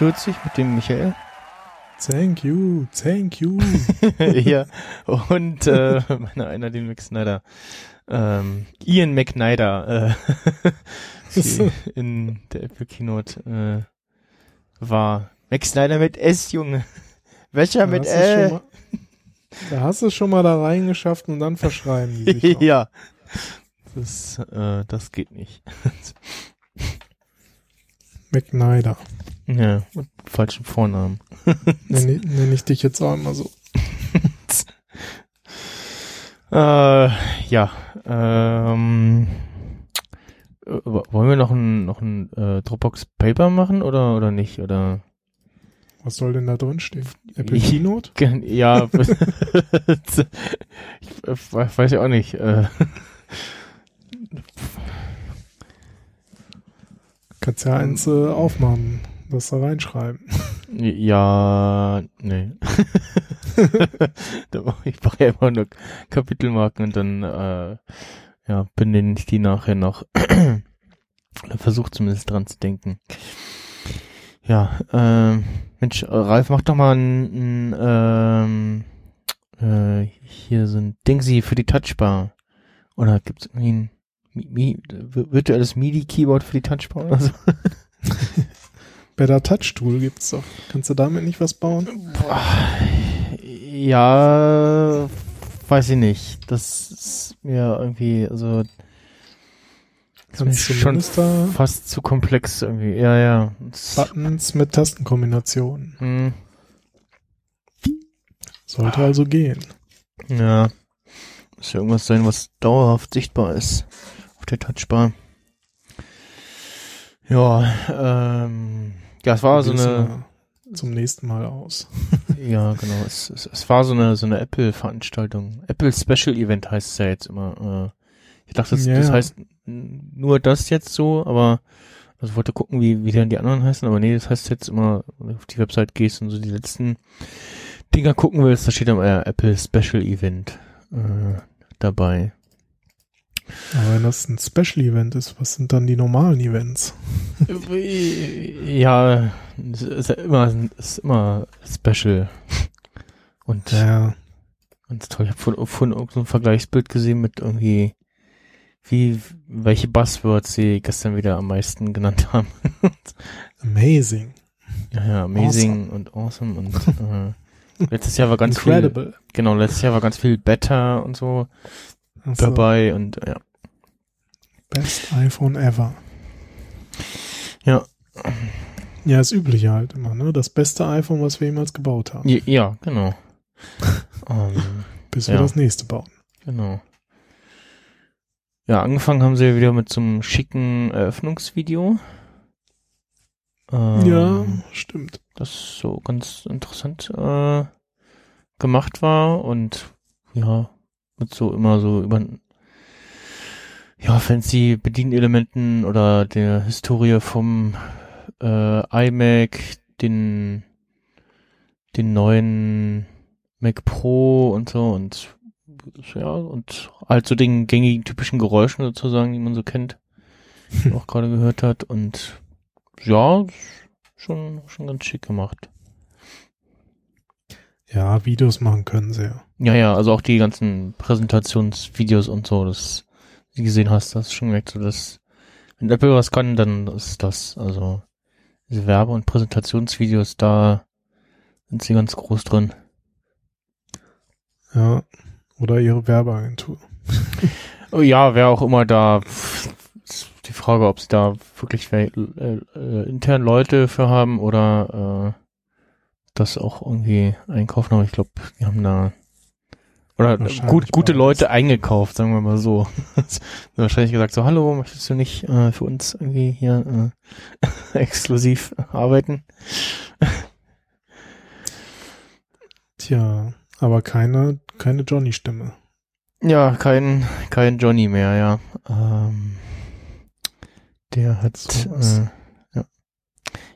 144 mit dem Michael. Thank you, thank you. ja, und äh, meiner einer, den Mick Snyder. Ähm, Ian McNider äh, in der Apple Keynote äh, war. Snyder mit S, Junge. Welcher Da mit L? Da hast du es schon mal da reingeschafft und dann verschreiben die sich ja. Das, äh, das geht nicht. McNider. Ja, und falschen Vornamen. Nenne ich, nenn ich dich jetzt auch immer so. Äh, ja. Ähm, äh, wollen wir noch ein noch ein äh, Dropbox Paper machen oder oder nicht oder Was soll denn da drin stehen? Apple Ich- Keynote? Gen- ja ich äh, weiß ja auch nicht äh, Kannst ja eins äh, aufmachen, das da reinschreiben. ja nee ich mache ja immer nur Kapitelmarken und dann äh, ja benenne ich die nachher noch versuche zumindest dran zu denken ja ähm, Mensch Ralf mach doch mal ein, ein ähm, äh, hier so ein Dingsy für die Touchbar oder gibt's irgendwie ein Mi Mi virtuelles MIDI-Keyboard für die Touchbar oder so? Better Touch Tool gibt's doch. Kannst du damit nicht was bauen? Boah, ja, weiß ich nicht. Das ist mir irgendwie, also Kannst du schon da fast zu komplex irgendwie. Ja, ja. Das- Buttons mit Tastenkombinationen. hm, Sollte also gehen. ja. Muss ja irgendwas sein, was dauerhaft sichtbar ist auf der Touchbar. Ja, ähm, ja, es war so eine, Zum nächsten Mal aus. Ja, genau. Es, es, es war so eine so eine Apple-Veranstaltung. Apple Special Event heißt es ja jetzt immer. Äh, ich dachte, das, Ja, das heißt nur das jetzt so, aber also wollte gucken, wie wie dann die anderen heißen, aber nee, das heißt jetzt immer, wenn du auf die Website gehst und so die letzten Dinger gucken willst, da steht dann äh, Apple Special Event äh, dabei. Aber wenn das ein Special Event ist, was sind dann die normalen Events? ja, es ist ja immer ist immer Special. Und Ja, Ganz toll. Ich habe von, von ein Vergleichsbild gesehen mit irgendwie, wie, welche Buzzwords sie gestern wieder am meisten genannt haben. amazing. ja, ja, amazing und awesome und äh, letztes Jahr war ganz Incredible. viel, genau, letztes Jahr war ganz viel Better und so Also, dabei und ja. Best iPhone ever. Ja, Ja, das übliche halt immer, ne? Das beste iPhone, was wir jemals gebaut haben. ja, ja genau. ähm, Bis wir ja. das nächste bauen. genau. Ja, angefangen haben sie ja wieder mit so einem schicken Eröffnungsvideo. Ähm, ja, stimmt. das so ganz interessant äh, gemacht war und ja, mit so immer so über ja, fancy Bedienelementen oder der Historie vom äh, iMac, den den neuen Mac Pro und so und ja, und halt so den gängigen typischen Geräuschen sozusagen, die man so kennt, auch gerade gehört hat und ja, schon, schon ganz schick gemacht. Ja, Videos machen können sie ja. Ja, ja, also auch die ganzen Präsentationsvideos und so, das du gesehen hast, das ist schon gemerkt, so dass wenn Apple was kann, dann ist das, also diese Werbe- und Präsentationsvideos, da sind sie ganz groß drin. Ja, oder ihre Werbeagentur. oh ja, wer auch immer da, die Frage, ob sie da wirklich äh, äh, intern Leute für haben oder äh, das auch irgendwie einkaufen, aber ich glaube, die haben da oder gut, gute Leute eingekauft, sagen wir mal so. wahrscheinlich gesagt so, hallo, möchtest du nicht äh, für uns irgendwie hier äh, exklusiv arbeiten? Tja, aber keine, keine Johnny-Stimme. Ja, kein, kein Johnny mehr, ja. Ähm, der hat, so äh, ja.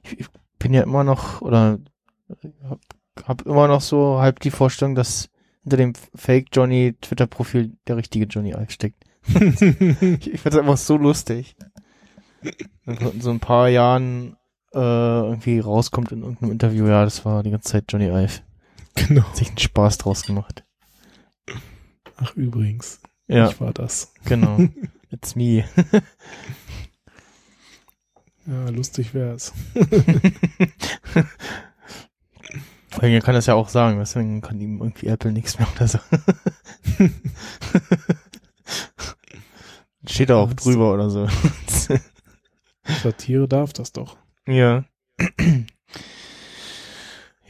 Ich, ich, bin ja immer noch, oder hab, hab immer noch so halb die Vorstellung, dass hinter dem Fake Johnny Twitter-Profil der richtige Johnny Ive steckt. ich es einfach so lustig. In so ein paar Jahren äh, irgendwie rauskommt in irgendeinem Interview, ja, das war die ganze Zeit Johnny Ive. Genau. Hat sich einen Spaß draus gemacht. Ach, übrigens. Ja. Ich war das. Genau. It's me. ja, lustig wär's. Er kann das ja auch sagen, deswegen kann ihm irgendwie Apple nichts mehr oder so. Steht da auch drüber oder so. Satire darf das doch. Ja.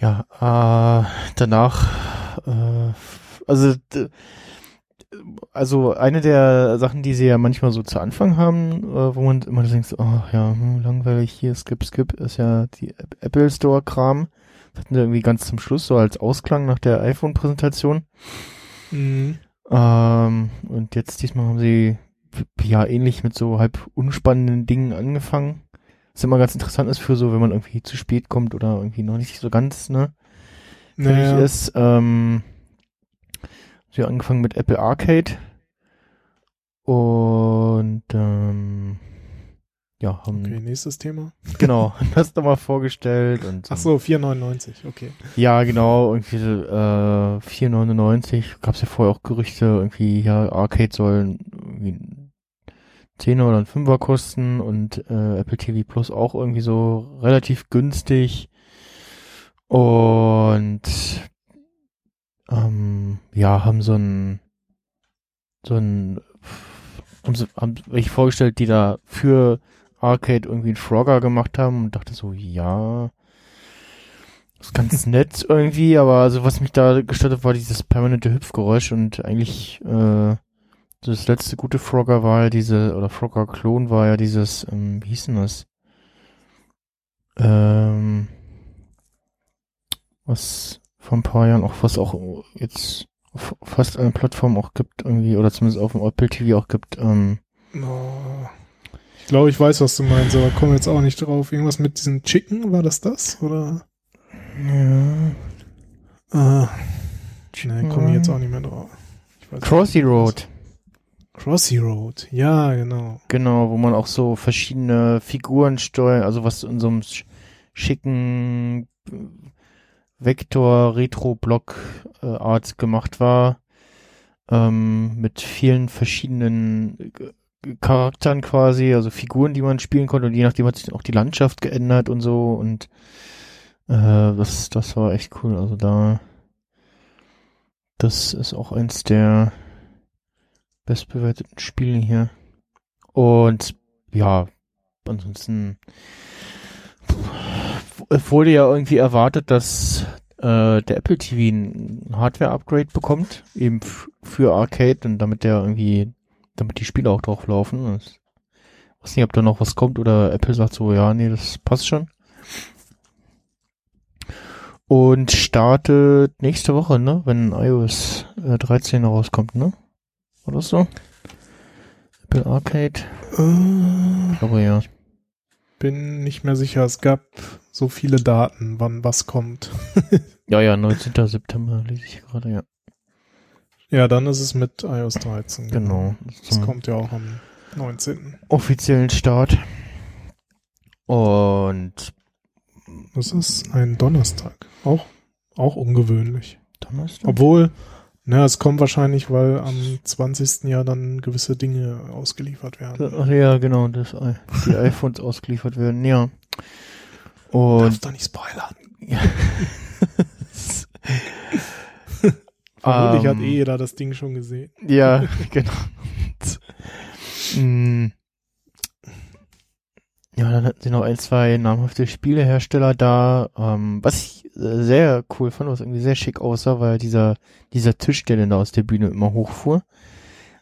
Ja, äh, danach, äh, also, also eine der Sachen, die sie ja manchmal so zu Anfang haben, äh, wo man immer denkt, oh ja, hm, langweilig hier, skip, skip, ist ja die Apple Store Kram. Das hatten wir irgendwie ganz zum Schluss so als Ausklang nach der iPhone-Präsentation. Mhm. Ähm, und jetzt diesmal haben sie ja ähnlich mit so halb unspannenden Dingen angefangen. Was immer ganz interessant ist für so, wenn man irgendwie zu spät kommt oder irgendwie noch nicht so ganz, ne? Naja. ist. Ähm, sie angefangen mit Apple Arcade. Und ähm, ja, haben Okay, nächstes Thema. genau das nochmal vorgestellt und Ach so, 4,99, okay. ja genau irgendwie äh, 4,99 gab es ja vorher auch Gerüchte irgendwie ja Arcade sollen irgendwie ein Zehner oder ein Fünfer kosten und äh, Apple TV Plus auch irgendwie so relativ günstig und ähm, ja haben so ein so ein haben, sie, haben welche vorgestellt, die da für Arcade irgendwie einen Frogger gemacht haben und dachte so, ja, ist ganz nett irgendwie, aber also was mich da gestört hat, war dieses permanente Hüpfgeräusch und eigentlich äh, das letzte gute Frogger war ja diese, oder Frogger-Klon war ja dieses, ähm, wie hieß denn das? Ähm, was vor ein paar Jahren auch, was auch jetzt auf fast allen Plattformen auch gibt irgendwie, oder zumindest auf dem Apple TV auch gibt, ähm, Oh. Ich glaube, ich weiß, was du meinst, aber komme jetzt auch nicht drauf. Irgendwas mit diesem Chicken, war das das? Oder? ja, Ah. Nee, komme ich jetzt auch nicht mehr drauf. Ich weiß Crossy Road. Crossy Road, ja, genau. Genau, wo man auch so verschiedene Figuren steuert, also was in so einem sch- schicken äh, Vektor-Retro-Block-Art gemacht war, ähm, mit vielen verschiedenen äh, Charakteren quasi, also Figuren, die man spielen konnte und je nachdem hat sich auch die Landschaft geändert und so und äh, das, das war echt cool, also da das ist auch eins der bestbewerteten Spiele hier. Und ja, ansonsten wurde ja irgendwie erwartet, dass äh, der Apple TV ein Hardware-Upgrade bekommt, eben für Arcade und damit der irgendwie, damit die Spiele auch drauf laufen. Ich weiß nicht, ob da noch was kommt oder Apple sagt so, ja, nee, das passt schon. Und startet nächste Woche, ne? Wenn iOS äh, 13 rauskommt, ne? Oder so? Apple Arcade? Äh, Ich glaube ja. bin nicht mehr sicher. Es gab so viele Daten, wann was kommt. Ja, ja, 19. September lese ich gerade, ja. Ja, dann ist es mit iOS 13. Genau. Das Zum kommt ja auch am 19. offiziellen Start. Und Das ist ein Donnerstag. Auch, auch ungewöhnlich. Donnerstag? Obwohl, na, es kommt wahrscheinlich, weil am 20. Jahr dann gewisse Dinge ausgeliefert werden. Ach ja, genau, das, die iPhones ausgeliefert werden, ja. Und Darfst doch nicht spoilern. Vermutlich hat Ähm, eh jeder das Ding schon gesehen. Ja, genau. Mm. Ja, dann hatten sie noch ein, zwei namhafte Spielehersteller da. Ähm, was ich äh, sehr cool fand, was irgendwie sehr schick aussah, war dieser, dieser Tisch, der dann da aus der Bühne immer hochfuhr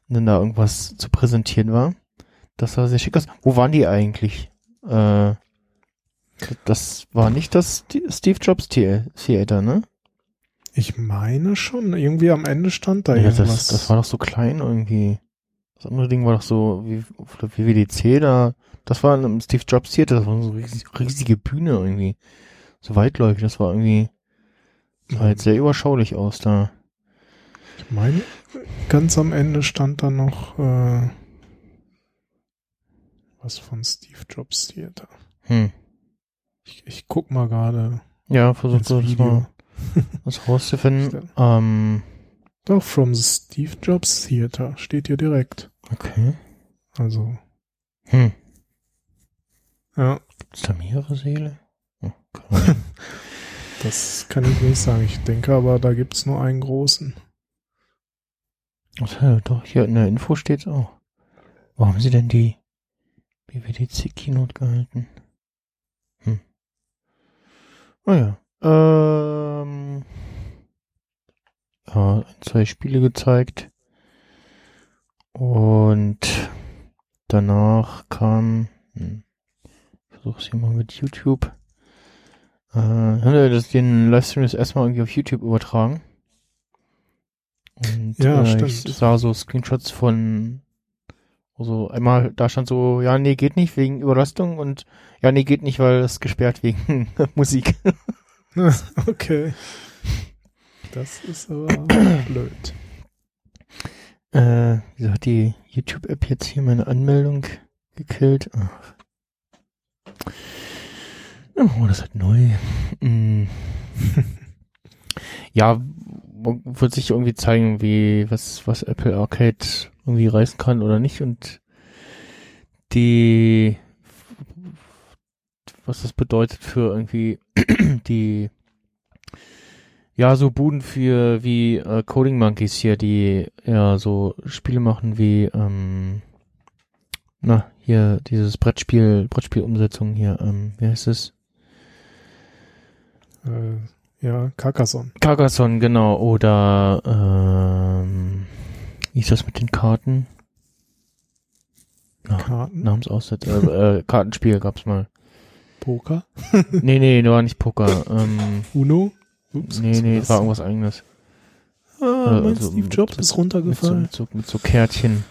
und dann da irgendwas zu präsentieren war. Das sah sehr schick aus. Wo waren die eigentlich? Äh, das war nicht das Steve Jobs The- Theater, ne? Ich meine schon, irgendwie am Ende stand da Ja, irgendwas. das, das war doch so klein irgendwie. Das andere Ding war doch so wie, wie WWDC da. Das war im Steve Jobs Theater, das war so eine riesig, riesige Bühne irgendwie. So weitläufig, das war irgendwie, sah halt sehr überschaulich aus da. ich meine, ganz am Ende stand da noch äh, was von Steve Jobs Theater. Hm. Ich, ich guck mal gerade Ja, so das mal was rauszufinden. Ähm, Doch, from the Steve Jobs Theater steht hier direkt. okay. Also, Hm. ja, Gibt's da mehrere Säle? Oh, das kann ich nicht sagen. Ich denke aber, da gibt's nur einen großen. Ach ja, doch, hier in der Info steht's auch. Wo haben sie denn die BWDC Keynote gehalten? Hm. Ah ja. Ähm. Ja, zwei Spiele gezeigt. Und danach kam, hm, ich versuch's hier mal mit YouTube. Äh, das, den Livestream das erstmal irgendwie auf YouTube übertragen. Und Ja, äh, stimmt. ich sah so Screenshots von, also einmal, da stand so, ja, nee, geht nicht wegen Überlastung und ja, nee, geht nicht, weil es gesperrt wegen Musik. okay. Das ist aber blöd. Äh, wieso hat die YouTube-App jetzt hier meine Anmeldung gekillt? Ach. Oh, das ist neu. Mm. ja, wird sich irgendwie zeigen, wie, was, was Apple Arcade irgendwie reißen kann oder nicht und die, was das bedeutet für irgendwie die, ja, so Buden für wie äh, Coding Monkeys hier, die ja so Spiele machen wie, ähm, na, hier dieses Brettspiel, Brettspielumsetzung hier, ähm, wie heißt es? Äh, ja, Carcassonne. Carcassonne, genau, oder ähm, wie ist das mit den Karten? Na, Karten. Namensaussetz, äh, äh, Kartenspiel gab's mal. Poker. Nee, nee, war nicht Poker. Ähm, Uno. Ups, nee, nee, das war irgendwas eigenes. Ah, mein also Steve Jobs mit- ist Mit so, runtergefallen. mit, so, mit so Kärtchen.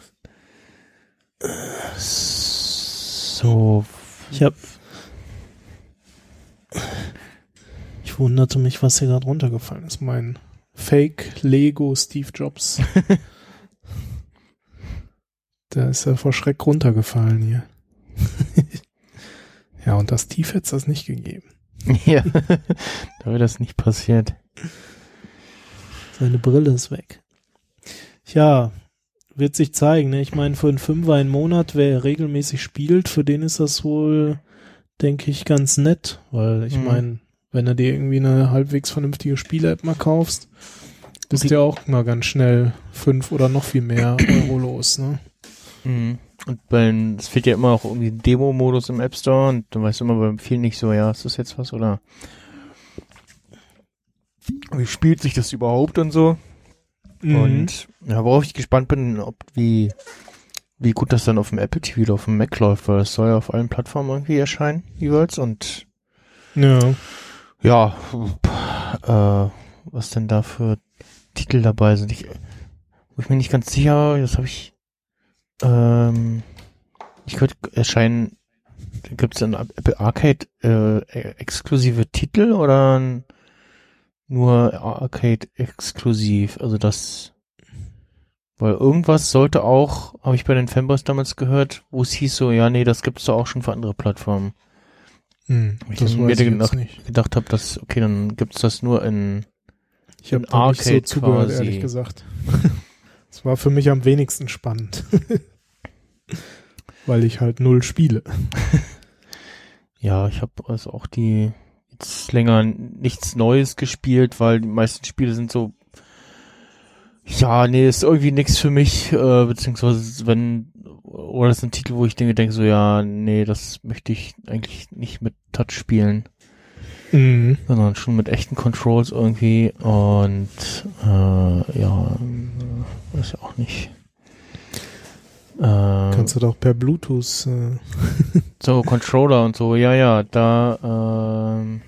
So. Ich hab. Ich wunderte mich, was hier gerade runtergefallen ist. Mein Fake Lego Steve Jobs. Der ist ja vor Schreck runtergefallen hier. ja, und das Steve hätte es das nicht gegeben. Ja, da wäre das nicht passiert. Seine Brille ist weg. Ja, wird sich zeigen. Ne? Ich meine, für einen Fünfer im Monat, wer regelmäßig spielt, für den ist das wohl, denke ich, ganz nett. Weil ich Mhm. meine, wenn du dir irgendwie eine halbwegs vernünftige Spiele-App mal kaufst, bist du ja auch mal ganz schnell fünf oder noch viel mehr Euro los. Ne? Mhm. Und bei, es fehlt ja immer auch irgendwie Demo-Modus im App Store und du weißt immer bei vielen nicht so, ja, ist das jetzt was oder wie spielt sich das überhaupt und so. Mhm. Und ja, worauf ich gespannt bin, ob wie, wie gut das dann auf dem Apple TV oder auf dem Mac läuft, weil es soll ja auf allen Plattformen irgendwie erscheinen, jeweils. Und ja, ja, äh, was denn da für Titel dabei sind. Ich, wo ich mir nicht ganz sicher, das habe ich, ähm, ich könnte erscheinen, gibt es in Apple Arcade äh, exklusive Titel oder nur Arcade exklusiv? Also das, weil irgendwas sollte auch, habe ich bei den Fanboys damals gehört, wo es hieß so, ja, nee, das gibt's doch auch schon für andere Plattformen. Hm, Ich das mir gedacht, gedacht habe, dass, okay, dann gibt's das nur in, Ich in da nicht so Arcade zugehört, quasi. ehrlich gesagt. Es war für mich am wenigsten spannend. Weil ich halt null spiele. ja, ich habe also auch die jetzt länger nichts Neues gespielt, weil die meisten Spiele sind so, ja, nee, ist irgendwie nichts für mich, äh, beziehungsweise wenn, oder das sind Titel, wo ich denke, denke so, ja, nee, das möchte ich eigentlich nicht mit Touch spielen. Mhm. sondern schon mit echten Controls irgendwie und äh, ja, weiß ja auch nicht. Äh, Kannst du doch per Bluetooth. Äh, so Controller und so, ja, ja, da, ähm,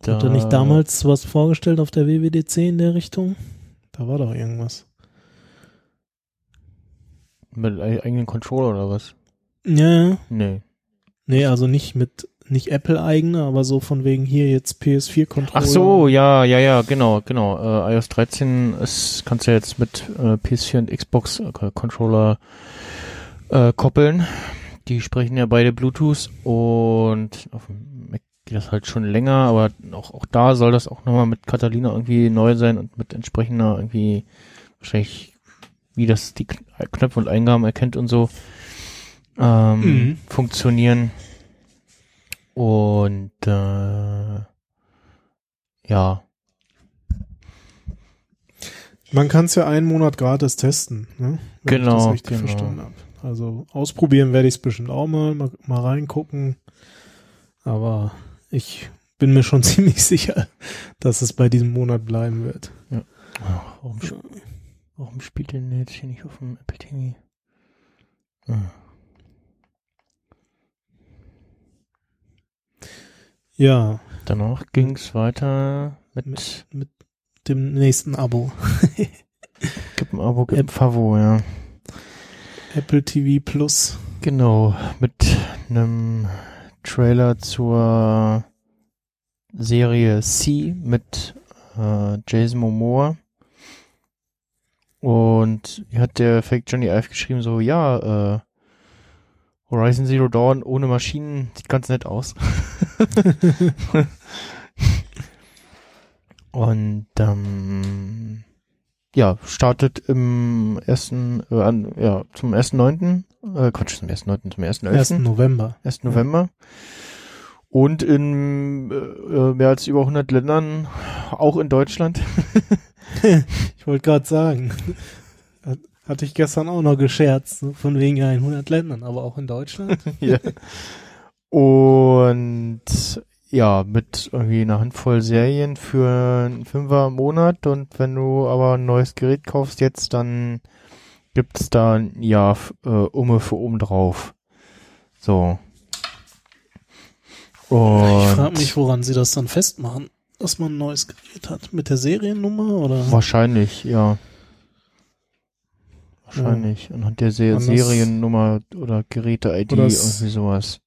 da Hat er nicht damals was vorgestellt auf der WWDC in der Richtung? Da war doch irgendwas. mit e- eigenen Controller oder was? Ja, ja. Nee. Nee, also nicht mit, nicht Apple eigene, aber so von wegen hier jetzt PS4-Controller. Ach so, ja, ja, ja, genau, genau. Äh, iOS 13 ist, kannst du ja jetzt mit äh, PS4 und Xbox äh, Controller äh, koppeln. Die sprechen ja beide Bluetooth und auf dem Mac geht das halt schon länger, aber auch, auch da soll das auch nochmal mit Catalina irgendwie neu sein und mit entsprechender irgendwie wahrscheinlich, wie das die Kn- Knöpfe und Eingaben erkennt und so ähm, Mhm. funktionieren. Und äh, ja, Man kann es ja einen Monat gratis testen, ne? Wenn Genau, ich das richtig genau. verstanden habe. Also ausprobieren werde ich es bestimmt auch mal, mal, mal reingucken. Aber ich bin mir schon ziemlich sicher, dass es bei diesem Monat bleiben wird. Ach, warum, sp- warum spielt denn jetzt hier nicht auf dem Apple TV? Ah. Ja, Danach ging's weiter mit, Mit- mit dem nächsten Abo. Gib ein Abo, gib ein Favo, ja. Apple TV Plus. Genau, mit einem Trailer zur Serie C mit äh, Jason Momoa. Und hier hat der Fake Johnny Ive geschrieben, so, ja, äh, Horizon Zero Dawn ohne Maschinen sieht ganz nett aus. Und ähm, ja, startet im ersten, äh, an, ja, zum 1.9., äh, Quatsch, zum 1.9., zum 1.11., 1. November. 1. November. Und in äh, mehr als über 100 Ländern, auch in Deutschland. Ich wollte gerade sagen, hatte ich gestern auch noch gescherzt, so von wegen ja in 100 Ländern, aber auch in Deutschland. ja. Und ja, mit irgendwie einer Handvoll Serien für einen Fünfer im Monat und wenn du aber ein neues Gerät kaufst jetzt, dann gibt's da ein Jahr äh, Umme für oben drauf. So. Und ich frage mich, woran sie das dann festmachen, dass man ein neues Gerät hat. Mit der Seriennummer oder? wahrscheinlich, ja. Wahrscheinlich. Anhand der Se Anders- Seriennummer oder Geräte-ID, Oder es- irgendwie sowas.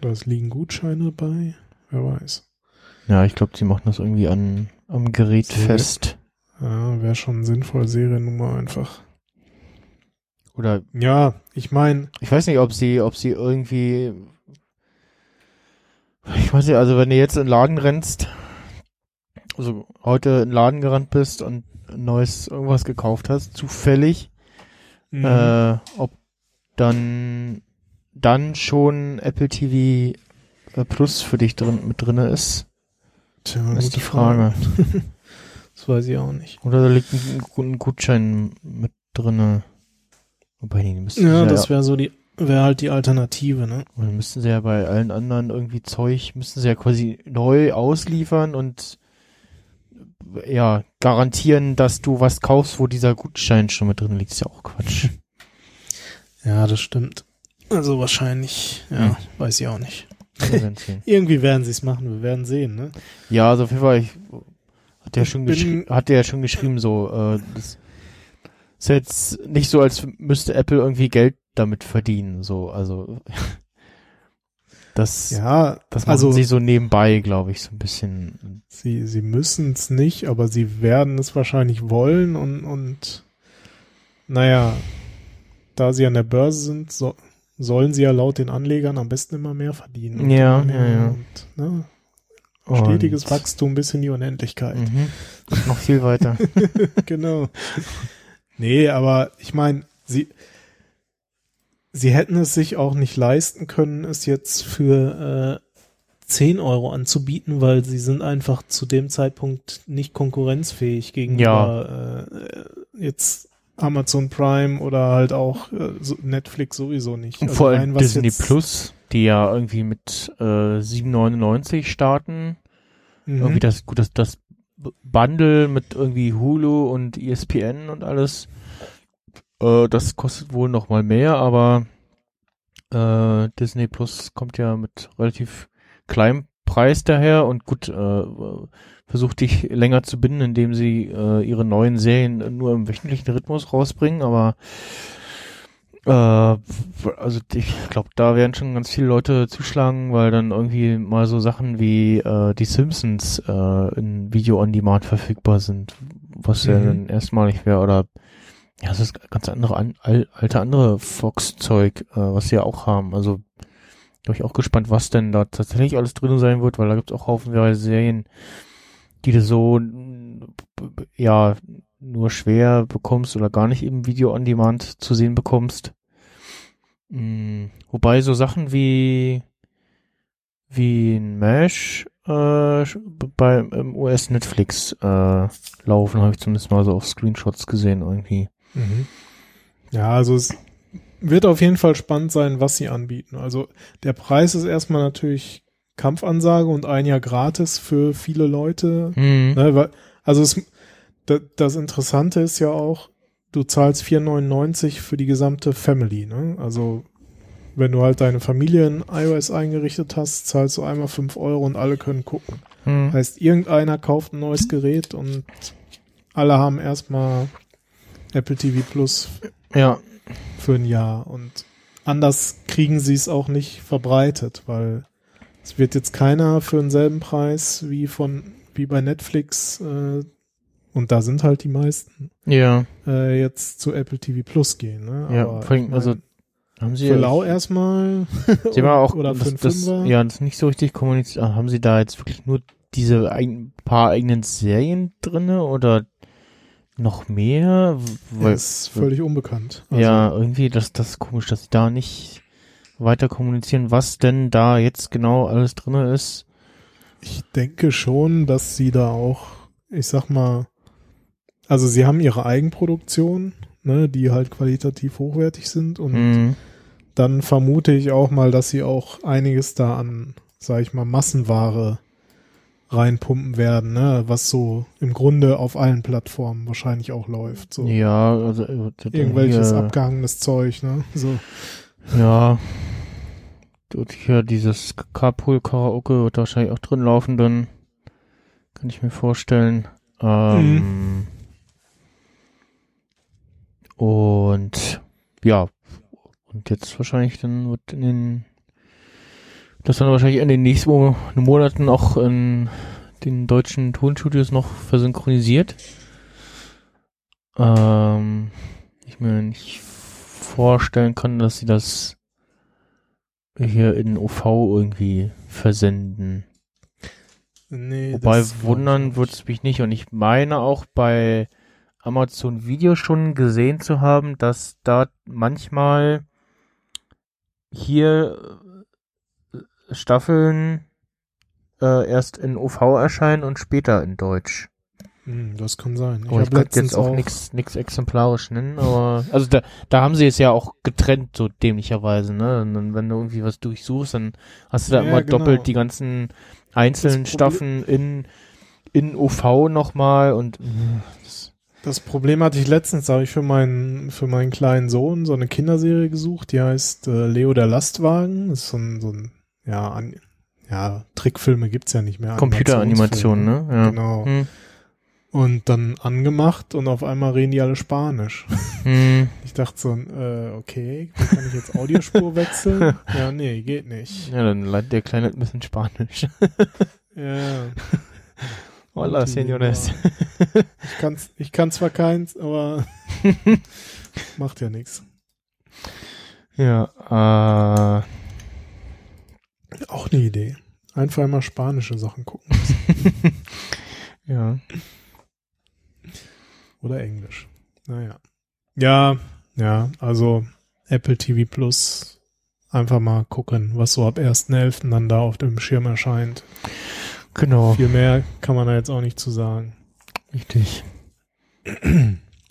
Oder es liegen Gutscheine bei? Wer weiß. Ja, ich glaube, sie machen das irgendwie an, am Gerät Serie- fest. Ja, wäre schon sinnvoll, Seriennummer einfach. Oder Ja, ich meine, ich weiß nicht, ob sie, ob sie irgendwie. Ich weiß nicht, also wenn du jetzt in den Laden rennst, also heute in den Laden gerannt bist und ein neues irgendwas gekauft hast, zufällig, mhm. äh, ob dann dann schon Apple TV äh, Plus für dich drin mit drinne ist, Tja, ist gute die Frage. das weiß ich auch nicht. Oder da liegt ein, ein Gutschein mit drinne. Wobei, die müssten Ja, sie das wäre so die, wäre halt die Alternative, ne? Und dann müssten sie ja bei allen anderen irgendwie Zeug, müssten sie ja quasi neu ausliefern und ja, garantieren, dass du was kaufst, wo dieser Gutschein schon mit drin liegt. Ist ja auch Quatsch. Ja, das stimmt. Also wahrscheinlich, ja, Ja. weiß ich auch nicht. Irgendwie werden sie es machen, wir werden sehen, ne? Ja, also auf jeden Fall, ich, hat der schon geschri- hat der schon geschrieben, so, äh, das ist jetzt nicht so, als müsste Apple irgendwie Geld damit verdienen, so, also, das, Ja, das machen also sie so nebenbei, glaube ich, so ein bisschen. sie, sie müssen es nicht, aber sie werden es wahrscheinlich wollen und, und naja, da sie an der Börse sind, so, sollen sie ja laut den Anlegern am besten immer mehr verdienen. Und Ja, mehr ja, ja. Und, ne, stetiges Und- Wachstum bis in die Unendlichkeit. Mhm. Noch viel weiter. genau. Nee, aber ich meine, sie, sie hätten es sich auch nicht leisten können, es jetzt für äh, 10 Euro anzubieten, weil sie sind einfach zu dem Zeitpunkt nicht konkurrenzfähig gegenüber äh, jetzt Amazon Prime oder halt auch äh, so Netflix sowieso nicht. Und Also vor allem Disney Plus, die ja irgendwie mit äh, 7,99 starten. Mhm. Irgendwie das, gut, das, das Bundle mit irgendwie Hulu und ESPN und alles, äh, das kostet wohl noch mal mehr, aber äh, Disney Plus kommt ja mit relativ kleinem Preis daher und gut, äh, versucht dich länger zu binden, indem sie äh, ihre neuen Serien nur im wöchentlichen Rhythmus rausbringen, aber äh, also ich glaube, da werden schon ganz viele Leute zuschlagen, weil dann irgendwie mal so Sachen wie äh, die Simpsons äh, in Video on Demand verfügbar sind, was ja Mhm. dann erstmalig wäre oder ja, es ist ganz andere an, al, alte andere Fox-Zeug, äh, was sie ja auch haben. Also bin ich auch gespannt, was denn da tatsächlich alles drin sein wird, weil da gibt es auch haufenweise Serien, die du so ja nur schwer bekommst oder gar nicht im Video on Demand zu sehen bekommst. Mm, wobei so Sachen wie wie ein Mesh äh, bei im US Netflix äh, laufen, habe ich zumindest mal so auf Screenshots gesehen irgendwie. Mhm. Ja, also es wird auf jeden Fall spannend sein, was sie anbieten. Also der Preis ist erstmal natürlich Kampfansage und ein Jahr gratis für viele Leute. Mhm. Ne, also es, da, das Interessante ist ja auch, du zahlst 4,99 für die gesamte Family. Ne? Also wenn du halt deine Familie in iOS eingerichtet hast, zahlst du einmal 5 Euro und alle können gucken. Mhm. Heißt, irgendeiner kauft ein neues Gerät und alle haben erstmal Apple TV Plus Ja, für ein Jahr und anders kriegen sie es auch nicht verbreitet, weil es wird jetzt keiner für denselben Preis wie von wie bei Netflix äh, und da sind halt die meisten ja. äh, jetzt zu Apple TV Plus gehen. Ne? Ja, Aber vor allem, ich mein, also haben sie für lau erstmal Sie haben auch oder für das, das, Fünfer. ja, das ist nicht so richtig kommuniziert. Ah, Haben Sie da jetzt wirklich nur diese ein paar eigenen Serien drinne oder noch mehr? Weil, das ist völlig unbekannt. Also, ja, irgendwie, das, das ist komisch, dass sie da nicht weiter kommunizieren, was denn da jetzt genau alles drinne ist. Ich denke schon, dass sie da auch, ich sag mal, also sie haben ihre Eigenproduktion, ne, die halt qualitativ hochwertig sind und Mhm. dann vermute ich auch mal, dass sie auch einiges da an, sag ich mal, Massenware reinpumpen werden, ne, was so im Grunde auf allen Plattformen wahrscheinlich auch läuft. So Ja, also äh, irgendwelches hier, abgehangenes Zeug, ne? So. Ja. Und hier dieses Carpool Karaoke wird wahrscheinlich auch drin laufen, dann kann ich mir vorstellen. Ähm, Und ja, und jetzt wahrscheinlich dann wird in den das dann wahrscheinlich in den nächsten Mo- Monaten auch in den deutschen Tonstudios noch versynchronisiert. Ähm, ich mir nicht vorstellen kann, dass sie das hier in OV irgendwie versenden. Nee, Wobei wundern würde es mich nicht. Und ich meine auch bei Amazon Video schon gesehen zu haben, dass da manchmal hier Staffeln äh, erst in OV erscheinen und später in Deutsch. Hm, das kann sein. Ich, hab könnte jetzt auch nichts nix exemplarisch nennen, aber also da, da haben sie es ja auch getrennt, so dämlicherweise, ne? Und wenn du irgendwie was durchsuchst, dann hast du da Ja, immer genau. doppelt die ganzen einzelnen Staffeln in, in OV nochmal und das, Das Problem hatte ich letztens, da habe ich für meinen, für meinen kleinen Sohn so eine Kinderserie gesucht, die heißt äh, Leo der Lastwagen. Das ist so ein, so ein ja, an, ja, Trickfilme gibt's ja nicht mehr. Computeranimation, ne? Ja. Genau. Hm. Und dann angemacht und auf einmal reden die alle Spanisch. Hm. Ich dachte so, äh, okay, kann ich jetzt Audiospur wechseln? ja, nee, geht nicht. Ja, dann leitet der Kleine ein bisschen Spanisch. ja. Hola, señores. Ich kann, ich kann zwar keins, aber macht ja nichts. Ja, äh. Auch eine Idee. Einfach mal spanische Sachen gucken. ja. Oder Englisch. Naja. Ja, ja, also Apple TV Plus einfach mal gucken, was so ab 1.11. dann da auf dem Schirm erscheint. Genau. Viel mehr kann man da jetzt auch nicht zu sagen. Richtig.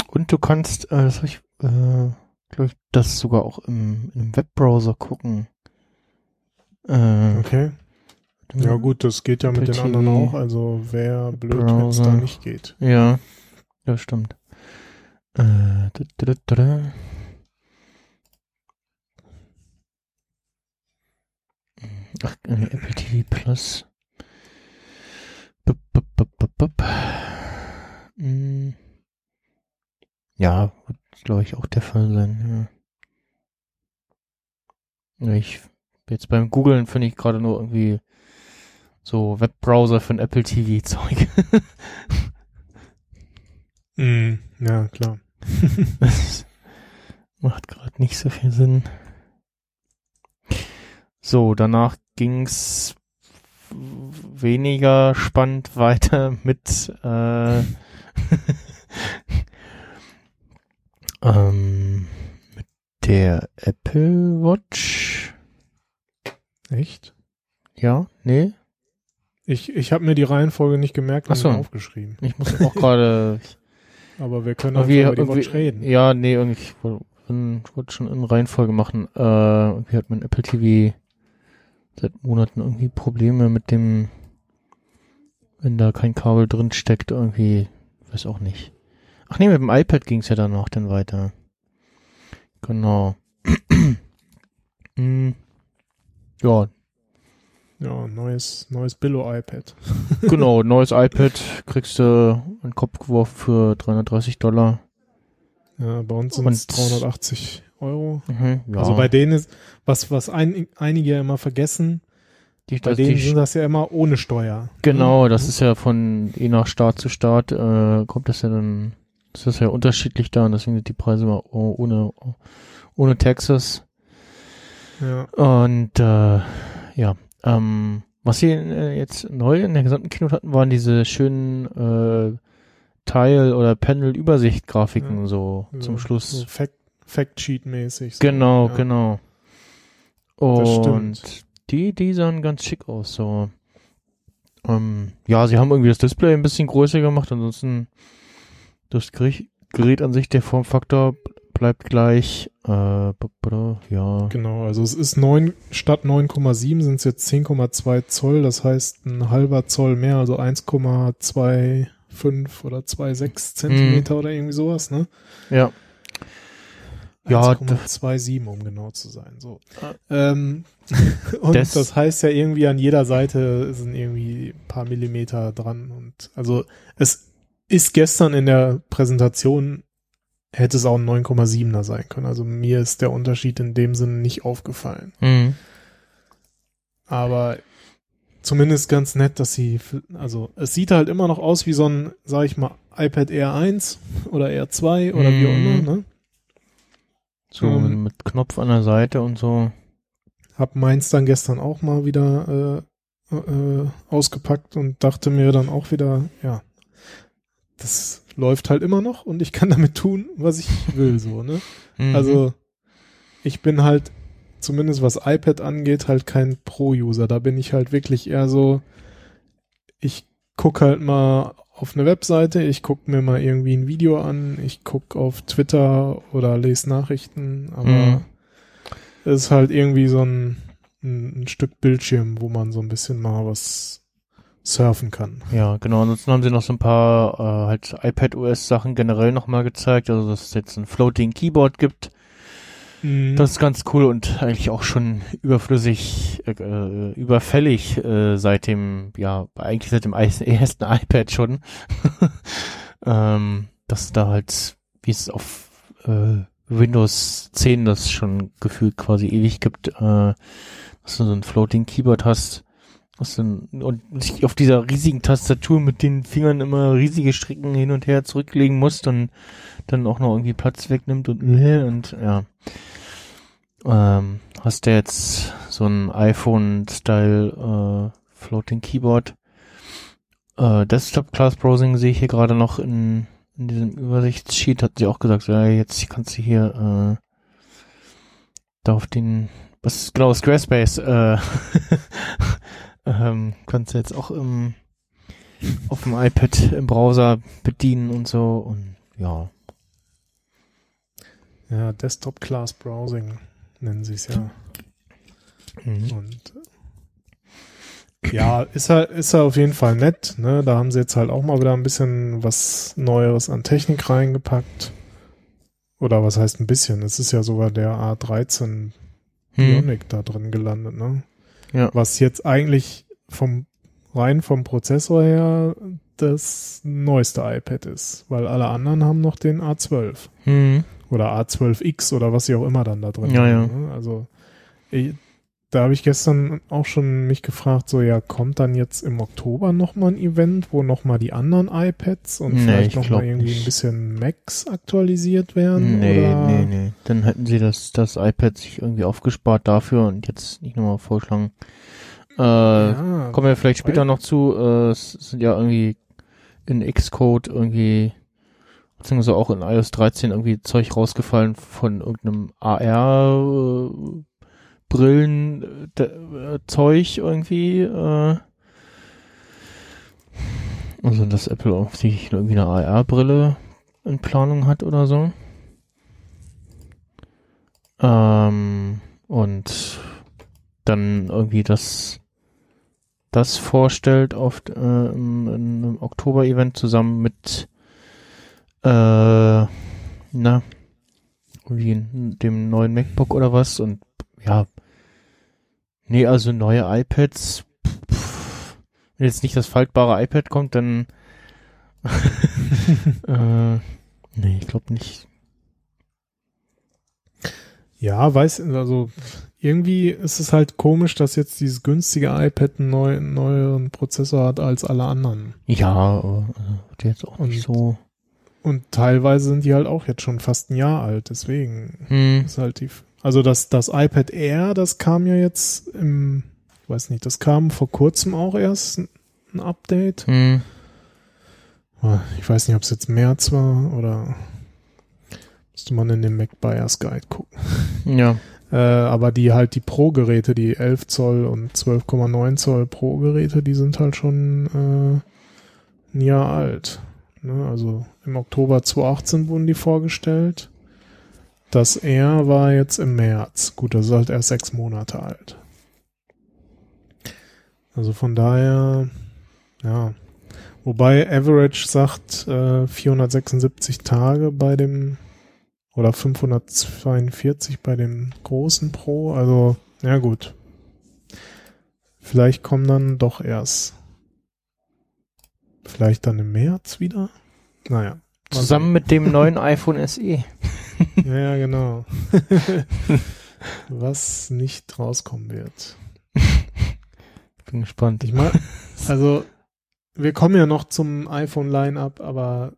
Und du kannst, äh, das habe ich, äh, glaube ich, das sogar auch im, im Webbrowser gucken. Äh, okay. Ja gut, das geht ja mit den anderen auch. Also wäre blöd, wenn es da nicht geht. Ja, das stimmt. Äh, da, da, da. Ach, äh, Apple TV Plus. Bup, bup, bup, bup. Hm. Ja, wird, glaube ich, auch der Fall sein. Ja. Ich jetzt beim Googlen finde ich gerade nur irgendwie so Webbrowser für ein Apple TV Zeug. mm, ja, klar. das macht gerade nicht so viel Sinn. So, danach ging's weniger spannend weiter mit äh, ähm, mit der Apple Watch. Echt? Ja, nee. Ich, ich habe mir die Reihenfolge nicht gemerkt und so. aufgeschrieben. Ich muss auch gerade. Aber wir können auch über die Watch reden. Ja, nee, irgendwie, ich wollte schon in Reihenfolge machen. Äh, irgendwie hat mein Apple TV seit Monaten irgendwie Probleme mit dem, wenn da kein Kabel drin steckt, irgendwie, weiß auch nicht. Ach nee, mit dem iPad ging es ja dann auch dann weiter. Genau. hm. Ja. Ja, neues, neues Billo-iPad. genau, neues iPad kriegst du in den Kopf geworfen für 330 Dollar. Ja, bei uns sind es 380 Euro. Mhm, ja. Also bei denen ist, was, was ein, einige ja immer vergessen, die, bei denen sind das ja immer ohne Steuer. Genau, das ist ja von je nach Staat zu Staat, äh, kommt das ja dann, das ist ja unterschiedlich da und deswegen sind die Preise immer ohne, ohne Taxes. Ja. Und äh, ja, ähm, was sie äh, jetzt neu in der gesamten Keynote hatten, waren diese schönen äh, Teil- oder Panel-Übersicht-Grafiken ja. so ja, zum Schluss. So Fact, Factsheet-mäßig. So. Genau, ja. genau. Und die, die sahen ganz schick aus, so. Ähm, ja, sie haben irgendwie das Display ein bisschen größer gemacht, ansonsten das Gerät an sich, der Formfaktor bleibt gleich. Äh, ja. Genau, also es ist 9, statt 9,7 sind es jetzt 10,2 Zoll, das heißt ein halber Zoll mehr, also 1,25 oder 2,6 Zentimeter mm. oder irgendwie sowas, ne? Ja. Ja, 1,27 um genau zu sein. So. Ähm, und das, das, heißt ja irgendwie an jeder Seite sind irgendwie ein paar Millimeter dran und also es ist gestern in der Präsentation hätte es auch ein 9,7er sein können. Also mir ist der Unterschied in dem Sinne nicht aufgefallen. Mhm. Aber zumindest ganz nett, dass sie, also es sieht halt immer noch aus wie so ein, sag ich mal, iPad Air 1 oder Air 2 oder mhm. wie auch immer, ne? So ähm, mit Knopf an der Seite und so. Hab meins dann gestern auch mal wieder äh, äh, ausgepackt und dachte mir dann auch wieder, ja, das läuft halt immer noch und ich kann damit tun, was ich will, so, ne? Mhm. Also, ich bin halt, zumindest was iPad angeht, halt kein Pro-User. Da bin ich halt wirklich eher so, ich guck halt mal auf eine Webseite, ich guck mir mal irgendwie ein Video an, ich guck auf Twitter oder lese Nachrichten, aber mhm. es ist halt irgendwie so ein, ein, ein Stück Bildschirm, wo man so ein bisschen mal was surfen kann. Ja, genau. Ansonsten haben sie noch so ein paar äh, halt iPad OS Sachen generell nochmal gezeigt, also dass es jetzt ein Floating Keyboard gibt. Mhm. Das ist ganz cool und eigentlich auch schon überflüssig, äh, äh, überfällig äh, seit dem, ja, eigentlich seit dem ersten iPad schon. ähm, dass da halt, wie es auf äh, Windows 10 das schon gefühlt quasi ewig gibt, äh, dass du so ein Floating Keyboard hast. Was dann, und sich auf dieser riesigen Tastatur mit den Fingern immer riesige Strecken hin und her zurücklegen musst und dann auch noch irgendwie Platz wegnimmt und, und ja. Ähm, hast du jetzt so ein iPhone-Style äh, Floating Keyboard. Äh, Desktop Class Browsing sehe ich hier gerade noch in, in diesem Übersichtssheet, hat sie auch gesagt, ja, jetzt kannst du hier äh, da auf den, was genau, Squarespace, äh, ähm, kannst du jetzt auch im, auf dem iPad im Browser bedienen und so und ja. Ja, Desktop Class Browsing nennen sie es ja. Mhm. Und äh, ja, ist er, ist er auf jeden Fall nett. Ne? Da haben sie jetzt halt auch mal wieder ein bisschen was Neueres an Technik reingepackt. Oder was heißt ein bisschen? Es ist ja sogar der A13 Hm. Bionic da drin gelandet, ne? Ja. Was jetzt eigentlich vom rein vom Prozessor her das neueste iPad ist, weil alle anderen haben noch den A12 Mhm. oder A12X oder was sie auch immer dann da drin Ja, ja. haben. Ne? Also ich, da habe ich gestern auch schon mich gefragt, so ja, kommt dann jetzt im Oktober nochmal ein Event, wo nochmal die anderen iPads und Nee, vielleicht ich nochmal irgendwie nicht. ein bisschen Macs aktualisiat werden? Nee, oder? nee, nee. Dann hätten sie das, das iPad sich irgendwie aufgespart dafür und jetzt nicht nochmal vorschlagen. Äh, Ja, kommen wir vielleicht später noch zu. Äh, es sind ja irgendwie in Xcode irgendwie, beziehungsweise auch in iOS 13 irgendwie Zeug rausgefallen von irgendeinem AR äh, Brillen äh, äh, Zeug irgendwie. Äh, also dass Apple offensichtlich irgendwie eine AR-Brille in Planung hat oder so. Ähm, und dann irgendwie das das vorstellt auf äh, im, einem Oktober-Event zusammen mit äh, na irgendwie dem neuen MacBook oder was und ja nee also neue iPads pff, wenn jetzt nicht das faltbare iPad kommt dann äh, nee ich glaube nicht Ja, weiß, also irgendwie ist es halt komisch, dass jetzt dieses günstige iPad einen neu, neueren Prozessor hat als alle anderen. ja äh, jetzt auch nicht so Und teilweise sind die halt auch jetzt schon fast ein Jahr alt, deswegen hm, ist halt die. Also das, das iPad Air, das kam ja jetzt im, ich weiß nicht, das kam vor kurzem auch erst ein Update. hm, Ich weiß nicht, ob es jetzt März war oder müsste man in den Mac Buyers Guide gucken. ja Äh, aber die halt die Pro-Geräte, die 11 Zoll und 12,9 Zoll Pro-Geräte, die sind halt schon äh, ein Jahr alt. Ne? Also im Oktober 2018 wurden die vorgestellt. Das R war jetzt im März. Gut, das ist halt erst sechs Monate alt. Also von daher, ja. Wobei Average sagt äh, 476 Tage bei dem oder 542 bei dem großen Pro. Also, ja gut. Vielleicht kommen dann doch erst. Vielleicht dann im März wieder. Naja. Mal zusammen mit dem neuen iPhone SE. Ja, genau. Was nicht rauskommen wird. bin gespannt Ich meine, also, wir kommen ja noch zum iPhone Line-Up, aber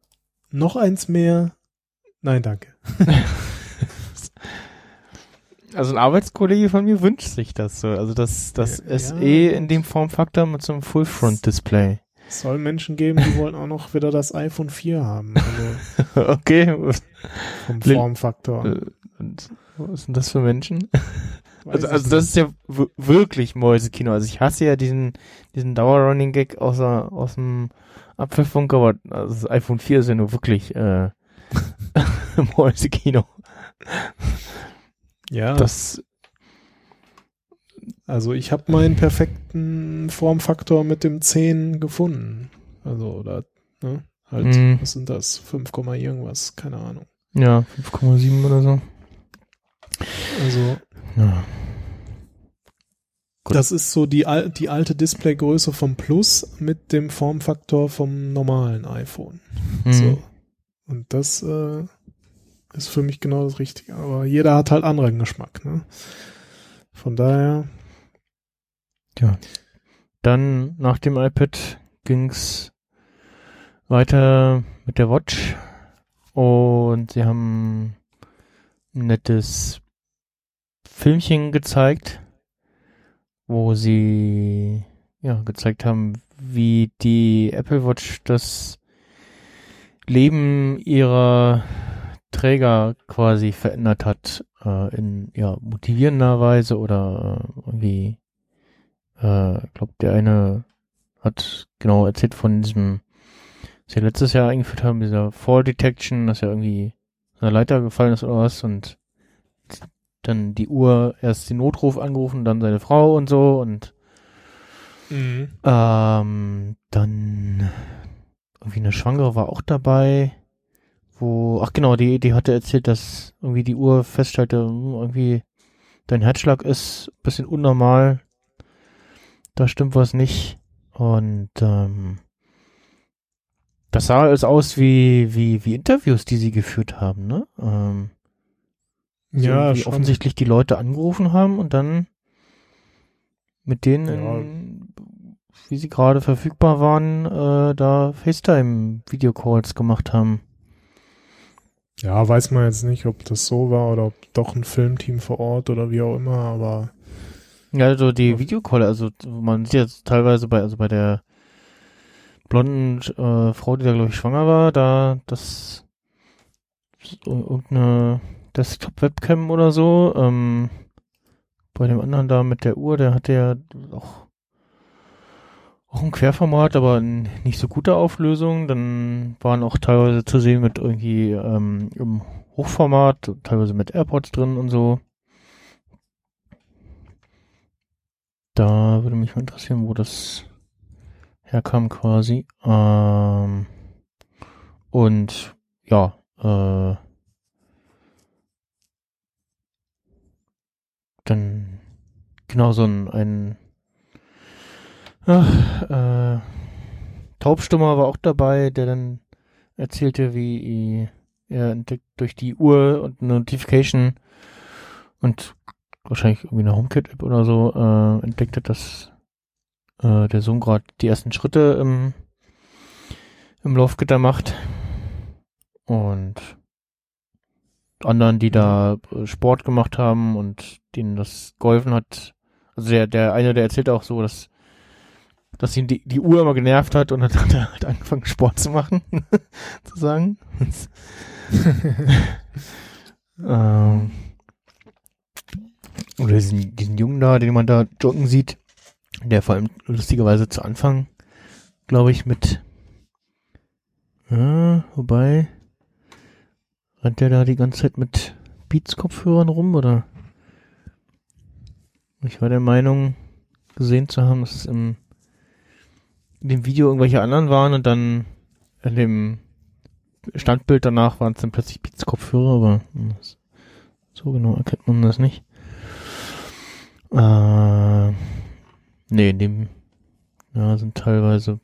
noch eins mehr. Nein, danke. Also ein Arbeitskollege von mir wünscht sich das so. Also das, das Ja, SE ja. in dem Formfaktor mit so einem Full-Front-Display. Es soll Menschen geben, die wollen auch noch wieder das iPhone 4 haben. Also okay. vom Formfaktor. Äh, Und was sind das für Menschen? Weiß Also, also das ist ja wirklich Mäusekino. Also ich hasse ja diesen, diesen Dauer-Running-Gag aus, aus dem Apfelfunk, aber also das iPhone 4 ist ja nur wirklich äh, Mäusekino. Ja, Das, also ich habe meinen perfekten Formfaktor mit dem 10 gefunden. Also, oder, ne? Halt, Mhm. was sind das? 5, Komma irgendwas, keine Ahnung. ja, 5,7 oder so. Also, Ja. Gut. das ist so die, al die alte Displaygröße vom Plus mit dem Formfaktor vom normalen iPhone. Mhm. So. Und das äh, ist für mich genau das Richtige. Aber jeder hat halt anderen Geschmack. Ne? Von daher, Ja. Dann nach dem iPad ging's weiter mit der Watch. Und sie haben ein nettes Filmchen gezeigt, wo sie ja gezeigt haben, wie die Apple Watch das Leben ihrer Träger quasi verändert hat, äh, in ja motivierender Weise oder äh, irgendwie äh, ich glaube, der eine hat genau erzählt von diesem, was wir letztes Jahr eingeführt haben, dieser Fall Detection, dass er irgendwie der Leiter gefallen ist oder was und dann die Uhr erst den Notruf angerufen, dann seine Frau und so und mhm. ähm, dann irgendwie eine Schwangere war auch dabei, wo, ach genau, die, die hatte erzählt, dass irgendwie die Uhr feststellte, irgendwie dein Herzschlag ist ein bisschen unnormal, da stimmt was nicht und ähm, das sah alles aus wie, wie, wie Interviews, die sie geführt haben, ne? Ähm, sie ja, schon. offensichtlich die Leute angerufen haben und dann mit denen, Ja. in, wie sie gerade verfügbar waren, äh, da FaceTime-Videocalls gemacht haben. Ja, weiß man jetzt nicht, ob das so war oder ob doch ein Filmteam vor Ort oder wie auch immer, aber Ja, also die Videocall, also man sieht jetzt teilweise bei, also bei der blonden äh, Frau, die da glaube ich schwanger war, da das ir- irgendeine Desktop-Webcam oder so. Ähm, bei dem anderen da mit der Uhr, der hatte ja auch auch ein Querformat, aber in nicht so guter Auflösung. Dann waren auch teilweise zu sehen mit irgendwie ähm, im Hochformat, teilweise mit AirPods drin und so. Da würde mich mal interessieren, wo das herkam quasi. Ähm, und ja, äh, dann genau so ein, ein ach, äh, Taubstummer war auch dabei, der dann erzählte, wie er entdeckt durch die Uhr und eine Notification und wahrscheinlich irgendwie eine HomeKit-App oder so äh, entdeckt hat, dass äh, der Sohn gerade die ersten Schritte im, im Laufgitter macht. Und anderen, die da äh, Sport gemacht haben und denen das geholfen hat. Also der, der eine, der erzählt auch so, dass dass ihn die, die Uhr immer genervt hat und dann hat er halt angefangen Sport zu machen, zu sagen. ähm, oder diesen, diesen Jungen da, den man da joggen sieht, der vor allem lustigerweise zu Anfang, glaube ich, mit ja, wobei rennt der da die ganze Zeit mit Beats-Kopfhörern rum, oder? Ich war der Meinung, gesehen zu haben, dass es im in dem Video irgendwelche anderen waren und dann in dem Standbild danach waren es dann plötzlich Beats-Kopfhörer, aber das, so genau erkennt man das nicht. Äh, nee, in dem ja, sind teilweise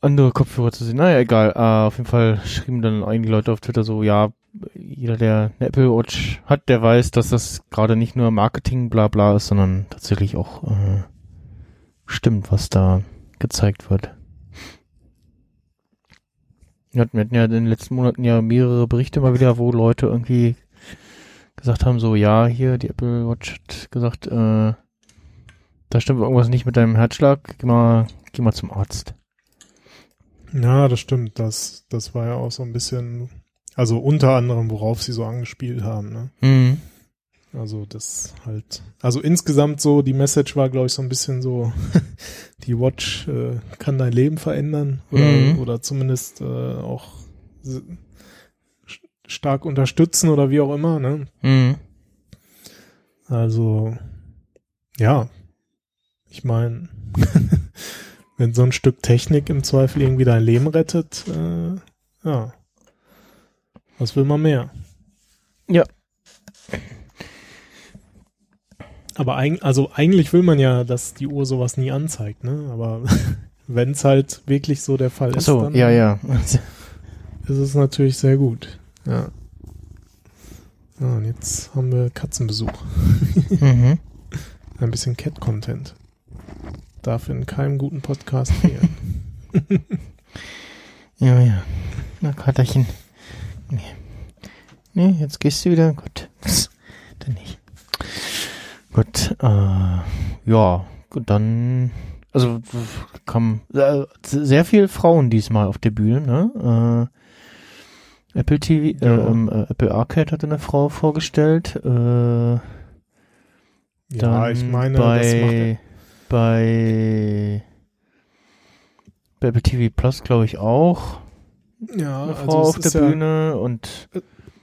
andere Kopfhörer zu sehen. Naja, egal. Äh, auf jeden Fall schrieben dann einige Leute auf Twitter so, ja, jeder, der eine Apple Watch hat, der weiß, dass das gerade nicht nur Marketing bla bla ist, sondern tatsächlich auch äh, stimmt, was da gezeigt wird. Wir hatten, ja in den letzten Monaten ja mehrere Berichte mal wieder, wo Leute irgendwie gesagt haben, so, ja, hier, die Apple Watch hat gesagt, äh, da stimmt irgendwas nicht mit deinem Herzschlag, geh mal, geh mal zum Arzt. Ja, das stimmt. Das, das war ja auch so ein bisschen, also unter anderem, worauf sie so angespielt haben. Ne? Mhm. Also das halt, also insgesamt so, die Message war, glaube ich, so ein bisschen so, die Watch äh, kann dein Leben verändern oder, Mhm. oder zumindest äh, auch stark unterstützen oder wie auch immer. Ne? Mhm. Also ja, ich meine, wenn so ein Stück Technik im Zweifel irgendwie dein Leben rettet, äh, ja, was will man mehr? Aber eig also eigentlich will man ja, dass die Uhr sowas nie anzeigt, ne? Aber wenn es halt wirklich so der Fall Ach ist, so, dann ja, ja. ist es natürlich sehr gut. Ja. Ah, und jetzt haben wir Katzenbesuch. mhm. Ein bisschen Cat-Content. Darf in keinem guten Podcast fehlen. Ja, ja. Na, Katerchen. Nee. Nee, jetzt gehst du wieder. Gut. Dann nicht. Gut, äh, ja, gut, dann, also kam äh, sehr viel Frauen diesmal auf der Bühne, ne? Äh, Apple TV, Ja. äh, ähm, äh, Apple Arcade hatte eine Frau vorgestellt. Äh, ja, dann ich meine, bei, bei, bei Apple TV Plus, glaube ich, auch ja, eine Frau also auf der ja, Bühne und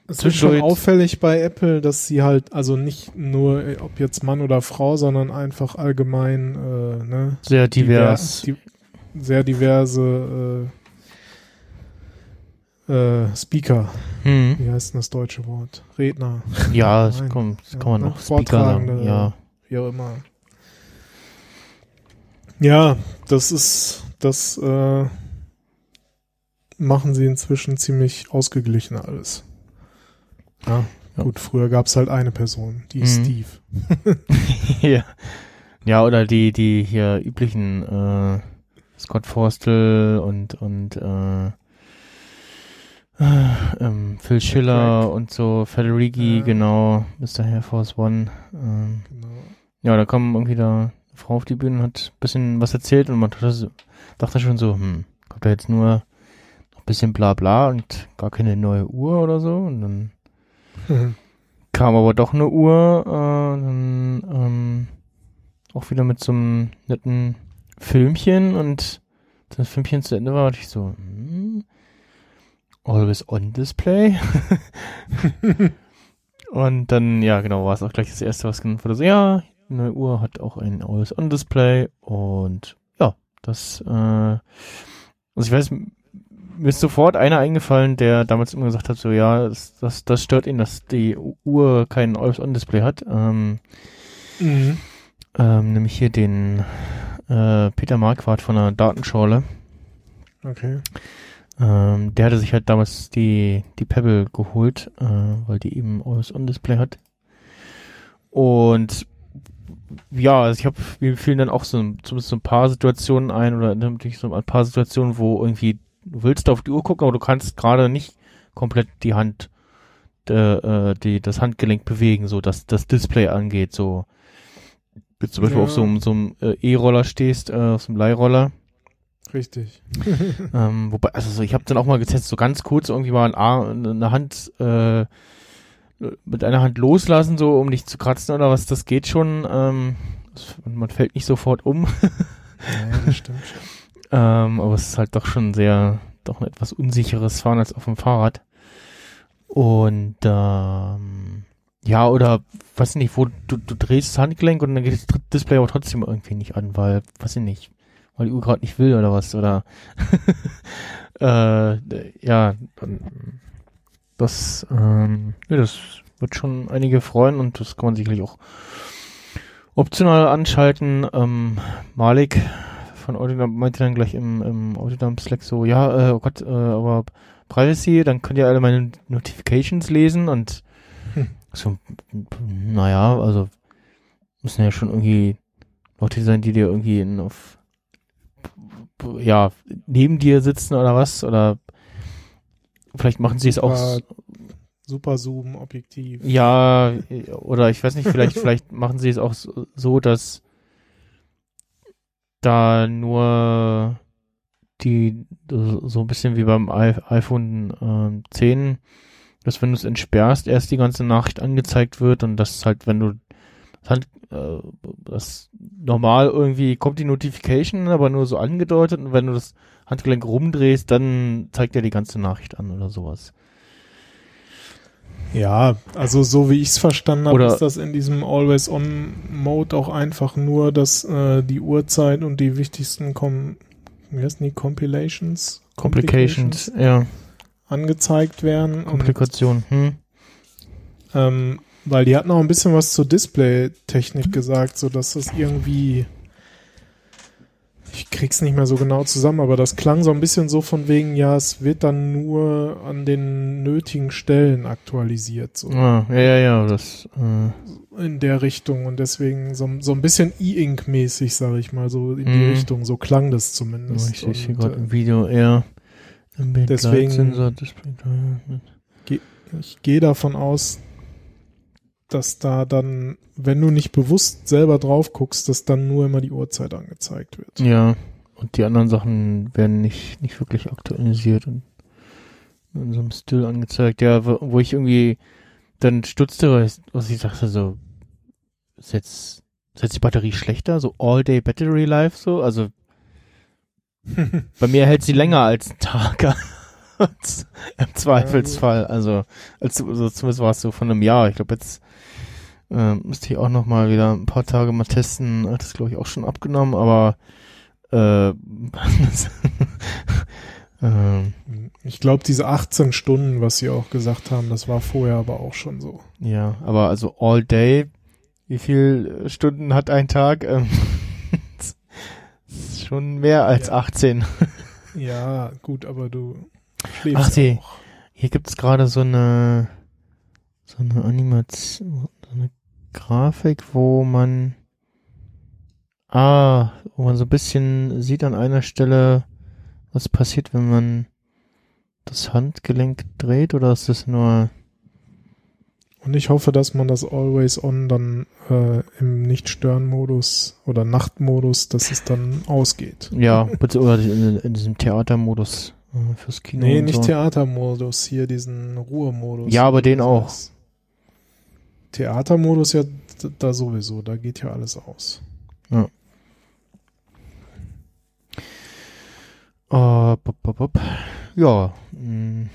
Es ist schon auffällig bei Apple, dass sie halt, also nicht nur, äh, ob jetzt Mann oder Frau, sondern einfach allgemein, äh, ne, sehr divers. Diver- di sehr diverse äh, äh, Speaker. hm. Wie heißt denn das deutsche Wort? Redner, Ja, das kann, das Ja, kann man ne? auch Speaker sagen. Ja. wie auch immer. Ja, das ist, das äh, machen sie inzwischen ziemlich ausgeglichen alles. Ja, Ja. gut, früher gab es halt eine Person, die Mhm. Steve. ja. ja, oder die, die hier üblichen äh, Scott Forstel und und äh, äh, ähm, Phil Schiller Craig. und so, Federighi, Ja. genau, Mr. Air Force One. Ähm, Genau. ja, da kam irgendwie da eine Frau auf die Bühne und hat ein bisschen was erzählt und man dachte schon so, hm, kommt da jetzt nur noch ein bisschen bla bla und gar keine neue Uhr oder so und dann kam aber doch eine Uhr, äh, dann ähm, auch wieder mit so einem netten Filmchen und das Filmchen zu Ende war, dachte ich so, hm, always on display. und dann, ja genau, war es auch gleich das erste, was genannt wurde. So, ja, eine Uhr hat auch ein always on display und ja, das, äh, also ich weiß, mir ist sofort einer eingefallen, der damals immer gesagt hat, so ja, das, das, stört ihn, dass die Uhr kein Always-On-Display hat. Ähm, Mhm. ähm, nämlich hier den äh, Peter Marquardt von der Datenschorle. Okay. Ähm, der hatte sich halt damals die, die Pebble geholt, äh, weil die eben Always-On-Display hat. Und ja, also ich habe mir fielen dann auch so zumindest so ein paar Situationen ein oder natürlich so ein paar Situationen, wo irgendwie du willst auf die Uhr gucken, aber du kannst gerade nicht komplett die Hand äh, äh, die das Handgelenk bewegen, so dass das Display angeht, so wenn du zum Beispiel Ja. auf so einem so einem äh, E-Roller stehst, äh, auf so einem Leihroller. Richtig. Ähm, wobei, also so, ich habe dann auch mal getestet, so ganz kurz irgendwie mal ein Arm, eine Hand äh, mit einer Hand loslassen, so um nicht zu kratzen oder was, das geht schon. Ähm, man fällt nicht sofort um. ja, das stimmt schon. Ähm, aber es ist halt doch schon sehr, doch ein etwas unsicheres Fahren als auf dem Fahrrad. Und ähm, ja, oder weiß ich nicht, wo du, du drehst das Handgelenk und dann geht das Display aber trotzdem irgendwie nicht an, weil, weiß ich nicht, weil die Uhr gerade nicht will oder was, oder äh, ja, das, ähm, ja, das wird schon einige freuen und das kann man sicherlich auch optional anschalten. Ähm, Malik von Autodump meinte dann gleich im, im Autodump Slack so, ja, äh, oh Gott, äh, aber Privacy, dann könnt ihr alle meine Notifications lesen und Hm. so, naja, also müssen ja schon irgendwie Leute sein, die dir irgendwie in, auf ja, neben dir sitzen oder was, oder vielleicht machen sie es auch Super, Zoom, Objektiv. ja, oder ich weiß nicht, vielleicht, vielleicht machen sie es auch so, so, dass da nur die, so ein bisschen wie beim iPhone ähm, 10, dass wenn du es entsperrst, erst die ganze Nachricht angezeigt wird und das halt, wenn du das, Hand, äh, das normal irgendwie kommt die Notification, aber nur so angedeutet und wenn du das Handgelenk rumdrehst, dann zeigt er die ganze Nachricht an oder sowas. Ja, also so wie ich es verstanden habe, ist das in diesem Always-On-Mode auch einfach nur, dass äh, die Uhrzeit und die wichtigsten Com wie heißen die? Compilations? Complications, ja. angezeigt werden. Komplikation. Hm. ähm, Weil die hatten auch ein bisschen was zur Display-Technik gesagt, so dass das irgendwie ich krieg's nicht mehr so genau zusammen, aber das klang so ein bisschen so von wegen, ja, es wird dann nur an den nötigen Stellen aktualisiert. So. Ah, ja, ja, ja, das äh, in der Richtung und deswegen so, so ein bisschen E-Ink-mäßig, sage ich mal, so in die Mhm. Richtung. So klang das zumindest. ich sehe gerade äh, im Video eher im Bild deswegen- ich gehe davon aus, dass da dann, wenn du nicht bewusst selber drauf guckst, dass dann nur immer die Uhrzeit angezeigt wird. Ja, und die anderen Sachen werden nicht, nicht wirklich aktualisiert und in so einem Still angezeigt. Ja, wo, ich irgendwie dann stutzte, was, was ich dachte, so, ist jetzt, ist jetzt die Batterie schlechter? So All-Day Battery Life so? Also bei mir hält sie länger als ein Tag. Im Zweifelsfall. Also, als, also zumindest war es so von einem Jahr. Ich glaube, jetzt äh, müsste ich auch noch mal wieder ein paar Tage mal testen. Hat das, glaube ich, auch schon abgenommen, aber äh, ähm, Ich glaube, diese 18 Stunden, was sie auch gesagt haben, das war vorher aber auch schon so. ja, aber also all day, wie viel Stunden hat ein Tag? Ähm, schon mehr als Ja. 18. Ja, gut, aber du schläfst Ach, sie- auch. Hier gibt's gerade so eine so eine Animation, so eine Grafik, wo man ah, wo man so ein bisschen sieht an einer Stelle, was passiert, wenn man das Handgelenk dreht oder ist das nur Und ich hoffe, dass man das Always On dann äh, im Nicht-Stören-Modus oder Nachtmodus, dass es dann ausgeht. ja, oder in, in diesem Theatermodus äh, fürs Kino Nee, nicht so. Theatermodus, hier diesen Ruhemodus. Ja, aber den auch. heißt, Theatermodus ja da sowieso, da geht ja alles aus. Äh, bop, bop, bop. Ja, mh.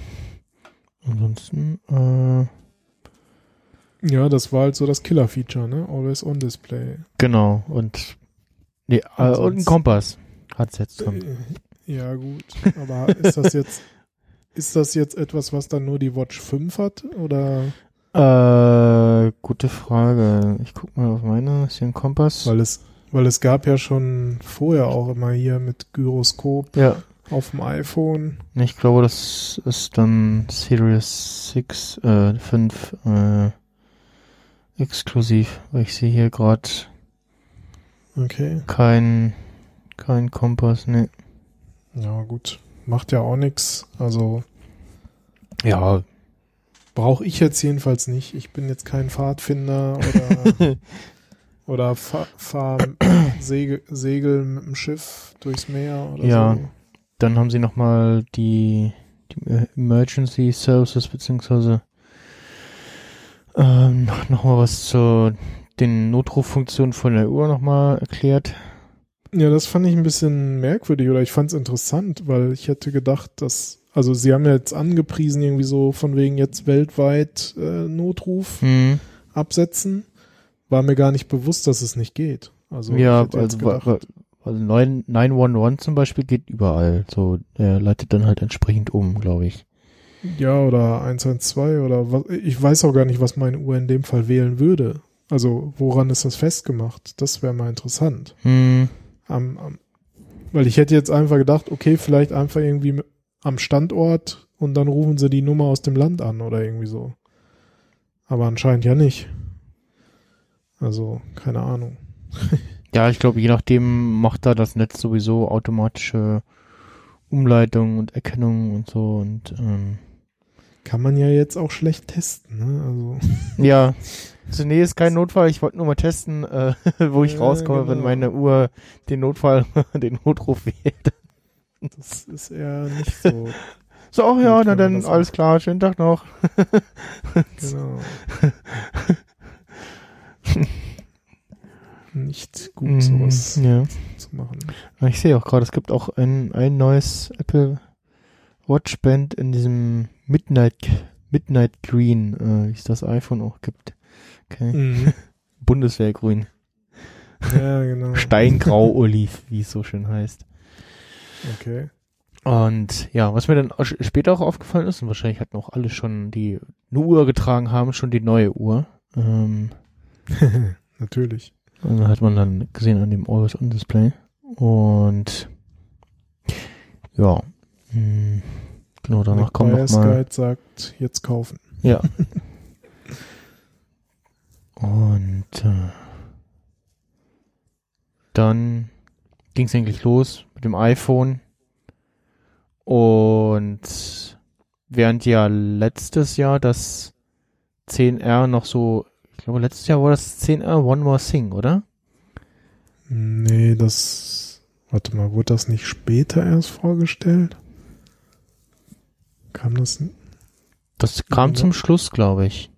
ansonsten äh, Ja, das war halt so das Killer-Feature, ne? Always On Display. Genau, und, nee, äh, Und ein Kompass hat jetzt drin. Äh, Ja, gut. Aber ist das jetzt, ist das jetzt etwas, was dann nur die Watch 5 hat? Oder Äh, gute Frage. Ich guck mal auf meine, ist hier ein Kompass? weil es, weil es gab ja schon vorher auch immer hier mit Gyroskop ja, auf dem iPhone. ich glaube, das ist dann Series 6, äh, 5, äh, exklusiv, weil ich sehe hier gerade Okay. kein, kein Kompass, ne. Ja, gut. Macht ja auch nix. Also Ja, brauche ich jetzt jedenfalls nicht. Ich bin jetzt kein Pfadfinder oder, oder fahr, fahr Segel, Segel mit dem Schiff durchs Meer oder Ja. so. dann haben sie nochmal die, die Emergency Services beziehungsweise ähm, nochmal was zu den Notruffunktionen von der Uhr nochmal erklärt. Ja, das fand ich ein bisschen merkwürdig oder ich fand es interessant, weil ich hätte gedacht, dass, also sie haben ja jetzt angepriesen, irgendwie so von wegen jetzt weltweit äh, Notruf Hm. absetzen. War mir gar nicht bewusst, dass es nicht geht. Also ja, also, gedacht, also 9 911 zum Beispiel geht überall. So, er leitet dann halt entsprechend um, glaube ich. ja, oder 112 oder was, ich weiß auch gar nicht, was meine Uhr in dem Fall wählen würde. Also woran ist das festgemacht? Das wäre mal interessant. Hm. Am, am, weil ich hätte jetzt einfach gedacht, okay, vielleicht einfach irgendwie mit- am Standort und dann rufen sie die Nummer aus dem Land an oder irgendwie so. Aber anscheinend ja nicht. Also, keine Ahnung. Ja, ich glaube, je nachdem macht da das Netz sowieso automatische Umleitung und Erkennung und so und ähm, Kann man ja jetzt auch schlecht testen, ne? Also, Ja. Also, nee, ist kein Notfall. Ich wollte nur mal testen, äh, wo ich Ja, rauskomme, wenn genau. meine Uhr den Notfall, den Notruf wählt. Das ist eher nicht so. So, ach ja, na dann alles macht. klar, schönen Tag noch. genau. Nicht gut, Mm, sowas Ja. zu machen. Ich sehe auch gerade, es gibt auch ein, ein neues Apple Watch Band in diesem Midnight, Midnight Green, äh, wie es das iPhone auch gibt. Okay. Mhm. Bundeswehrgrün. Ja, genau. Steingrau-Oliv, wie es so schön heißt. Okay. Und ja, was mir dann später auch aufgefallen ist, und wahrscheinlich hatten auch alle schon, die eine Uhr getragen haben, schon die neue Uhr. Ähm, Natürlich. also hat man dann gesehen an dem Always-On-Display. Und ja, mh, genau, danach Mac kommen noch Buyers mal Guide sagt, jetzt kaufen. Ja. Und äh, dann ging es eigentlich los mit dem iPhone. Und während ja letztes Jahr das 10R noch so, ich glaube letztes Jahr war das 10R One More Thing, oder? Nee, das, warte mal, wurde das nicht später erst vorgestellt? Kam das, Das kam Ja. zum Schluss, glaube ich.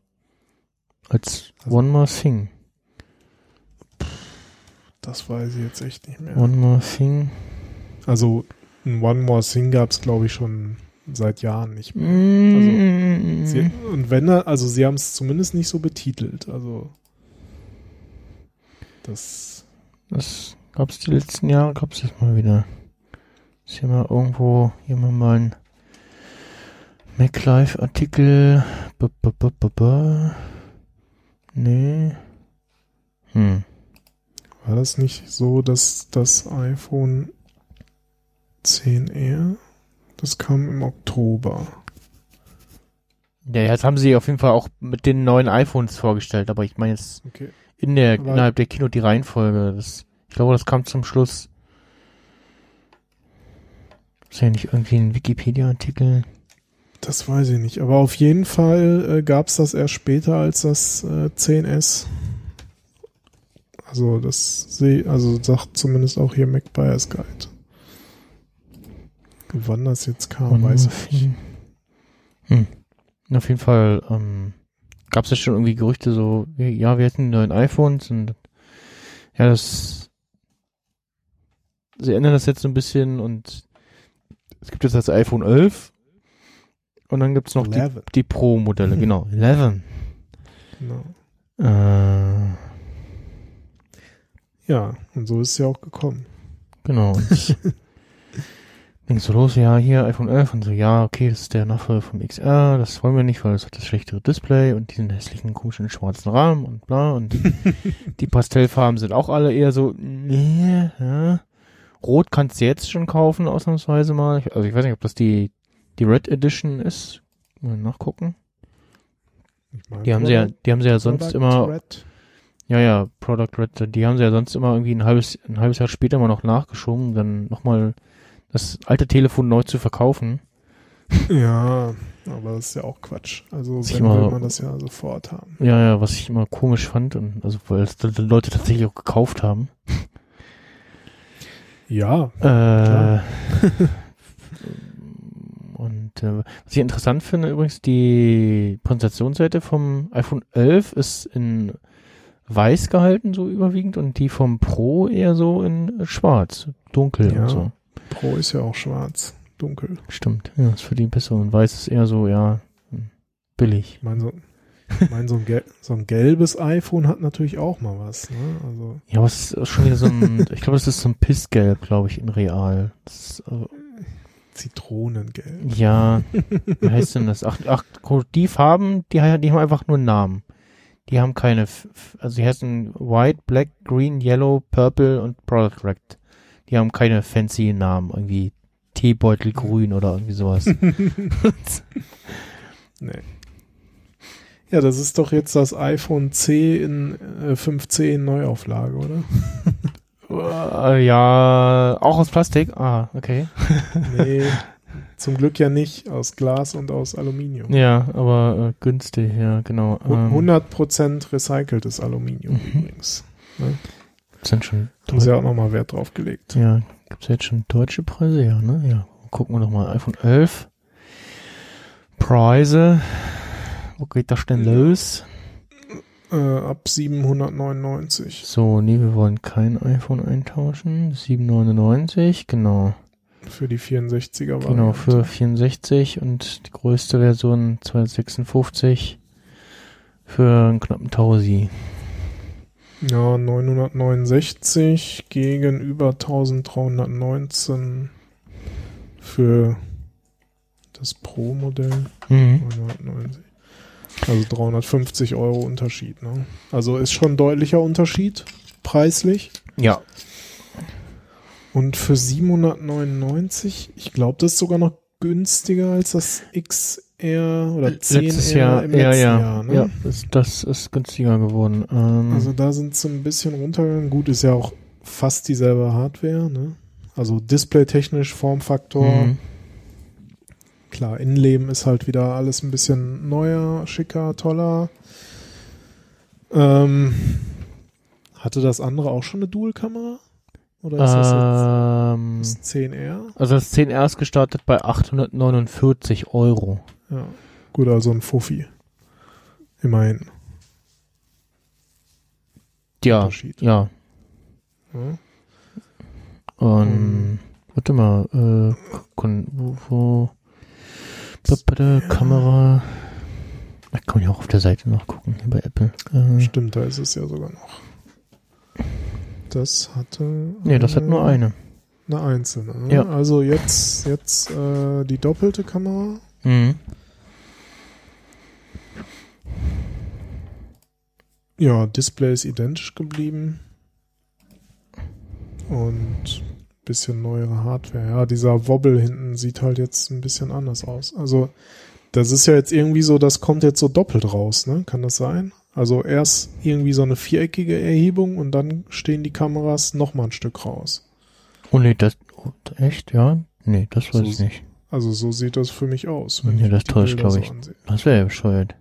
Als Also- One More Thing. das weiß ich jetzt echt nicht mehr. One More Thing. Also, ein One More Thing gab es, glaube ich, schon seit Jahren nicht mehr. Mm. Sie, und wenn er, also sie haben es zumindest nicht so betitelt. Also das Das gab's die letzten Jahre, gab's das mal wieder. Ist hier mal irgendwo, hier mal ein MacLife-Artikel. Nee. Hm. war das nicht so, dass das iPhone 10R, das kam im Oktober. Ja, jetzt haben sie auf jeden Fall auch mit den neuen iPhones vorgestellt, aber ich meine jetzt Okay. in der, Aber- innerhalb der Kino die Reihenfolge. Das, ich glaube, das kam zum Schluss. Ist ja nicht irgendwie ein Wikipedia-Artikel. Das weiß ich nicht. Aber auf jeden Fall äh, gab es das erst später als das äh, 10S. Also das sehe, also sagt zumindest auch hier Mac Buyers Guide. Wann das jetzt kam, Und weiß ich nicht. Hm. Auf jeden Fall ähm, gab es ja schon irgendwie Gerüchte so, ja, wir hätten neuen iPhones und ja, das sie ändern das jetzt so ein bisschen und es gibt jetzt das iPhone 11 und dann gibt's noch die, 11. die Pro-Modelle, genau, 11. Genau. Äh, Ja, und so ist es ja auch gekommen. genau. Ging so los, ja, hier iPhone 11 und so, ja, okay, das ist der Nachfolger vom XR, das wollen wir nicht, weil das hat das schlechtere Display und diesen hässlichen, komischen schwarzen Rahmen und bla und die Pastellfarben sind auch alle eher so, nee, ja. Rot kannst du jetzt schon kaufen, ausnahmsweise mal. Also ich weiß nicht, ob das die, die Red Edition ist. Mal nachgucken. Ich Die haben sie ja, die haben sie ja sonst Product immer, Red. ja, ja, Product Red, die haben sie ja sonst immer irgendwie ein halbes, ein halbes Jahr später mal noch nachgeschoben, dann nochmal das alte Telefon neu zu verkaufen. Ja, aber das ist ja auch Quatsch. Also wenn mal- will man das ja sofort haben. Ja, ja, was ich immer komisch fand und also weil es die Leute tatsächlich auch gekauft haben. Ja, Äh, und äh, was ich interessant finde übrigens, die Präsentationsseite vom iPhone 11 ist in weiß gehalten, so überwiegend, und die vom Pro eher so in schwarz, dunkel Ja. und so. Pro ist ja auch schwarz, dunkel. Stimmt, ja, ist für die besser. Und weiß ist eher so, ja, billig. Ich meine, so, ich mein, so, ein gel so ein gelbes iPhone hat natürlich auch mal was. Ne? Also Ja, aber es ist schon wieder so ein, ich glaube, das ist so ein Pissgelb, glaube ich, in real. Ist, äh, Zitronengelb. Ja, wie heißt denn das? Ach, ach, die Farben, die, die haben einfach nur Namen. Die haben keine, also die heißen White, Black, Green, Yellow, Purple und Product Red. Die haben keine fancy Namen, irgendwie Teebeutel grün oder irgendwie sowas. Nee. Ja, das ist doch jetzt das iPhone C in äh, 5C in Neuauflage, oder? Äh, ja, auch aus Plastik? Ah, okay. Nee, zum Glück ja nicht. Aus Glas und aus Aluminium. Ja, aber äh, günstig, ja, genau. Ähm, 100% recyceltes Aluminium Mhm. übrigens. Sind schon Haben sie auch nochmal Wert drauf gelegt. Ja, gibt's jetzt schon deutsche Preise? Ja, ne? Ja. Gucken wir noch mal. iPhone 11. Preise. Wo geht das denn los? Äh, ab 799. So, nee, wir wollen kein iPhone eintauschen. 799, genau. Für die 64er Variante. Genau, für 64 und die größte Version 256 für einen knappen Tausi. Ja, 969 gegenüber 1319 für das Pro-Modell. Mhm. 990. Also 350 Euro Unterschied. Ne? Also ist schon ein deutlicher Unterschied preislich. Ja. Und für 799, ich glaube, das ist sogar noch günstiger als das XR oder 10R Letztes Jahr, im ja, letzten ja. Jahr. Ne? Ja, das, das ist günstiger geworden. Ähm, Also da sind sie ein bisschen runtergegangen. Gut, ist ja auch fast dieselbe Hardware. Ne? Also displaytechnisch, Formfaktor. mhm. Klar, Innenleben ist halt wieder alles ein bisschen neuer, schicker, toller. Ähm, hatte das andere auch schon eine Dual-Kamera? Oder ist das ähm, jetzt das 10R? also das 10R ist gestartet bei 849 Euro. Ja. Gut, also ein Fuffi. Immerhin. Ja, Unterschied. ja. Ja. Und Hm. warte mal, äh, wo, wo ba, da, Kamera. Da kann man ja auch auf der Seite nachgucken, hier bei Apple. Äh, Stimmt, da ist es ja sogar noch. Das hatte. nee, das hat nur eine. Eine einzelne. Ne? Ja. Also jetzt, jetzt äh, die doppelte Kamera. Mhm. Ja, Display ist identisch geblieben. Und bisschen neuere Hardware. Ja, dieser Wobble hinten sieht halt jetzt ein bisschen anders aus. Also, das ist ja jetzt irgendwie so, das kommt jetzt so doppelt raus, ne? Kann das sein? Also erst irgendwie so eine viereckige Erhebung und dann stehen die Kameras noch mal ein Stück raus. Oh nee, das, oh, echt, ja? Nee, das weiß So- ich nicht. Also so sieht das für mich aus. Nee, ich das täuscht, Bilder glaub ich. ansehe. Das wäre ja bescheuert.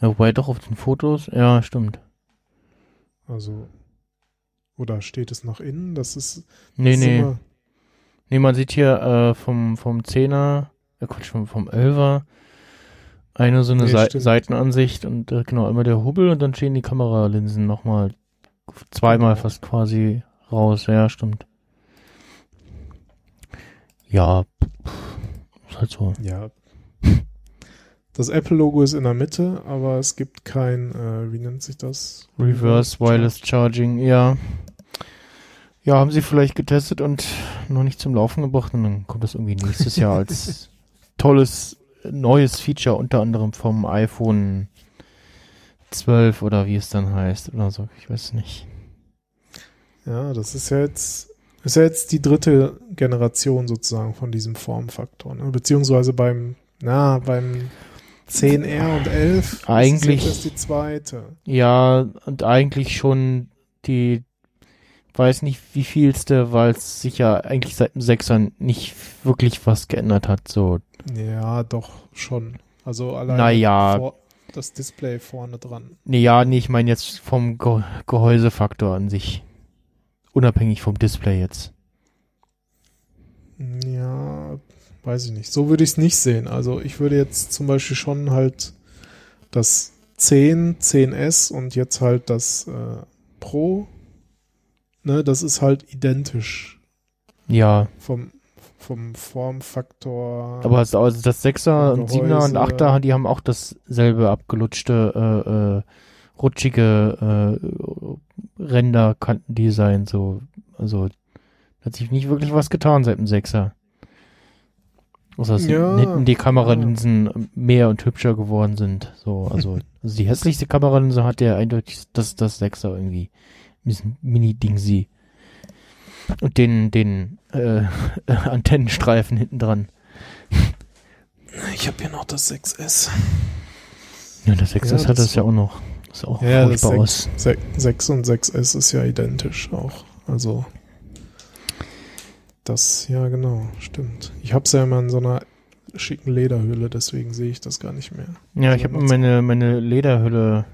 Ja, wobei doch auf den Fotos, ja, stimmt. Also, oder steht es nach innen? Das ist. Nee, das ist nee. immer- Nee, man sieht hier äh, vom, vom 10er, äh, Quatsch, vom, vom 11er eine so eine Nee, Sei stimmt. Seitenansicht und äh, genau, immer der Hubbel und dann stehen die Kameralinsen nochmal zweimal Genau. fast quasi raus. Ja, stimmt. Ja, pff, ist halt so. Ja. Das Apple-Logo ist in der Mitte, aber es gibt kein, äh, wie nennt sich das? Reverse Wireless Charging, ja. Ja, haben sie vielleicht getestet und noch nicht zum Laufen gebracht und dann kommt das irgendwie nächstes Jahr als tolles neues Feature, unter anderem vom iPhone 12 oder wie es dann heißt oder so. Ich weiß nicht. Ja, das ist ja jetzt, ist ja jetzt die dritte Generation sozusagen von diesem Formfaktor, ne? Beziehungsweise beim, na, beim 10R und 11 Eigentlich- ist erst die zweite. Ja, und eigentlich schon die, weiß nicht wie vielste, weil es sich ja eigentlich seit dem Sechser nicht wirklich was geändert hat. So, Ja, doch, schon. Also allein Naja. vor, das Display vorne dran. Nee, ja, nee, ich meine jetzt vom Ge Gehäusefaktor an sich. Unabhängig vom Display jetzt. Ja, weiß ich nicht. So würde ich es nicht sehen. Also ich würde jetzt zum Beispiel schon halt das 10, 10S und jetzt halt das äh, Pro, ne, das ist halt identisch Ja, vom, vom Formfaktor. aber also das 6er und 7er und Gehäuse. 8er, die haben auch dasselbe abgelutschte, äh, äh, rutschige äh, Ränder-Kantendesign. So, also hat sich nicht wirklich was getan seit dem 6er. Außer dass Ja, hinten die Kameralinsen mehr und hübscher geworden sind. So, also, also die hässlichste Kameralinse hat ja eindeutig das, das 6er irgendwie. Diesen Mini-Ding sie. Und den, den äh, Antennenstreifen hinten dran. ich habe hier noch das 6S. Ja, das 6 Ja, hat das das ja auch noch. Das ist auch Ja, das furchtbar 6, aus. 6 und 6S ist ja identisch auch. Also das, ja genau, stimmt. Ich habe es ja immer in so einer schicken Lederhülle, deswegen sehe ich das gar nicht mehr. Ja, ich habe meine, meine Lederhülle.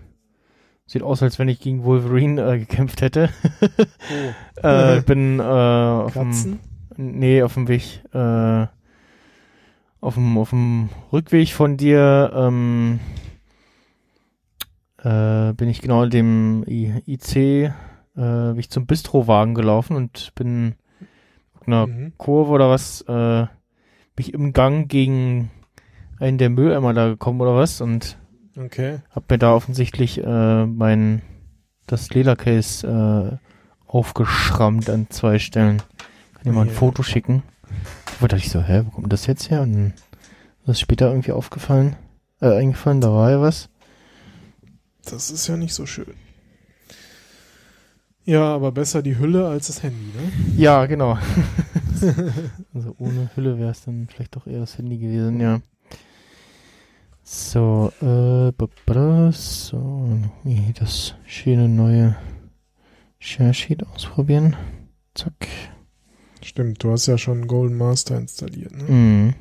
Sieht aus, als wenn ich gegen Wolverine äh, gekämpft hätte. Oh. äh, bin äh, auf dem, nee, auf dem Weg, äh, auf dem, auf dem Rückweg von dir, ähm, äh, bin ich genau in dem IC, äh, bin ich zum Bistrowagen gelaufen und bin einer Mhm. Kurve oder was, äh, bin ich im Gang gegen einen der Mülleimer da gekommen oder was und Okay. hab mir da offensichtlich äh, mein das Ledercase äh, aufgeschrammt an zwei Stellen. Kann dir mal ein Ja. Foto schicken. Da dachte ich so, hä, wo kommt das jetzt her? Und dann ist das später irgendwie aufgefallen. äh, eingefallen, da war ja was. Das ist ja nicht so schön. Ja, aber besser die Hülle als das Handy, ne? Ja, genau. also ohne Hülle wäre es dann vielleicht doch eher das Handy gewesen, ja. So, äh, so, hier das schöne neue Share Sheet ausprobieren. Zack. Stimmt, du hast ja schon Golden Master installiert, ne? Mhm.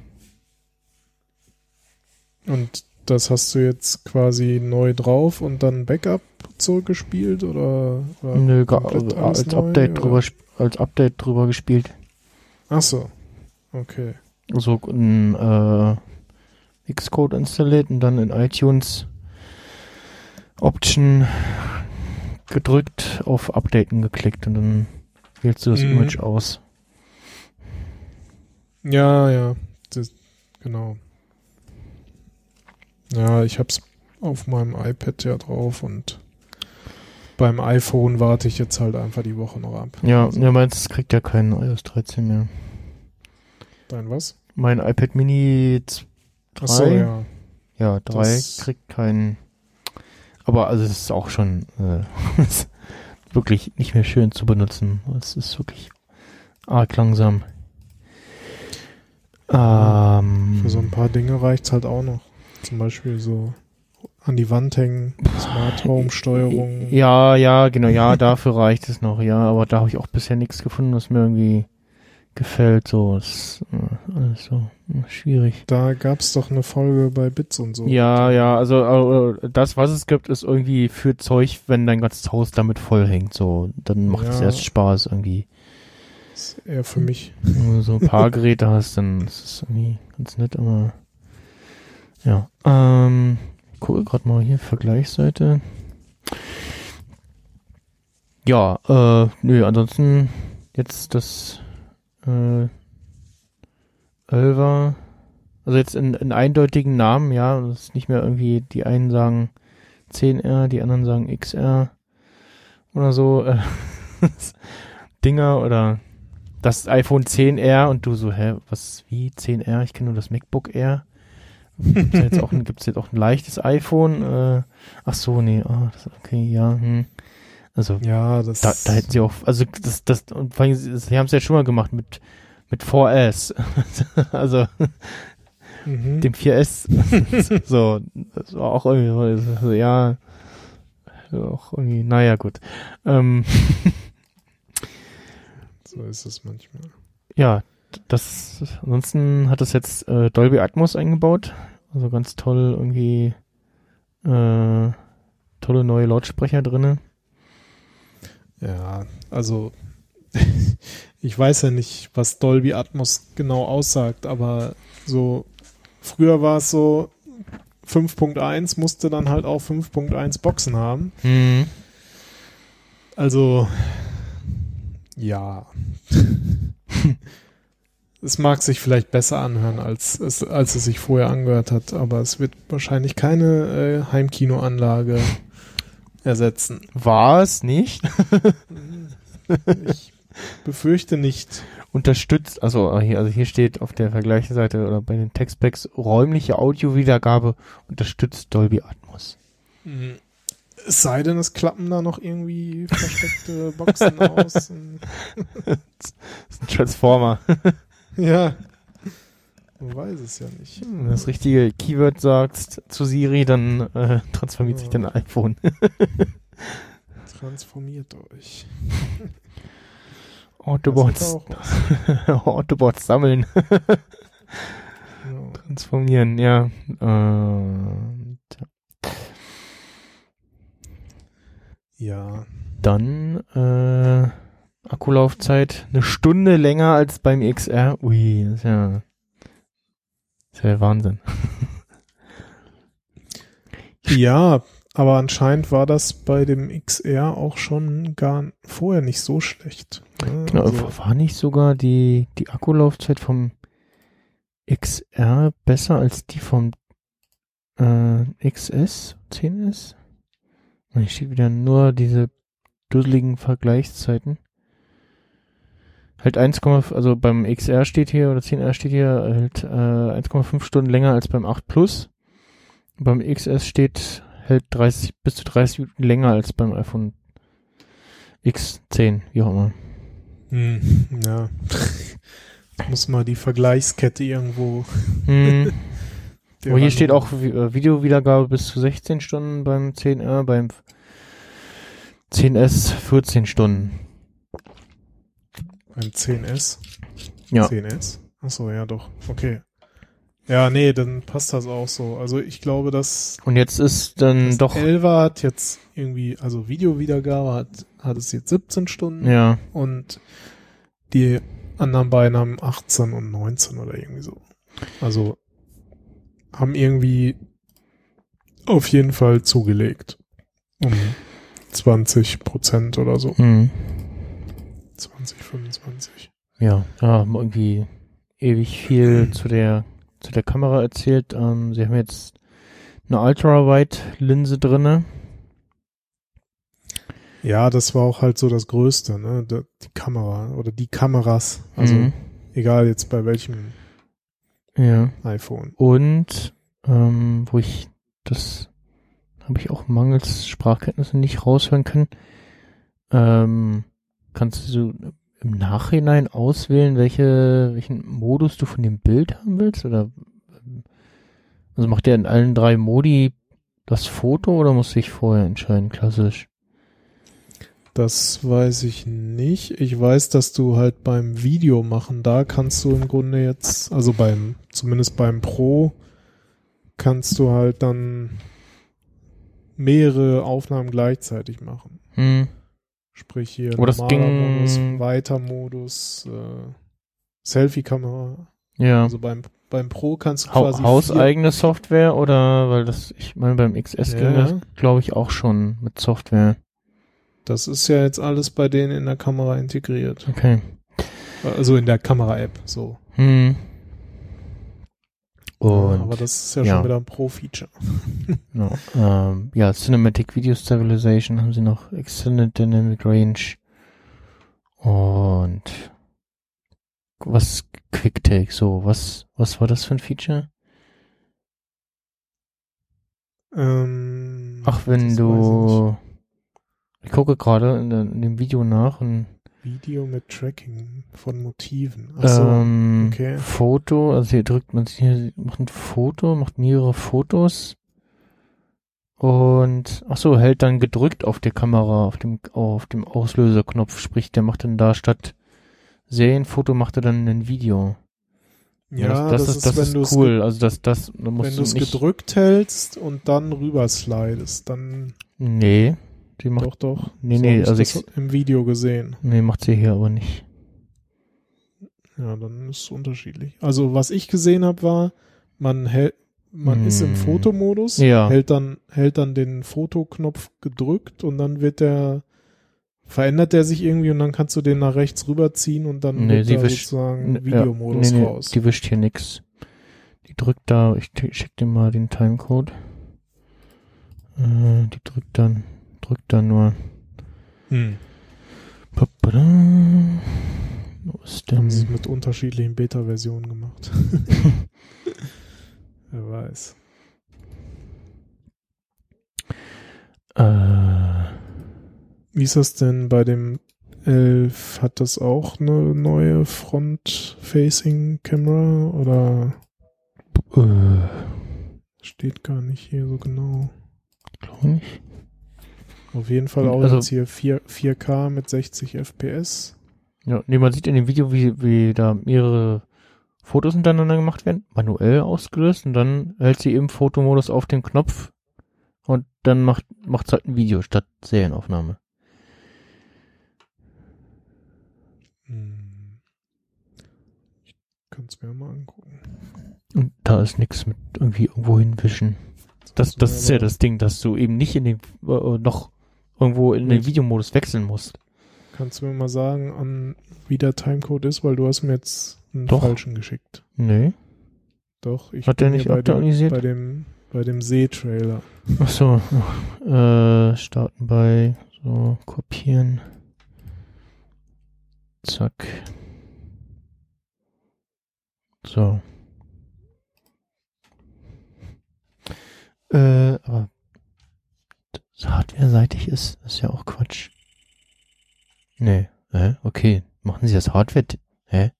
Und das hast du jetzt quasi neu drauf und dann Backup zurückgespielt oder, oder Nö, alles als neu, Update oder? drüber, als Update drüber gespielt. Ach so. Okay. So ein äh, Xcode installiert und dann in iTunes Option gedrückt, auf Updaten geklickt und dann wählst du das Mhm. Image aus. Ja, ja, das, genau. Ja, ich hab's auf meinem iPad ja drauf und beim iPhone warte ich jetzt halt einfach die Woche noch ab. Ja, Also, ja, meins kriegt ja keinen iOS 13 mehr. Dein was? Mein iPad Mini 2, Ach so, ja. ja, 3 Das- kriegt keinen. Aber also es ist auch schon äh, wirklich nicht mehr schön zu benutzen. Es ist wirklich arg langsam. Ähm, Für so ein paar Dinge reicht's halt auch noch. Zum Beispiel so an die Wand hängen, Smart Home Steuerung. Ja, ja, genau, ja, dafür reicht es noch, ja, aber da habe ich auch bisher nichts gefunden, was mir irgendwie gefällt, so, ist äh, alles so äh, schwierig. Da gab's doch eine Folge bei Bits und so. Ja, ja, also äh, das, was es gibt, ist irgendwie für Zeug, wenn dein ganzes Haus damit vollhängt, so, dann macht es Ja. erst Spaß irgendwie. Ist eher für mich. Wenn du so ein paar Geräte hast, dann ist es irgendwie ganz nett, aber ja. Ähm, gucke gerade mal hier, Vergleichsseite. Ja, äh, nö, ansonsten jetzt das äh, Elva, also jetzt in, in eindeutigen Namen, ja, das ist nicht mehr irgendwie, die einen sagen 10R, die anderen sagen XR oder so, äh, Dinger oder das iPhone 10R und du so, hä, was, wie 10R? Ich kenne nur das MacBook Air. Gibt's ja jetzt auch ein, gibt's jetzt auch ein leichtes iPhone? Äh, ach so, nee, ah, das, okay, ja, hm. Also, Ja, das da, da hätten sie auch, also das, das, und vor allem, sie sie haben es ja schon mal gemacht mit, mit 4S. also, mhm. dem 4S. so, das war auch irgendwie, so, also, ja, auch irgendwie, naja, gut. Ähm, so ist es manchmal. Ja, das ansonsten hat das jetzt äh, Dolby Atmos eingebaut. Also ganz toll irgendwie äh, tolle neue Lautsprecher drinne. Ja, also ich weiß ja nicht, was Dolby Atmos genau aussagt, aber so früher war es so 5.1 musste dann halt auch 5.1 Boxen haben. Mhm. Also ja. es mag sich vielleicht besser anhören, als es, als es sich vorher angehört hat, aber es wird wahrscheinlich keine äh, Heimkinoanlage ersetzen. War es nicht? Ich befürchte nicht. Unterstützt, also hier, also hier steht auf der Vergleichsseite oder bei den Textpacks räumliche Audiowiedergabe unterstützt Dolby Atmos. Es sei denn, es klappen da noch irgendwie versteckte Boxen aus. Das ist ein Transformer. Ja. Man weiß es ja nicht. Wenn du das richtige Keyword sagst zu Siri, dann äh, transformiert sich dein iPhone. Transformiert euch. Autobots. Autobots sammeln. Genau. Transformieren, ja. Und Ja. dann äh, Akkulaufzeit eine Stunde länger als beim XR. Ui, das ist ja, das ist ja Wahnsinn. Ja, aber anscheinend war das bei dem XR auch schon gar vorher nicht so schlecht. ne? Genau, Also, war nicht sogar die, die Akkulaufzeit vom XR besser als die vom äh, XS, 10S? Und hier steht wieder nur diese dusseligen Vergleichszeiten. Halt 1, also beim XR steht hier, oder 10R steht hier, halt äh, 1,5 Stunden länger als beim 8 Plus. Beim XS steht, hält 30, bis zu 30 Minuten länger als beim iPhone X10, wie auch immer. Hm, ja. Muss mal die Vergleichskette irgendwo. Hm. Aber hier steht auch äh, Videowiedergabe bis zu 16 Stunden beim 10R, beim 10S 14 Stunden. Beim 10S. Ja. 10S. Achso, ja doch. Okay. Ja, nee, dann passt das auch so. Also ich glaube, dass Und jetzt ist dann doch, 11 hat jetzt irgendwie, also Videowiedergabe hat, hat es jetzt 17 Stunden ja, und die anderen beiden haben 18 und 19 oder irgendwie so. Also haben irgendwie auf jeden Fall zugelegt. Um 20 Prozent oder so. hm, 20, 25. ja, ja, haben irgendwie ewig viel zu der, zu der Kamera erzählt. Ähm, sie haben jetzt eine Ultrawide-Linse drinne. Ja, das war auch halt so das Größte, ne? Da- Die Kamera oder die Kameras. Also Mhm. egal jetzt bei welchem Ja. iPhone. Und ähm, wo ich das habe ich auch mangels Sprachkenntnissen nicht raushören können. Ähm, kannst du im Nachhinein auswählen, welche, welchen Modus du von dem Bild haben willst? Oder ähm, also macht der in allen drei Modi das Foto oder muss ich vorher entscheiden, klassisch? Das weiß ich nicht. Ich weiß, dass du halt beim Video machen, da kannst du im Grunde jetzt, also beim, zumindest beim Pro, kannst du halt dann mehrere Aufnahmen gleichzeitig machen. Hm. Sprich hier Oh, das normaler ging- Modus, Weiter-Modus, äh, Selfie-Kamera. Ja. Also beim, beim Pro kannst du Ha quasi hauseigene Software oder weil das, ich meine, beim XS ging Ja. das, glaube ich, auch schon mit Software. Das ist ja jetzt alles bei denen in der Kamera integriert. Okay. Also in der Kamera-App, so. Hm. Und aber das ist ja, ja. schon wieder ein Pro-Feature. genau, ähm, ja, Cinematic Video Stabilization haben sie noch Extended Dynamic Range und was QuickTake, so, was, was war das für ein Feature? Ähm, Ach, wenn du, ich gucke gerade in, in dem Video nach und. Video mit Tracking von Motiven. Achso, ähm, okay. Foto, also hier drückt man sich hier, macht ein Foto, macht mehrere Fotos und ach so, hält dann gedrückt auf der Kamera, auf dem, auf dem Auslöserknopf, sprich, der macht dann da statt Serienfoto macht er dann ein Video. ja, das, das, ist, das ist cool. Also das, das, da ge- Wenn musst du es gedrückt hältst und dann rüber slidest, dann Nee, die macht, doch, doch. nee, So nee, also das ich, im Video gesehen. nee, macht sie hier aber nicht. Ja, dann ist es unterschiedlich. Also was ich gesehen habe, war, man hält, man ist im Hm. Fotomodus, Ja. hält dann, hält dann den Fotoknopf gedrückt und dann wird der, verändert der sich irgendwie und dann kannst du den nach rechts rüberziehen und dann Nee, wird da wischt- sozusagen Ja, Videomodus nee, nee, raus. Die wischt hier nix. Die drückt da, ich schick dir mal den Timecode. Äh, die drückt dann, drückt dann nur. Hm. Haben sie denn? mit unterschiedlichen Beta-Versionen gemacht. Wer weiß. Äh, Wie ist das denn bei dem 11? Hat das auch eine neue Front-Facing-Camera oder äh, steht gar nicht hier so genau? glaube nicht. Auf jeden Fall auch Also- jetzt hier 4, 4K mit 60 FPS. Ja, nee, man sieht in dem Video, wie, wie da mehrere Fotos hintereinander gemacht werden, manuell ausgelöst und dann hält sie im Fotomodus auf den Knopf und dann macht macht's halt ein Video statt Serienaufnahme. Hm. Ich kann es mir mal angucken. Und da ist nichts mit irgendwie irgendwo hinwischen. Das, das ist ja das Ding, dass du eben nicht in den, äh, noch irgendwo in den Nicht. Videomodus wechseln musst. Kannst du mir mal sagen, an, wie der Timecode ist, weil du hast mir jetzt einen Doch. falschen geschickt. Nee. Doch, ich Hat der bin nicht hier bei dem, aktualisiert? bei dem, bei dem See-Trailer. Ach so. Äh, starten bei, so, kopieren. Zack. So. Äh, aber hardware-seitig ist, ist ja auch Quatsch. Nee, äh, okay. Machen Sie das Hardware, hä?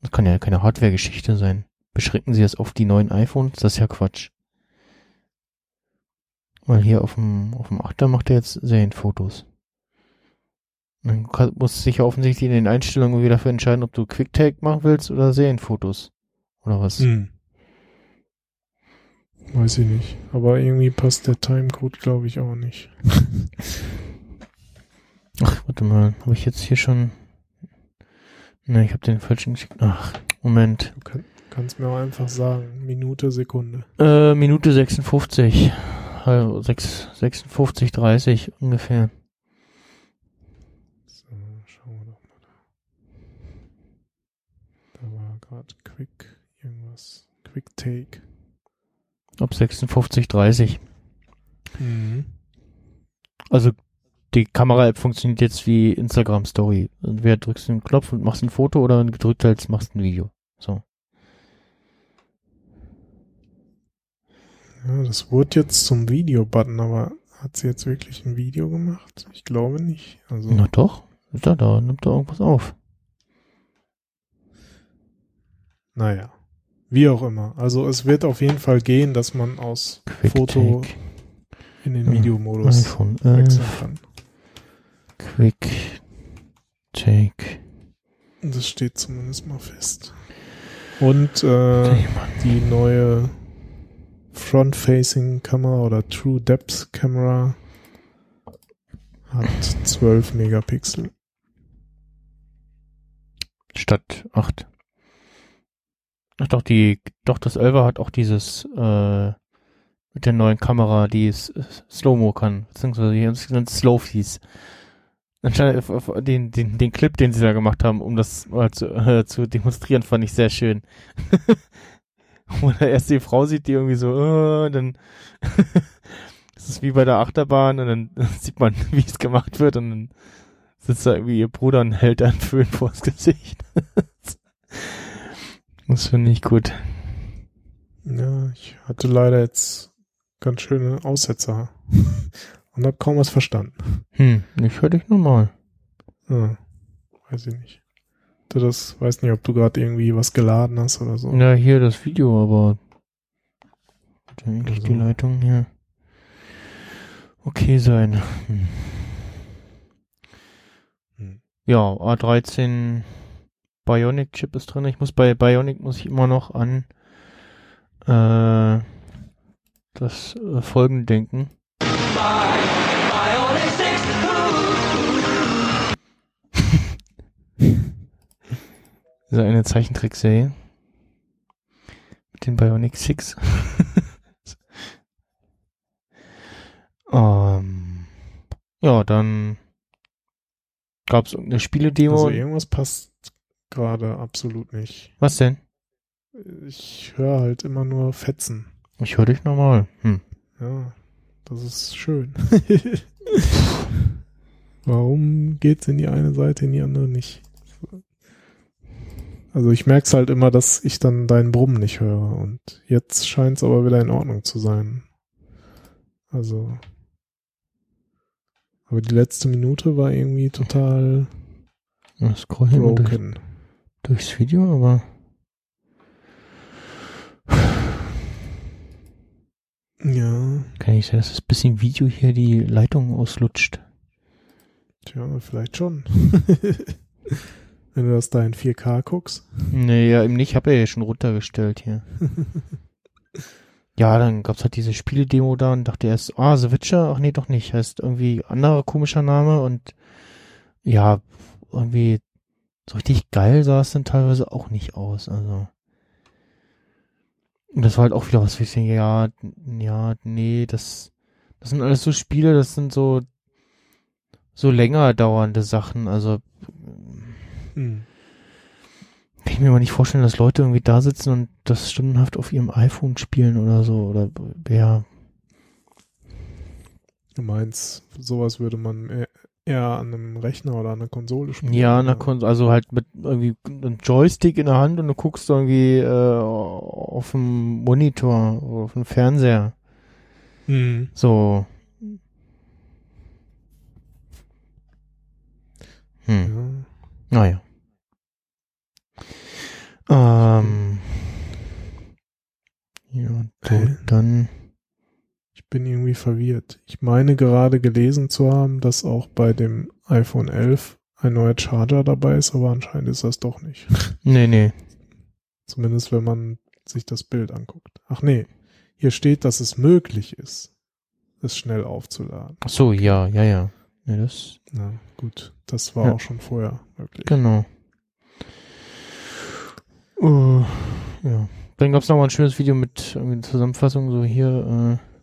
Das kann ja keine Hardware-Geschichte sein. Beschränken Sie das auf die neuen iPhones? Das ist ja Quatsch. Weil hier auf dem, auf dem 8er macht er jetzt Serienfotos. Dann du sich ja offensichtlich in den Einstellungen wieder dafür entscheiden, ob du QuickTake machen willst oder Serienfotos. Oder was? Hm. Weiß ich nicht. Aber irgendwie passt der Timecode, glaube ich, auch nicht. Ach, warte mal. Habe ich jetzt hier schon... Ne, ich habe den falschen geschickt. Ach, Moment. Du kann, kannst mir auch einfach sagen. Minute, Sekunde. Äh, Minute 56. Also 6, 56, 30 ungefähr. So, schauen wir doch mal da. Da war gerade Quick irgendwas. Quick Take. Ab 56, 30. Mhm. Also die Kamera-App funktioniert jetzt wie Instagram Story. Entweder drückst du den Knopf und machst ein Foto oder wenn du gedrückt hältst, machst ein Video. So. Ja, das wurde jetzt zum Video-Button, aber hat sie jetzt wirklich ein Video gemacht? Ich glaube nicht. Also, Na doch. Da, da nimmt er irgendwas auf. naja. Wie auch immer. Also es wird auf jeden Fall gehen, dass man aus Quick Foto Take. in den Ja, Videomodus iPhone wechseln 11. kann. Quick Take. Das steht zumindest mal fest. Und äh, die neue Front-Facing-Kamera oder True Depth Camera hat 12 Megapixel. Statt 8. Ach doch, die, doch, das 11er hat auch dieses, äh, mit der neuen Kamera, die es äh, Slow-Mo kann, beziehungsweise die sind Slow-Fees. Anscheinend auf- auf den, den, den Clip, den sie da gemacht haben, um das mal zu, äh, zu demonstrieren, fand ich sehr schön. Wo man erst die Frau sieht, die irgendwie so, äh, dann das ist wie bei der Achterbahn und dann sieht man, wie es gemacht wird und dann sitzt da irgendwie ihr Bruder und hält einen Föhn vors Gesicht. Das finde ich gut. Ja, ich hatte leider jetzt ganz schöne Aussetzer und habe kaum was verstanden. Hm, ich höre dich normal. Ah, weiß ich nicht. Du das, weiß nicht, ob du gerade irgendwie was geladen hast oder so. Ja, hier das Video, aber ja eigentlich die Also. Leitung hier okay sein. Hm. Hm. Ja, A13 Bionic Chip ist drin. Ich muss bei Bionic muss ich immer noch an äh, das äh, Folgen denken. Diese eine Zeichentrickserie mit den Bionic Six. ähm, ja, dann gab es irgendeine Spiele-Demo. Also irgendwas passt gerade absolut nicht. Was denn? Ich höre halt immer nur Fetzen. Ich höre dich normal. Hm. Ja, das ist schön. Warum geht's in die eine Seite, in die andere nicht? Also ich merk's halt immer, dass ich dann deinen Brummen nicht höre und jetzt scheint's aber wieder in Ordnung zu sein. Also aber die letzte Minute war irgendwie total durch, broken. Durchs Video, aber Ja, kann ich sagen, dass das bisschen Video hier die Leitung auslutscht. tja, vielleicht schon. Wenn du das da in 4K guckst. Nee, ja, eben nicht. Ich habe ja schon runtergestellt hier. ja, dann gab's halt diese Spiele-Demo da und dachte erst, ah, The Witcher, ach nee, doch nicht. Heißt irgendwie anderer komischer Name und ja, irgendwie so richtig geil sah es dann teilweise auch nicht aus. Also. Und das war halt auch wieder was, wie ich denke, ja, ja, nee, das, das sind alles so Spiele, das sind so, so länger dauernde Sachen. Also, Hm. kann ich mir mal nicht vorstellen, dass Leute irgendwie da sitzen und das stundenhaft auf ihrem iPhone spielen oder so. Oder ja, Du meinst, sowas würde man eher- eher an einem Rechner oder an einer Konsole spielen? ja, oder? Kon- also halt mit irgendwie einem Joystick in der Hand und du guckst irgendwie äh, auf dem Monitor oder auf dem Fernseher. Mhm. So. Hm. Ja. Naja. Ähm. Ja, so, Äh. dann. Bin irgendwie verwirrt. Ich meine gerade gelesen zu haben, dass auch bei dem iPhone 11 ein neuer Charger dabei ist, aber anscheinend ist das doch nicht. Nee, nee. Zumindest wenn man sich das Bild anguckt. Ach nee, hier steht, dass es möglich ist, es schnell aufzuladen. Ach so, ja, ja, ja. Ja, das, Na gut, das war Ja. auch schon vorher möglich. genau. Uh, ja. Dann gab's noch mal ein schönes Video mit irgendwie Zusammenfassung, so hier, äh,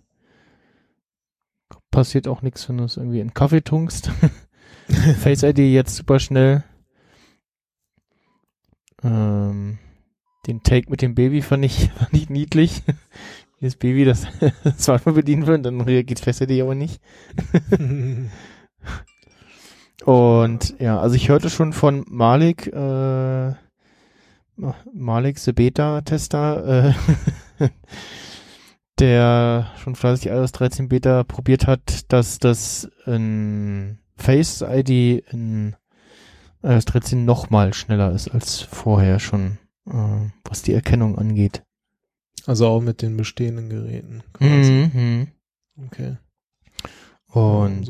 passiert auch nichts, wenn du es irgendwie in Kaffee tunkst. Face ID jetzt super schnell. Ähm, den Take mit dem Baby fand ich, fand ich niedlich. Das Baby das Smartphone bedienen will, dann reagiert Face ID aber nicht. Und ja, also ich hörte schon von Malik, äh, Malik, the Beta-Tester, äh, der schon fleißig iOS 13 Beta probiert hat, dass das in Face ID in iOS 13 nochmal schneller ist als vorher schon, äh, was die Erkennung angeht. also auch mit den bestehenden Geräten. quasi. Mhm. Okay. Und.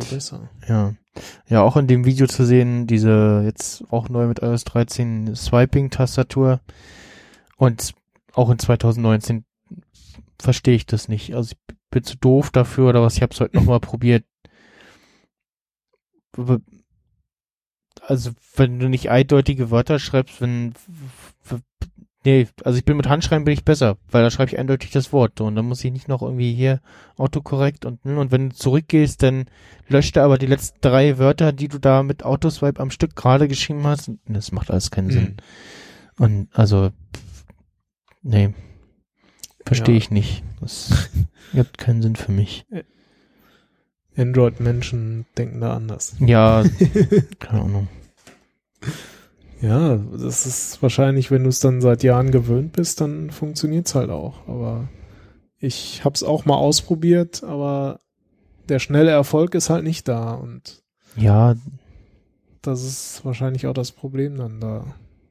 Ja. Ja, auch in dem Video zu sehen, diese jetzt auch neu mit iOS 13 Swiping-Tastatur. Und auch in 2019 verstehe ich das nicht. Also ich bin zu doof dafür oder was. Ich habe es heute nochmal probiert. Also wenn du nicht eindeutige Wörter schreibst, wenn nee, also ich bin mit Handschreiben bin ich besser, weil da schreibe ich eindeutig das Wort und dann muss ich nicht noch irgendwie hier autokorrekt und und wenn du zurückgehst, dann löscht er aber die letzten drei Wörter, die du da mit Autoswipe am Stück gerade geschrieben hast. Das macht alles keinen Sinn. Und also nee, verstehe Ja. ich nicht. Das gibt keinen Sinn für mich. Android-Menschen denken da anders. Ja, keine Ahnung. Ja, das ist wahrscheinlich, wenn du es dann seit Jahren gewöhnt bist, dann funktioniert's halt auch. Aber ich hab's auch mal ausprobiert, aber der schnelle Erfolg ist halt nicht da und Ja, das ist wahrscheinlich auch das Problem dann da.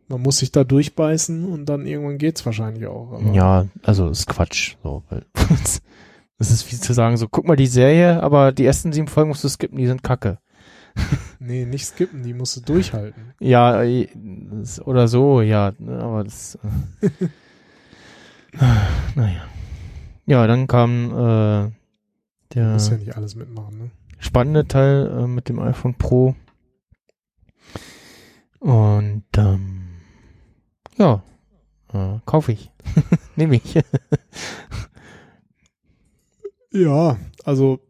Man muss sich da durchbeißen und dann irgendwann geht's wahrscheinlich auch. Ja, also ist Quatsch. So, das ist wie zu sagen, so guck mal die Serie, aber die ersten sieben Folgen musst du skippen, die sind kacke. Nee, nicht skippen, die musst du durchhalten. Ja, oder so, ja, aber das. Äh, naja. Ja, dann kam äh, Du der musst ja nicht alles mitmachen, ne? spannende Teil äh, mit dem iPhone Pro. Und ähm, ja, äh, kaufe ich. Nehme ich. Ja, also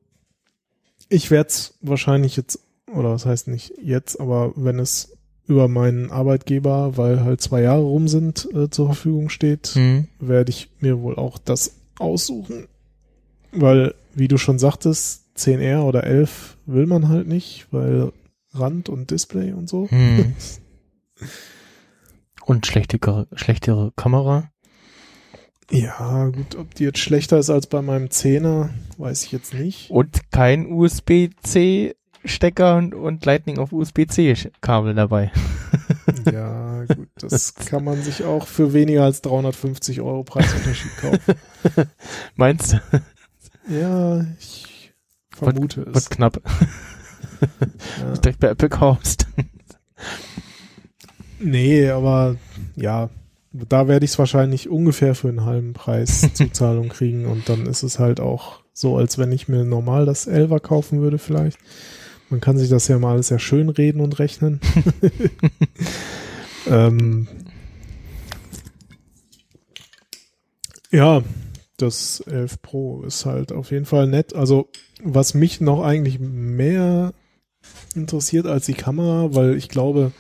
ich werde es wahrscheinlich jetzt, oder was heißt nicht jetzt, aber wenn es über meinen Arbeitgeber, weil halt zwei Jahre rum sind, äh, zur Verfügung steht, Hm. werde ich mir wohl auch das aussuchen. Weil, wie du schon sagtest, 10R oder 11 will man halt nicht, weil Rand und Display und so. Hm. Und schlechtere, schlechtere Kamera. Ja, gut, ob die jetzt schlechter ist als bei meinem 10er, weiß ich jetzt nicht. Und kein USB-C Stecker und, und Lightning auf USB-C Kabel dabei. Ja, gut, das kann man sich auch für weniger als 350 Euro Preisunterschied kaufen. Meinst du? Ja, ich vermute Wird es. knapp. Ja. Direkt bei Apple kaufst. Nee, aber ja, da werde ich es wahrscheinlich ungefähr für einen halben Preis Zuzahlung kriegen und dann ist es halt auch so, als wenn ich mir normal das 11er kaufen würde vielleicht. Man kann sich das ja mal alles sehr schön reden und rechnen. ähm, ja, das 11 Pro ist halt auf jeden Fall nett. Also, was mich noch eigentlich mehr interessiert als die Kamera, weil ich glaube,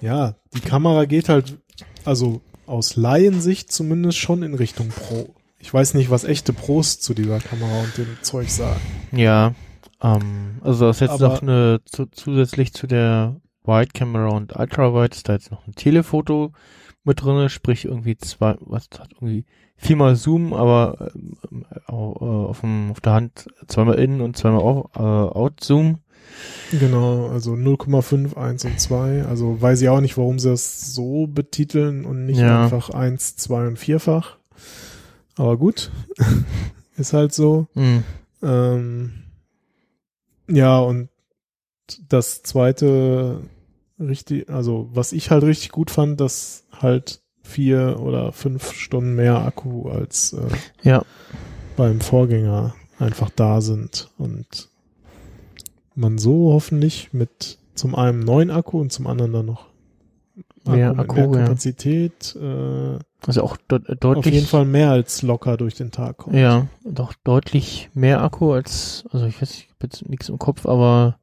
ja, die Kamera geht halt, also aus Laiensicht zumindest schon in Richtung Pro. Ich weiß nicht, was echte Pros zu dieser Kamera und dem Zeug sagen. Ja, ähm, also das ist jetzt Aber- noch eine zu, zusätzlich zu der Wide Camera und Ultra Wide ist da jetzt noch eine Telefoto mit drinne, sprich irgendwie zwei, was hat irgendwie viermal Zoom, aber ähm, äh, auf, dem, auf der Hand zweimal in und zweimal out, äh, out Zoom. Genau, also 0,5, 1 und 2. Also weiß ich auch nicht, warum sie das so betiteln und nicht Ja. einfach 1, 2 und vierfach. Aber gut, ist halt so. Hm. Ähm, ja, und das zweite richtig, also was ich halt richtig gut fand, dass halt vier oder fünf Stunden mehr Akku als äh, Ja, beim Vorgänger einfach da sind und man so hoffentlich mit zum einen neuen Akku und zum anderen dann noch Mehr mit Akku, mehr ja. Kapazität äh, also auch de auf deutlich. jeden Fall mehr als locker durch den Tag kommt. Ja, doch deutlich mehr Akku als, also ich weiß ich hab jetzt nichts im Kopf, aber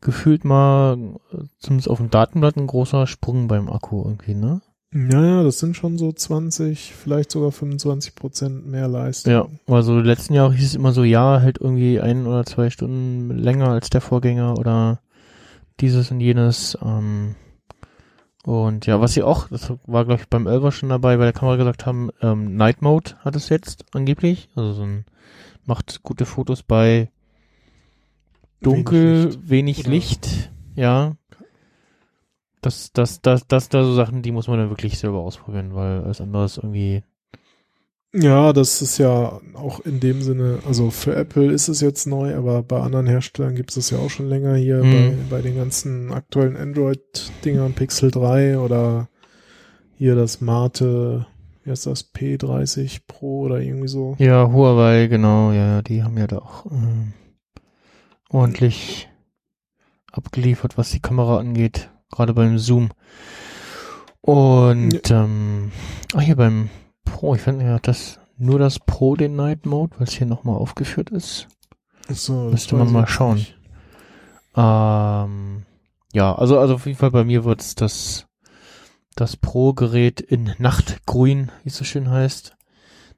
gefühlt mal, äh, zumindest auf dem Datenblatt, ein großer Sprung beim Akku irgendwie, ne? Ja, das sind schon so 20, vielleicht sogar 25 Prozent mehr Leistung. Ja, also letzten Jahre hieß es immer so, ja, halt irgendwie ein oder zwei Stunden länger als der Vorgänger oder dieses und jenes. Ähm, und ja, was sie auch, das war glaube ich beim Elver schon dabei, bei der Kamera gesagt haben, ähm, Night Mode hat es jetzt angeblich. Also so ein, macht gute Fotos bei dunkel, Wenig wenig Oder- Licht, ja. Das, das, das, das da so Sachen, die muss man dann wirklich selber ausprobieren, weil alles andere ist irgendwie, Ja, das ist ja auch in dem Sinne, also für Apple ist es jetzt neu, aber bei anderen Herstellern gibt es das ja auch schon länger hier Mhm. bei, bei den ganzen aktuellen Android-Dingern, Pixel 3 oder hier das Mate, wie heißt das, P30 Pro oder irgendwie so. Ja, Huawei, genau, ja, ja, die haben ja da auch ähm, ordentlich abgeliefert, was die Kamera angeht, gerade beim Zoom. Und ähm, ach hier beim Pro, ich finde ja das nur das Pro den Night Mode, weil es hier nochmal aufgeführt ist. So, Müsste man mal schauen. Ähm, ja, also also auf jeden Fall bei mir wird's das das Pro-Gerät in Nachtgrün, wie es so schön heißt.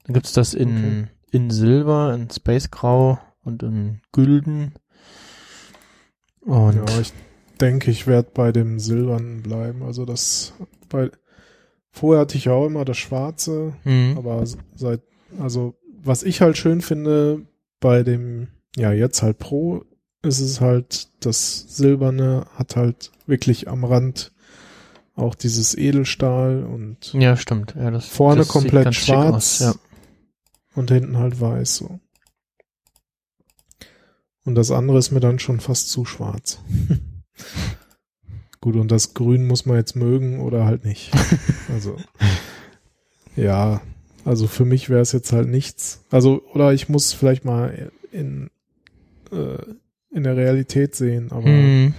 Dann gibt's das in Okay. in Silber, in Space Grau und in Gülden. Und Ja, ich denke, ich werde bei dem Silbernen bleiben. Also das bei vorher hatte ich ja auch immer das Schwarze, Mhm. aber seit also was ich halt schön finde bei dem ja jetzt halt Pro ist es halt das Silberne hat halt wirklich am Rand auch dieses Edelstahl und ja, stimmt. Ja, das Vorne das komplett schwarz. aus, Ja. und hinten halt weiß so. Und das andere ist mir dann schon fast zu schwarz. Gut, und das Grün muss man jetzt mögen oder halt nicht. Also, ja, also für mich wäre es jetzt halt nichts. Also, oder ich muss vielleicht mal in, äh, in der Realität sehen, aber Mhm.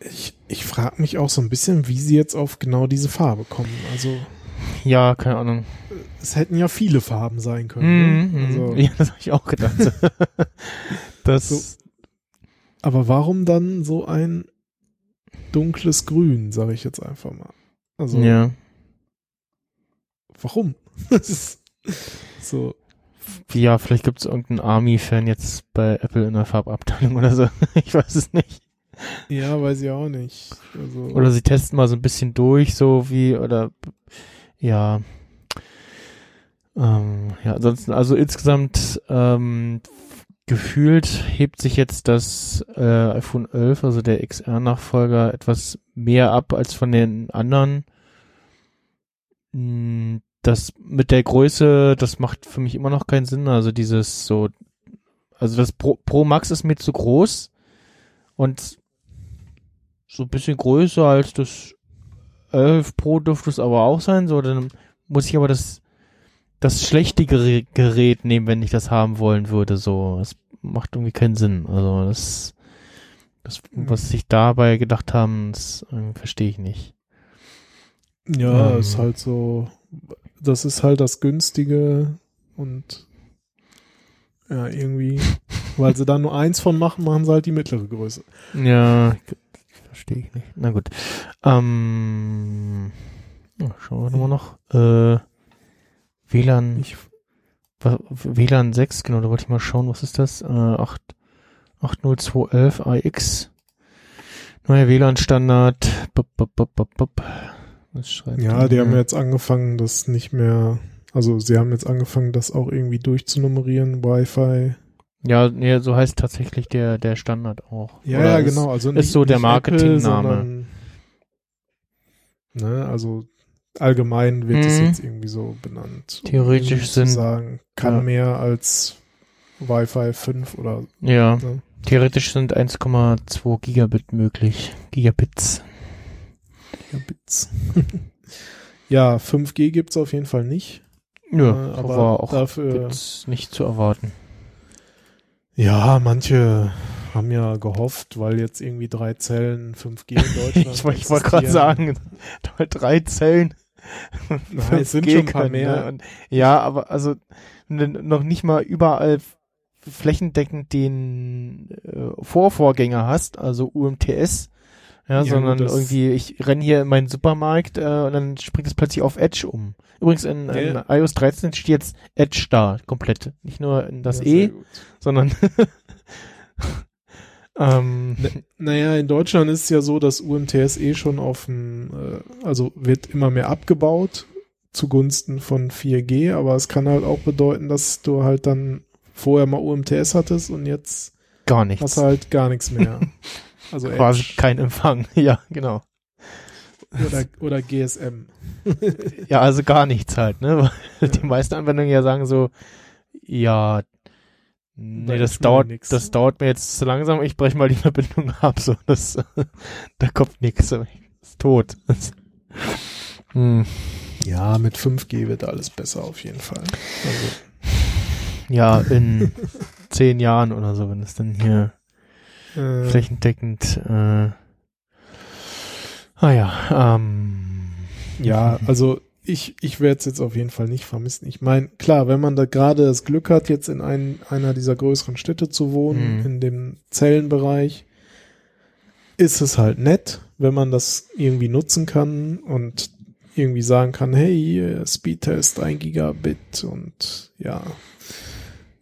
ich, ich frage mich auch so ein bisschen, wie sie jetzt auf genau diese Farbe kommen. Also, ja, keine Ahnung. es hätten ja viele Farben sein können. Mhm. Ne? Also, Ja, das habe ich auch gedacht. das So. Aber warum dann so ein dunkles Grün, sage ich jetzt einfach mal. Also, ja. warum? Das ist so, Ja, vielleicht gibt's irgendeinen Army-Fan jetzt bei Apple in der Farbabteilung oder so. Ich weiß es nicht. ja, weiß ich auch nicht. Also, Oder sie testen mal so ein bisschen durch, so wie, oder ja. Ähm, ja, ansonsten, also insgesamt ähm, gefühlt hebt sich jetzt das äh, iPhone 11, also der XR-Nachfolger, etwas mehr ab als von den anderen. Mm, Das mit der Größe, das macht für mich immer noch keinen Sinn. Also dieses so, also das Pro, Pro Max ist mir zu groß und so ein bisschen größer als das 11 Pro dürfte es aber auch sein. So, dann muss ich aber das, das schlechte Gerä- Gerät nehmen, wenn ich das haben wollen würde. So, das macht irgendwie keinen Sinn. Also das, das was sich dabei gedacht haben, das äh, verstehe ich nicht. ja, ähm, ist halt so, das ist halt das Günstige und ja, irgendwie, weil sie da nur eins von machen, machen sie halt die mittlere Größe. Ja, verstehe ich nicht. Na gut. Ähm, ja, schauen wir nochmal noch. Äh, WLAN, Ich, WLAN 6, genau, da wollte ich mal schauen, was ist das? Äh, 8, 80211 AX. Neuer WLAN-Standard. Ja, die haben jetzt angefangen, das nicht mehr, also sie haben jetzt angefangen, das auch irgendwie durchzunummerieren, Wi-Fi. Ja, nee, so heißt tatsächlich der, der Standard auch. Ja, Oder ja, ist- genau. Also ist so der Marketingname. Ne, also allgemein wird es Mhm. jetzt irgendwie so benannt. um Theoretisch zu sind- sagen, kann ja. mehr als Wi-Fi 5 oder Ja, ne? theoretisch sind 1,2 Gigabit möglich. Gigabits. Gigabits. ja, 5G gibt's auf jeden Fall nicht. Ja, äh, aber war auch dafür nicht zu erwarten. Ja, manche haben ja gehofft, weil jetzt irgendwie drei Zellen 5G in Deutschland. ich wollte ich wollte gerade sagen, drei Zellen. Nein, es sind 5G schon ein paar können, mehr. Ne? Und, ja, aber also n- noch nicht mal überall flächendeckend den äh, Vorvorgänger hast, also UMTS, ja, Ja, sondern irgendwie, ich renne hier in meinen Supermarkt äh, und dann springt es plötzlich auf Edge um. Übrigens in, in Ja. iOS 13 steht jetzt Edge da, komplett. Nicht nur in das Ja, E, sondern ähm, Naja, in Deutschland ist es ja so, dass UMTS eh schon auf dem, äh, also wird immer mehr abgebaut zugunsten von 4G, aber es kann halt auch bedeuten, dass du halt dann vorher mal UMTS hattest und jetzt gar nichts. hast du halt gar nichts mehr. Also Quasi Edge kein Empfang. Ja, genau. oder, oder GSM. Ja, also gar nichts halt, ne? Weil Ja. die meisten Anwendungen ja sagen so, ja, nee, Da das dauert, nix. das dauert mir jetzt zu langsam, ich breche mal die Verbindung ab, so, das, da kommt nichts, ist tot. Hm. Ja, mit 5G wird alles besser auf jeden Fall. Also, Ja, in zehn Jahren oder so, wenn es dann hier äh, flächendeckend, äh, ah ja, ähm, Ja, also ich, ich werde es jetzt auf jeden Fall nicht vermissen. Ich meine, klar, wenn man da gerade das Glück hat, jetzt in ein, einer dieser größeren Städte zu wohnen, Mhm. in dem Zellenbereich, ist es halt nett, wenn man das irgendwie nutzen kann und irgendwie sagen kann, hey, Speedtest 1 Gigabit und ja.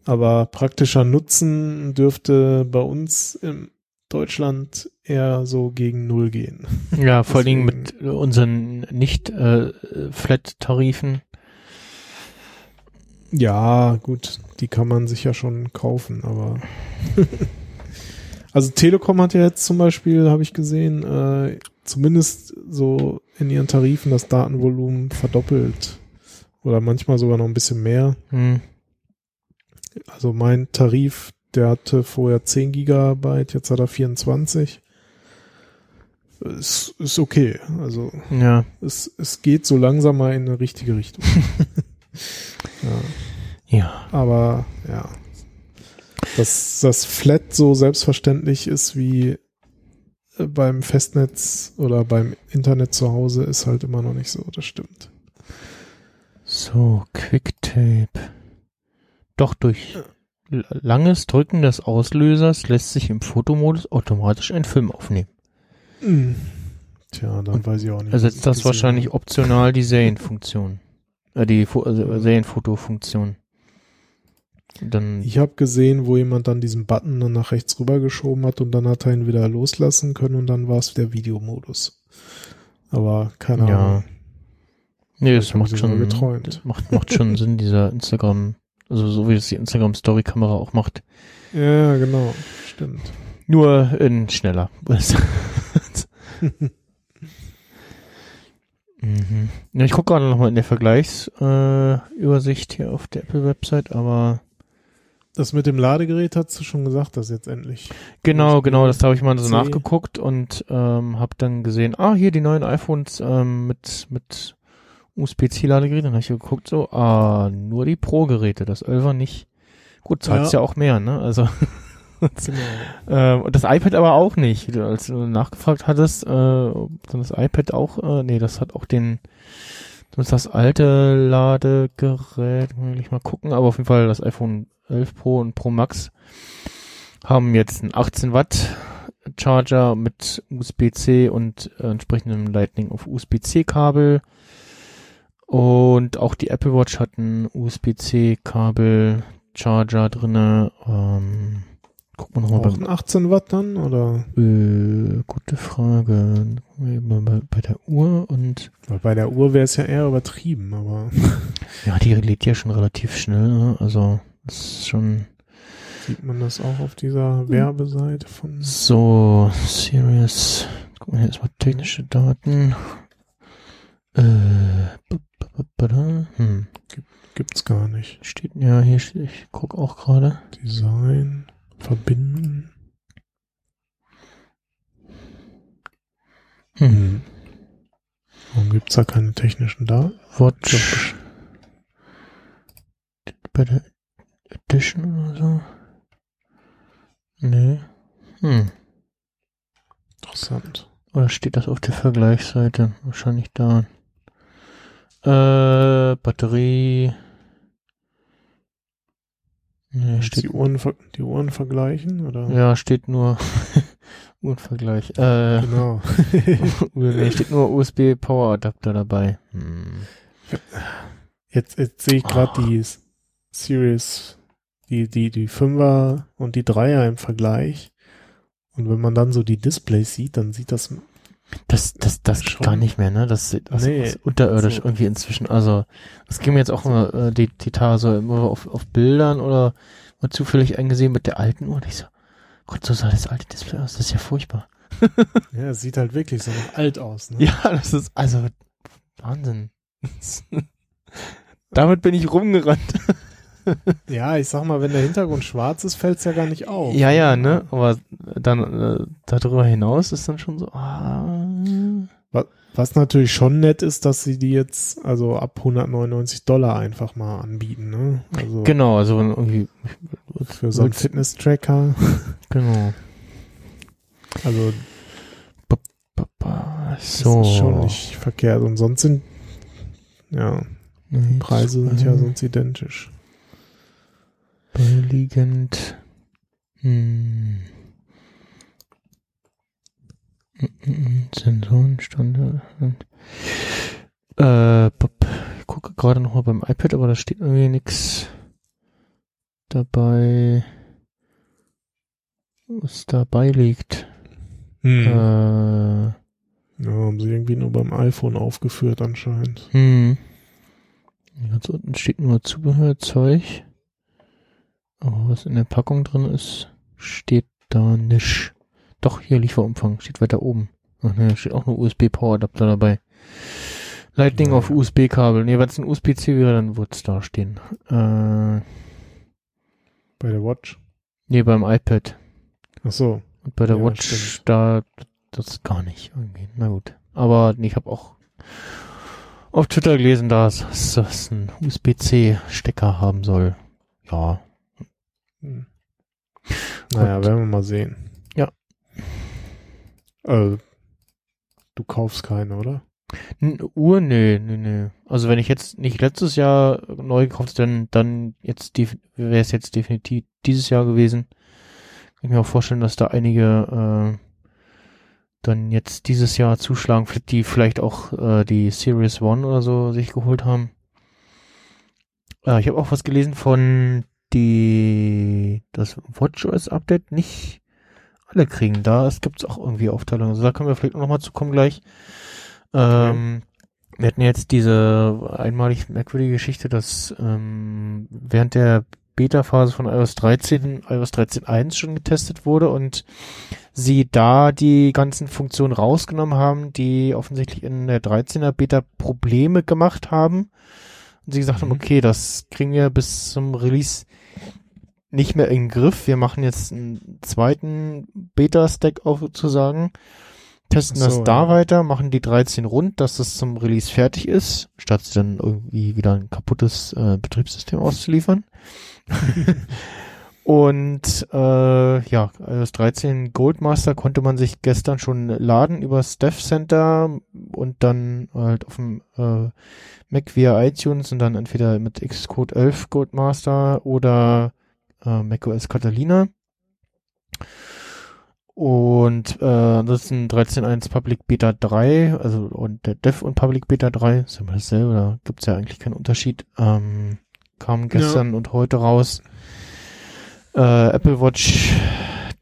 Aber praktischer Nutzen dürfte bei uns in Deutschland eher so gegen Null gehen. ja, vor allen Dingen mit unseren nicht äh. Ja, gut, die kann man sich ja schon kaufen, aber also Telekom hat ja jetzt zum Beispiel, habe ich gesehen, äh, zumindest so in ihren Tarifen das Datenvolumen verdoppelt oder manchmal sogar noch ein bisschen mehr. Hm. Also mein Tarif, der hatte vorher 10 Gigabyte, jetzt hat er 24. Ist, ist okay. Also Ja, es, es geht so langsam mal in eine richtige Richtung. ja. ja. Aber ja, dass das Flat so selbstverständlich ist wie äh, beim Festnetz oder beim Internet zu Hause, ist halt immer noch nicht so. Das stimmt. So, Quicktake. Doch durch l- langes Drücken des Auslösers lässt sich im Fotomodus automatisch ein Film aufnehmen. Tja, dann Und weiß ich auch nicht. Ersetzt das wahrscheinlich habe. optional die Serienfunktion. Äh, die Fo also Serienfotofunktion. Dann, Ich habe gesehen, wo jemand dann diesen Button dann nach rechts rübergeschoben hat und dann hat er ihn wieder loslassen können und dann war es der Videomodus. Aber keine Ja. Ahnung. nee, das macht schon, geträumt. macht schon Sinn, dieser Instagram, also so wie es die Instagram-Story-Kamera auch macht. Ja, genau. Stimmt. Nur in schneller. mhm. Ja, ich gucke gerade nochmal in der Vergleichsübersicht äh, hier auf der Apple-Website, aber Das mit dem Ladegerät hast du schon gesagt, das jetzt endlich. genau, genau, das habe ich mal so nachgeguckt und ähm, habe dann gesehen, ah, hier die neuen iPhones ähm, mit, mit USB-C-Ladegerät. Dann habe ich geguckt, so, ah, nur die Pro-Geräte, das 11er nicht. Gut, zahlst ja. Ja. auch mehr, ne? Also Genau. Ähm, und das iPad aber auch nicht, als du nachgefragt hattest, äh, das iPad auch, äh, nee, das hat auch den, zumindest das alte Ladegerät, will ich mal gucken, aber auf jeden Fall das iPhone 11 Pro und Pro Max haben jetzt einen 18 Watt Charger mit USB-C und äh, entsprechendem Lightning auf USB-C Kabel und auch die Apple Watch hat einen USB-C Kabel Charger drinne, ähm, Guck mal nochmal Auch ein 18 Watt dann, oder? Äh, gute Frage. Bei, bei der Uhr und Weil bei der Uhr wäre es ja eher übertrieben, aber ja, die lädt ja schon relativ schnell. Ne? Also das ist schon sieht man das auch auf dieser Werbeseite von. so serious. Guck mal hier erstmal technische Daten. Äh, hm. Gibt's gar nicht. steht ja hier. steht- Ich guck auch gerade. Design, verbinden. Hm. Warum gibt's da keine technischen Daten? Watch. Bei der Edition oder so? Nee. Hm. Interessant. Oder steht das auf der Vergleichsseite? Wahrscheinlich da. Äh, Batterie. Jetzt steht, die Uhren, die Uhren vergleichen, oder? ja, steht nur Uhrenvergleich. Äh, Genau. nee, steht nur USB Power Adapter dabei. Hm. Jetzt, jetzt sehe ich gerade Ah. die S- Series, die, die, die Fünfer und die Dreier im Vergleich. Und wenn man dann so die Displays sieht, dann sieht das, Das, das, das geht Schon. gar nicht mehr, ne? Das ist das Nee. unterirdisch So. irgendwie inzwischen. Also, das ging mir jetzt auch immer, äh, die, die Tage so immer auf, auf Bildern oder mal zufällig eingesehen mit der alten Uhr. Und ich so, Gott, so sah das alte Display aus. Das ist ja furchtbar. ja, es sieht halt wirklich so noch alt aus, ne? Ja, das ist, also, Wahnsinn. Damit bin ich rumgerannt. Ja, ich sag mal, wenn der Hintergrund schwarz ist, fällt's ja gar nicht auf. Ja, ja, ne? Aber dann, äh, darüber hinaus ist dann schon so, ah. Was natürlich schon nett ist, dass sie die jetzt also ab 199 Dollar einfach mal anbieten, ne? Also Genau, also irgendwie, für so einen Fitness-Tracker. genau. Also Papa, das so. ist schon nicht verkehrt. Und sonst sind ja, Nee, Preise sind ja sonst identisch. Beiliegend. Hm. Sensorenstunde. und- Äh, pop. ich gucke gerade noch mal beim iPad, aber da steht irgendwie nichts dabei, was dabei liegt. Hm. Äh, Ja, haben sie irgendwie nur beim iPhone aufgeführt anscheinend. hm. Ganz unten steht nur Zubehörzeug. Aber was in der Packung drin ist, steht da nicht. Doch, hier Lieferumfang, steht weiter oben. Ach ne, steht auch nur USB-Power-Adapter dabei. Lightning Ja, auf. USB-Kabel. Ne, wenn es ein USB-C wäre, dann würde es da stehen. Äh, Bei der Watch. ne, beim iPad. Ach so. Und bei der Ja, Watch, stimmt. da, das gar nicht irgendwie. Na gut. Aber nee, ich habe auch auf Twitter gelesen, dass dass das ein USB-C-Stecker haben soll. Ja. Hm. Naja, Und- werden wir mal sehen. Ja. Äh, du kaufst keine, oder? N Uhr, nee, nee, nee. Also wenn ich jetzt nicht letztes Jahr neu gekauft hätte, dann, dann jetzt wäre es jetzt definitiv dieses Jahr gewesen. Kann ich mir auch vorstellen, dass da einige äh, dann jetzt dieses Jahr zuschlagen, die vielleicht auch äh, die Series One oder so sich geholt haben. Äh, ich habe auch was gelesen von die das WatchOS Update nicht alle kriegen. Da gibt es auch irgendwie Aufteilungen. Also da können wir vielleicht noch mal zu kommen gleich. Ähm, wir hatten jetzt diese einmalig merkwürdige Geschichte, dass ähm, während der Beta-Phase von iOS 13 iOS 13.1 schon getestet wurde und sie da die ganzen Funktionen rausgenommen haben, die offensichtlich in der 13er Beta Probleme gemacht haben. Und sie gesagt haben, Mhm. okay, das kriegen wir bis zum Release nicht mehr in Griff. Wir machen jetzt einen zweiten Beta-Stack auf sozusagen, testen so, das da ja. weiter, machen die 13 rund, dass das zum Release fertig ist, statt dann irgendwie wieder ein kaputtes äh, Betriebssystem auszuliefern. Und äh, ja, iOS 13 Goldmaster konnte man sich gestern schon laden über das Dev Center und dann halt auf dem äh, Mac via iTunes und dann entweder mit Xcode 11 Goldmaster oder äh, macOS Catalina. Und äh, das ist ein 13.1 Public Beta 3, also und der Dev und Public Beta 3, ist ja immer dasselbe, da gibt's ja eigentlich keinen Unterschied. Ähm, kam gestern und heute raus. Äh, Apple Watch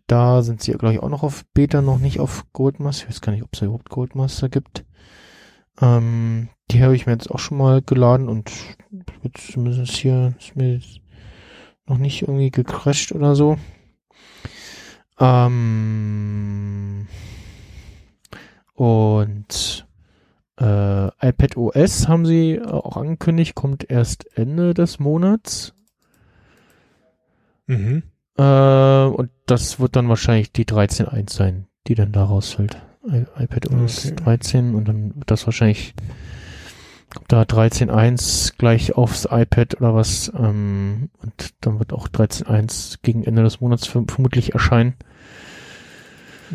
da sind sie, glaube ich, auch noch auf Beta, noch nicht auf Goldmaster. Ich weiß gar nicht, ob es überhaupt Goldmaster gibt. Ähm, die habe ich mir jetzt auch schon mal geladen und jetzt zumindest hier ist mir noch nicht irgendwie gecrashed oder so. Ähm, und äh, iPad OS haben sie auch angekündigt, kommt erst Ende des Monats. Mhm. Äh, und das wird dann wahrscheinlich die 13.1 sein, die dann da rausfällt. I iPad OS Okay. 13 und dann wird das wahrscheinlich da 13.1 gleich aufs iPad oder was. Ähm, und dann wird auch 13.1 gegen Ende des Monats verm- vermutlich erscheinen.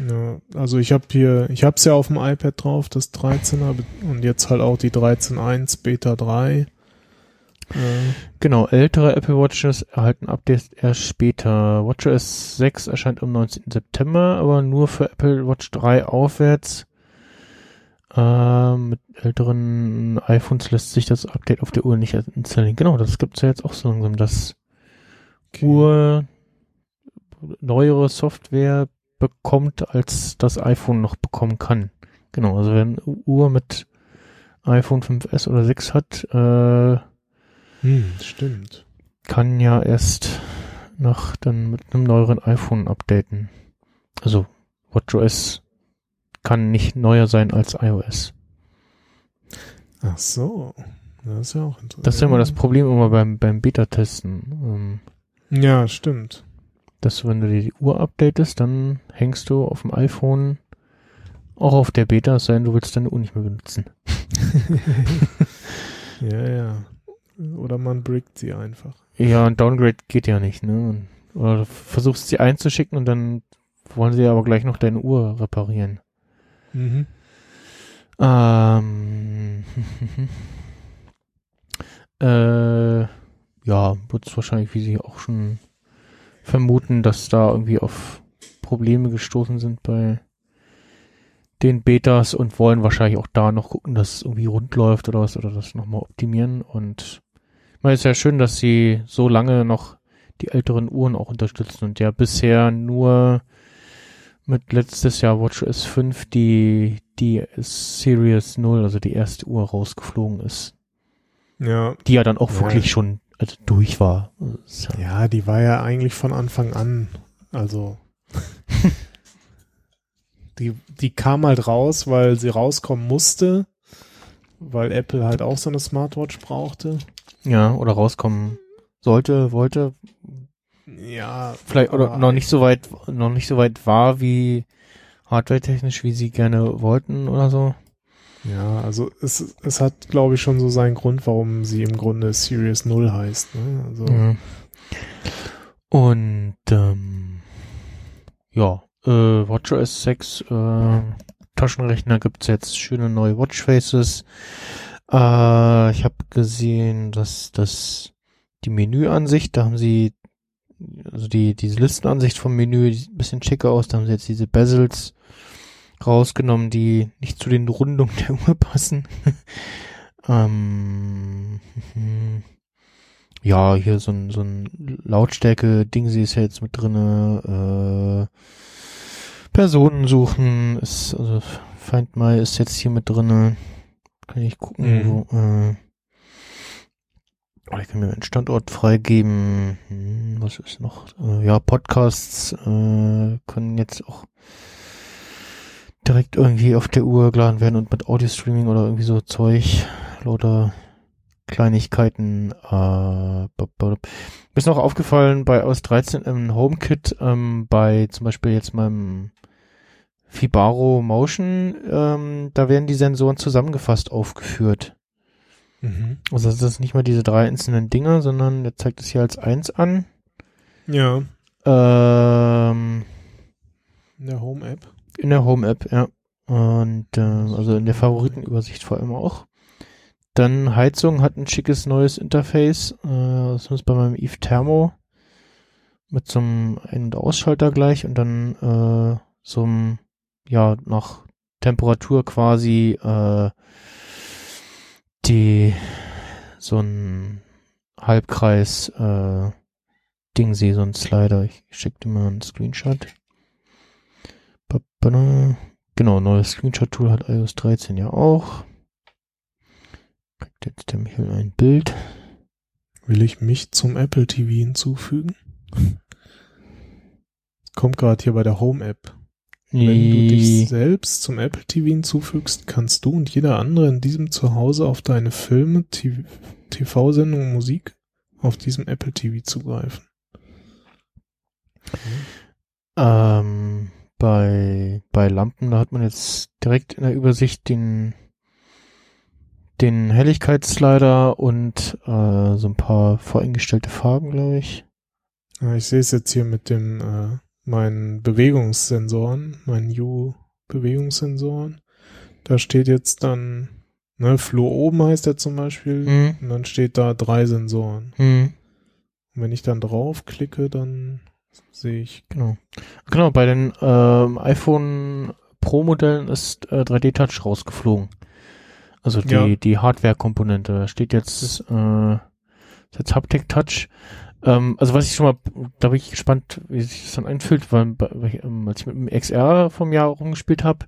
Ja, also ich habe hier, ich habe es ja auf dem iPad drauf, das 13er und jetzt halt auch die 13.1 Beta 3. Äh, Genau, ältere Apple Watches erhalten Updates erst später. WatchOS 6 erscheint am 19. September, aber nur für Apple Watch 3 aufwärts. Ähm, mit älteren iPhones lässt sich das Update auf der Uhr nicht installieren. Genau, das gibt's ja jetzt auch so langsam, dass okay. Uhr neuere Software bekommt, als das iPhone noch bekommen kann. Genau, also wenn Uhr mit iPhone 5S oder 6 hat, äh, Hm, stimmt. kann ja erst nach dann mit einem neueren iPhone updaten. Also WatchOS kann nicht neuer sein als iOS. Ach so. Das ist ja auch interessant. Das ist ja immer das Problem immer beim, beim Beta-Testen. Ähm, Ja, stimmt. dass wenn du dir die Uhr updatest, dann hängst du auf dem iPhone auch auf der Beta, es sei denn, du willst deine Uhr nicht mehr benutzen. Ja, ja. Oder man brickt sie einfach. Ja, ein Downgrade geht ja nicht, ne? Oder du versuchst sie einzuschicken und dann wollen sie aber gleich noch deine Uhr reparieren. Mhm. Ähm, äh, ja, wird es wahrscheinlich, wie Sie auch schon vermuten, dass da irgendwie auf Probleme gestoßen sind bei den Betas und wollen wahrscheinlich auch da noch gucken, dass es irgendwie rund läuft oder was oder das nochmal optimieren und ich meine, es ist ja schön, dass sie so lange noch die älteren Uhren auch unterstützen und ja bisher nur mit letztes Jahr WatchOS 5 die, die Series 0, also die erste Uhr rausgeflogen ist. Ja. Die ja dann auch Ja. wirklich schon also durch war. Also, ja- Ja, die war ja eigentlich von Anfang an, also die, die kam halt raus, weil sie rauskommen musste, weil Apple halt auch so eine Smartwatch brauchte. ja, oder rauskommen sollte, wollte, Ja, vielleicht oder noch nicht so weit, noch nicht so weit war, wie hardware-technisch, wie sie gerne wollten oder so. Ja, also es, es hat, glaube ich, schon so seinen Grund, warum sie im Grunde Series 0 heißt. Ne? Also, Ja. Und ähm, ja, äh, WatchOS 6 äh, Taschenrechner gibt's jetzt schöne neue Watchfaces. Äh, ich habe gesehen, dass das die Menüansicht, da haben sie also die diese Listenansicht vom Menü die sieht ein bisschen schicker aus. Da haben sie jetzt diese Bezels rausgenommen, die nicht zu den Rundungen der Uhr passen. ähm, ja, hier so ein, so ein Lautstärke-Ding, sie ist ja jetzt mit drinne. Äh, Personen suchen ist, also Find My ist jetzt hier mit drinne. Kann ich gucken, Mhm. wo, äh, oh, ich kann mir einen Standort freigeben. Hm, was ist noch? Äh, ja, Podcasts äh, können jetzt auch direkt irgendwie auf der Uhr geladen werden und mit Audio-Streaming oder irgendwie so Zeug, lauter Kleinigkeiten. Äh, mir ist noch aufgefallen bei aus 13 im HomeKit, ähm, bei zum Beispiel jetzt meinem Fibaro Motion, ähm, da werden die Sensoren zusammengefasst aufgeführt. Mhm. Also das ist nicht mal diese drei einzelnen Dinger, sondern der zeigt es hier als eins an. Ja, Ähm, in der Home-App. in der Home-App, ja. Und äh, also in der Favoritenübersicht vor allem auch. Dann Heizung hat ein schickes neues Interface. Äh, das ist bei meinem Eve Thermo mit so einem Ein- und Ausschalter gleich und dann äh, so einem, ja, nach Temperatur quasi äh, die so ein Halbkreis äh, Ding sehe, so ein Slider. Ich schick dir mal einen Screenshot. Genau, neues Screenshot-Tool hat iOS 13 ja auch. Kriegt jetzt der Michael ein Bild. Will ich mich zum Apple TV hinzufügen? Kommt gerade hier bei der Home-App. Wenn du dich selbst zum Apple TV hinzufügst, kannst du und jeder andere in diesem Zuhause auf deine Filme, TV-Sendungen, Musik auf diesem Apple TV zugreifen. Ähm, bei, bei Lampen, da hat man jetzt direkt in der Übersicht den, den Helligkeitsslider und äh, so ein paar voreingestellte Farben, glaube ich. Ich sehe es jetzt hier mit dem äh, meinen Bewegungssensoren, meinen U-Bewegungssensoren. Da steht jetzt dann, ne, Flow oben heißt der zum Beispiel, Mhm. und dann steht da drei Sensoren. Mhm. Und wenn ich dann draufklicke, dann sehe ich, Genau. Genau, bei den ähm, iPhone Pro Modellen ist äh, 3D Touch rausgeflogen. Also die, Ja. die Hardware-Komponente. Da steht jetzt, äh, ist jetzt Haptic Touch. Ähm, also was ich schon mal, da bin ich gespannt, wie sich das dann einfühlt, weil, ähm, als ich mit dem XR vom Jahr rumgespielt habe,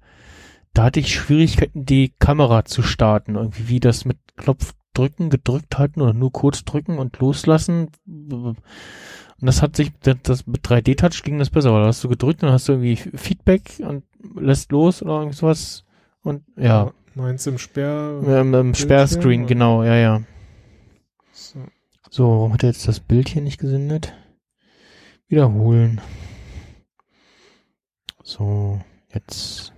da hatte ich Schwierigkeiten, die Kamera zu starten. Irgendwie wie das mit Knopf drücken, gedrückt halten oder nur kurz drücken und loslassen. Und das hat sich, das, das mit 3D-Touch ging das besser, weil da hast du gedrückt und dann hast du irgendwie Feedback und lässt los oder irgend sowas. Und ja, meinst du im Sperr? ähm, im Sperrscreen, oder? genau, ja, ja. So. Warum hat er jetzt das Bild hier nicht gesendet? Wiederholen. So, jetzt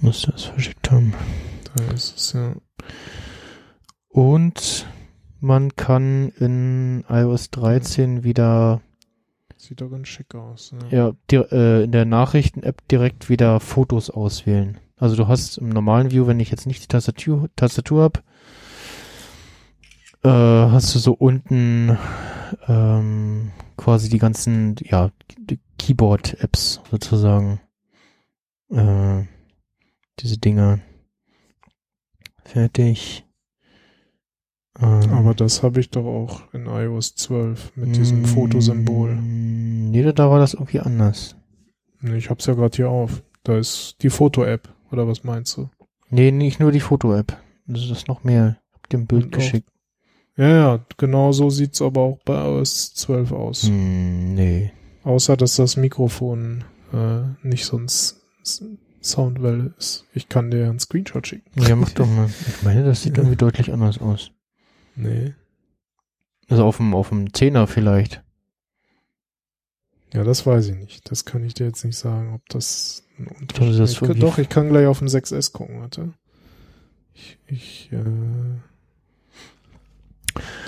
müsste es verschickt haben. Da ist es ja. Und man kann in iOS 13 wieder Sieht doch ganz schick aus. Ne? ja, di äh, in der Nachrichten-App direkt wieder Fotos auswählen. Also du hast im normalen View, wenn ich jetzt nicht die Tastatur, Tastatur habe, äh, hast du so unten ähm, quasi die ganzen, ja, Keyboard-Apps sozusagen. Äh, diese Dinger. Fertig. Ähm, Aber das habe ich doch auch in iOS 12 mit diesem mm, Fotosymbol. Nee, da war das irgendwie anders. Ich hab's ja gerade hier auf. Da ist die Foto-App. Oder was meinst du? Nee, nicht nur die Foto-App. Das ist noch mehr. Hab dir ein Bild Und geschickt. Ja, ja, genau so sieht's aber auch bei iOS 12 aus. Hm, nee. Außer, dass das Mikrofon äh, nicht so ein Soundwelle ist. Ich kann dir einen Screenshot schicken. Ja, mach doch mal. Ich meine, das sieht Ja. irgendwie deutlich anders aus. Nee. Also auf dem, auf dem Zehner vielleicht. Ja, das weiß ich nicht. Das kann ich dir jetzt nicht sagen, ob das ein glaube, das ist Doch, ich kann gleich auf dem 6S gucken, warte. Ich, ich, äh,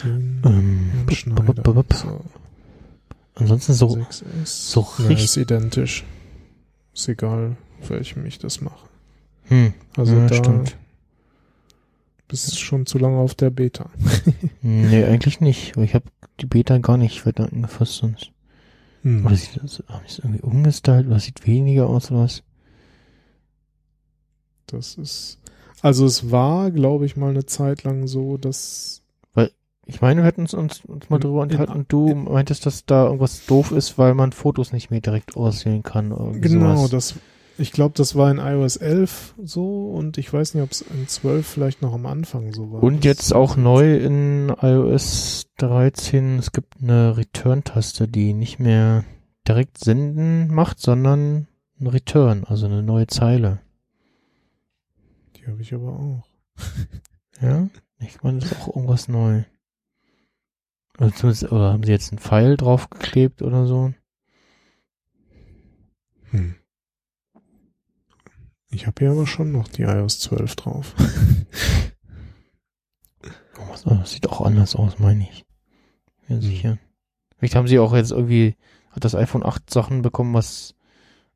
Ähm. So, Ansonsten so, 6S. so Ja, richtig- ist identisch. Ist egal, welchem ich das mache. hm, Also ja, da stimmt. bist schon zu lange auf der Beta. Nee, eigentlich nicht. Ich habe die Beta gar nicht weiter angefasst sonst. Hm. Oder sieht das, hab ich es irgendwie umgestylt oder sieht weniger aus oder was? Das ist, also es war, glaube ich, mal eine Zeit lang so, dass Ich meine, wir hätten uns, uns, uns mal In- drüber unterhalten und du meintest, dass da irgendwas doof ist, weil man Fotos nicht mehr direkt auswählen kann. Genau, sowas. das, ich glaube, das war in iOS 11 so und ich weiß nicht, ob es in 12 vielleicht noch am Anfang so war. Und jetzt auch neu in iOS 13, es gibt eine Return-Taste, die nicht mehr direkt senden macht, sondern ein Return, also eine neue Zeile. Die habe ich aber auch. Ja? Ich meine, das ist auch irgendwas neu. Oder, zumindest, oder haben sie jetzt einen Pfeil draufgeklebt oder so? Hm. Ich habe hier aber schon noch die iOS 12 drauf. Oh, das sieht auch anders aus, meine ich. Ja, sicher. Vielleicht haben sie auch jetzt irgendwie, hat das iPhone 8 Sachen bekommen, was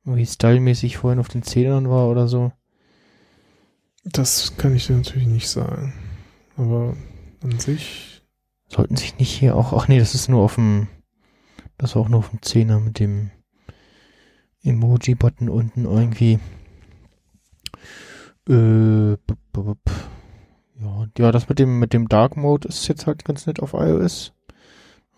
irgendwie stylmäßig vorhin auf den Zählern war oder so. Das kann ich dir natürlich nicht sagen. Aber an sich, Sollten sich nicht hier auch, ach nee, das ist nur auf dem, das war auch nur auf dem Zehner mit dem Emoji-Button unten irgendwie. Äh, bup, bup, bup. ja, ja, das mit dem, mit dem Dark Mode ist jetzt halt ganz nett auf iOS.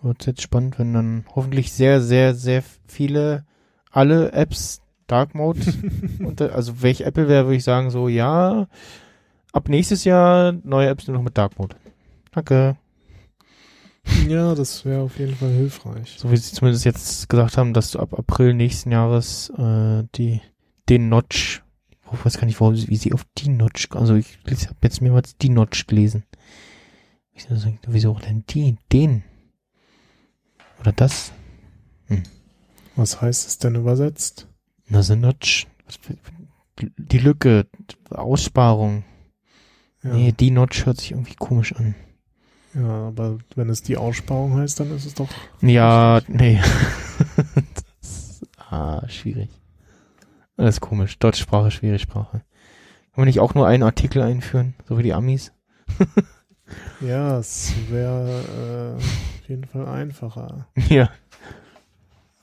Wird jetzt spannend, wenn dann hoffentlich sehr, sehr, sehr viele, alle Apps Dark Mode. und, also ich Apple wäre, würde ich sagen so, ja, ab nächstes Jahr neue Apps nur noch mit Dark Mode. Danke. Ja, das wäre auf jeden Fall hilfreich. So wie sie zumindest jetzt gesagt haben, dass du ab April nächsten Jahres äh, die den Notch, ich weiß gar nicht, warum, wie sie auf die Notch, also ich, ich habe jetzt mehrmals die Notch gelesen. Wieso, wieso denn die, den? Oder das? Hm. Was heißt es denn übersetzt? Na, the Notch. Die Lücke, Aussparung. Ja. Nee, die Notch hört sich irgendwie komisch an. Ja, aber wenn es die Aussparung heißt, dann ist es doch. Ja, nee. das, ah, schwierig. Das ist komisch. Deutschsprache, schwierige Sprache. Kann man nicht auch nur einen Artikel einführen, so wie die Amis? ja, es wäre äh, auf jeden Fall einfacher. Ja.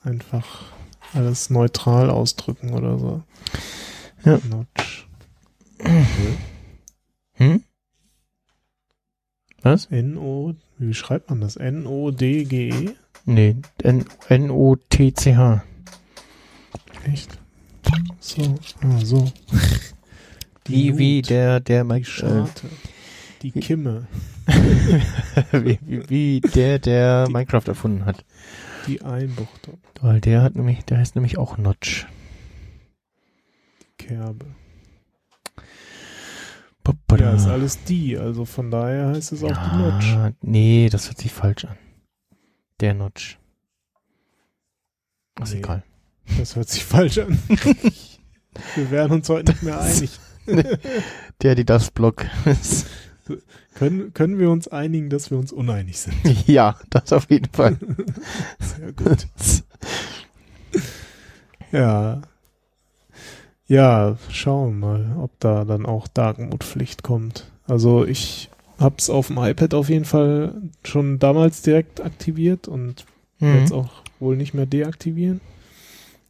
Einfach alles neutral ausdrücken oder so. Ja. Notch. Hm? Was? N-O, wie schreibt man das? N-O-D-G-E? Nee, N-O-T-C-H. Echt? So, ah, so. Die Nut, wie der, der Mike, die Scharte, die Kimme, wie, wie, wie der, der Minecraft erfunden hat. die Einbuchtung, Weil der hat nämlich, der heißt nämlich auch Notch. die Kerbe. Ja, ist alles die, also von daher heißt es auch die Notch. Ja, nee, das hört sich falsch an. Der Notch. Ist Nee. egal. Das hört sich falsch an. Wir werden uns heute nicht mehr einig. Der, die das Block. Können, können wir uns einigen, dass wir uns uneinig sind? ja, das auf jeden Fall. Sehr gut. Ja. Ja, schauen wir mal, ob da dann auch Dark Mode Pflicht kommt. Also ich hab's auf dem iPad auf jeden Fall schon damals direkt aktiviert und Mhm. jetzt auch wohl nicht mehr deaktivieren.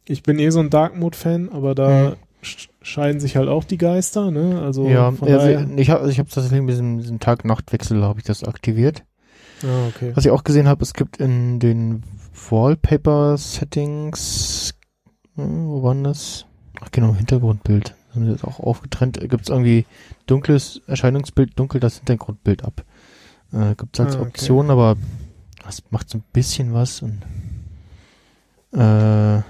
Ich bin eh so ein Dark Mode Fan, aber da Mhm. sch- scheiden sich halt auch die Geister, ne? Also ja, von also ich habe ich hab tatsächlich mit diesem, diesem Tag-Nacht-Wechsel habe ich das aktiviert. Ah, okay. Was ich auch gesehen habe, es gibt in den Wallpaper-Settings, äh, wo waren das? Ach genau, Hintergrundbild. Haben sie das auch aufgetrennt. Gibt es irgendwie dunkles Erscheinungsbild, dunkel das Hintergrundbild ab. Äh, gibt es als Ah, okay. Option, aber das macht so ein bisschen was und äh, ah,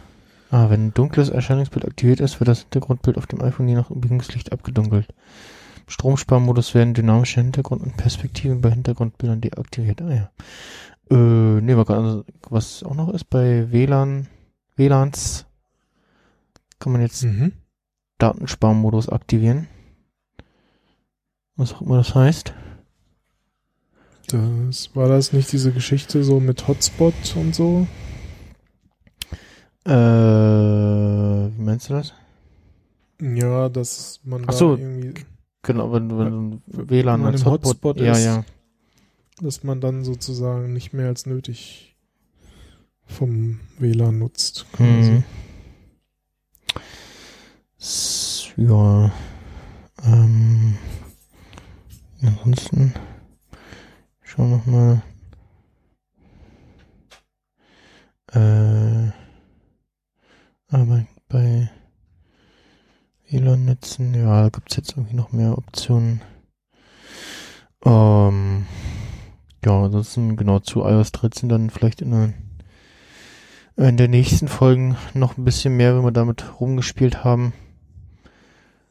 wenn ein dunkles Erscheinungsbild aktiviert ist, wird das Hintergrundbild auf dem iPhone je nach Umgebungslicht abgedunkelt. Im Stromsparmodus werden dynamische Hintergrund- und Perspektiven bei Hintergrundbildern deaktiviert. Ah ja. Äh, nee, was auch noch ist bei WLAN, WLANs kann man jetzt Mhm. Datensparmodus aktivieren. Was auch immer das heißt. Das war das nicht diese Geschichte so mit Hotspot und so? Äh, wie meinst du das? Ja, dass man Ach so. irgendwie, Genau, wenn, wenn ein wenn WLAN man als Hotspot, Hotspot ja, ist. ja. dass man dann sozusagen nicht mehr als nötig vom WLAN nutzt. quasi. Mhm. Ja. Ähm, ansonsten schauen wir noch mal. Äh, aber bei WLAN-Netzen, ja, gibt's jetzt irgendwie noch mehr Optionen. Ähm, ja, ansonsten genau zu iOS 13 dann vielleicht in der in der nächsten Folgen noch ein bisschen mehr, wenn wir damit rumgespielt haben.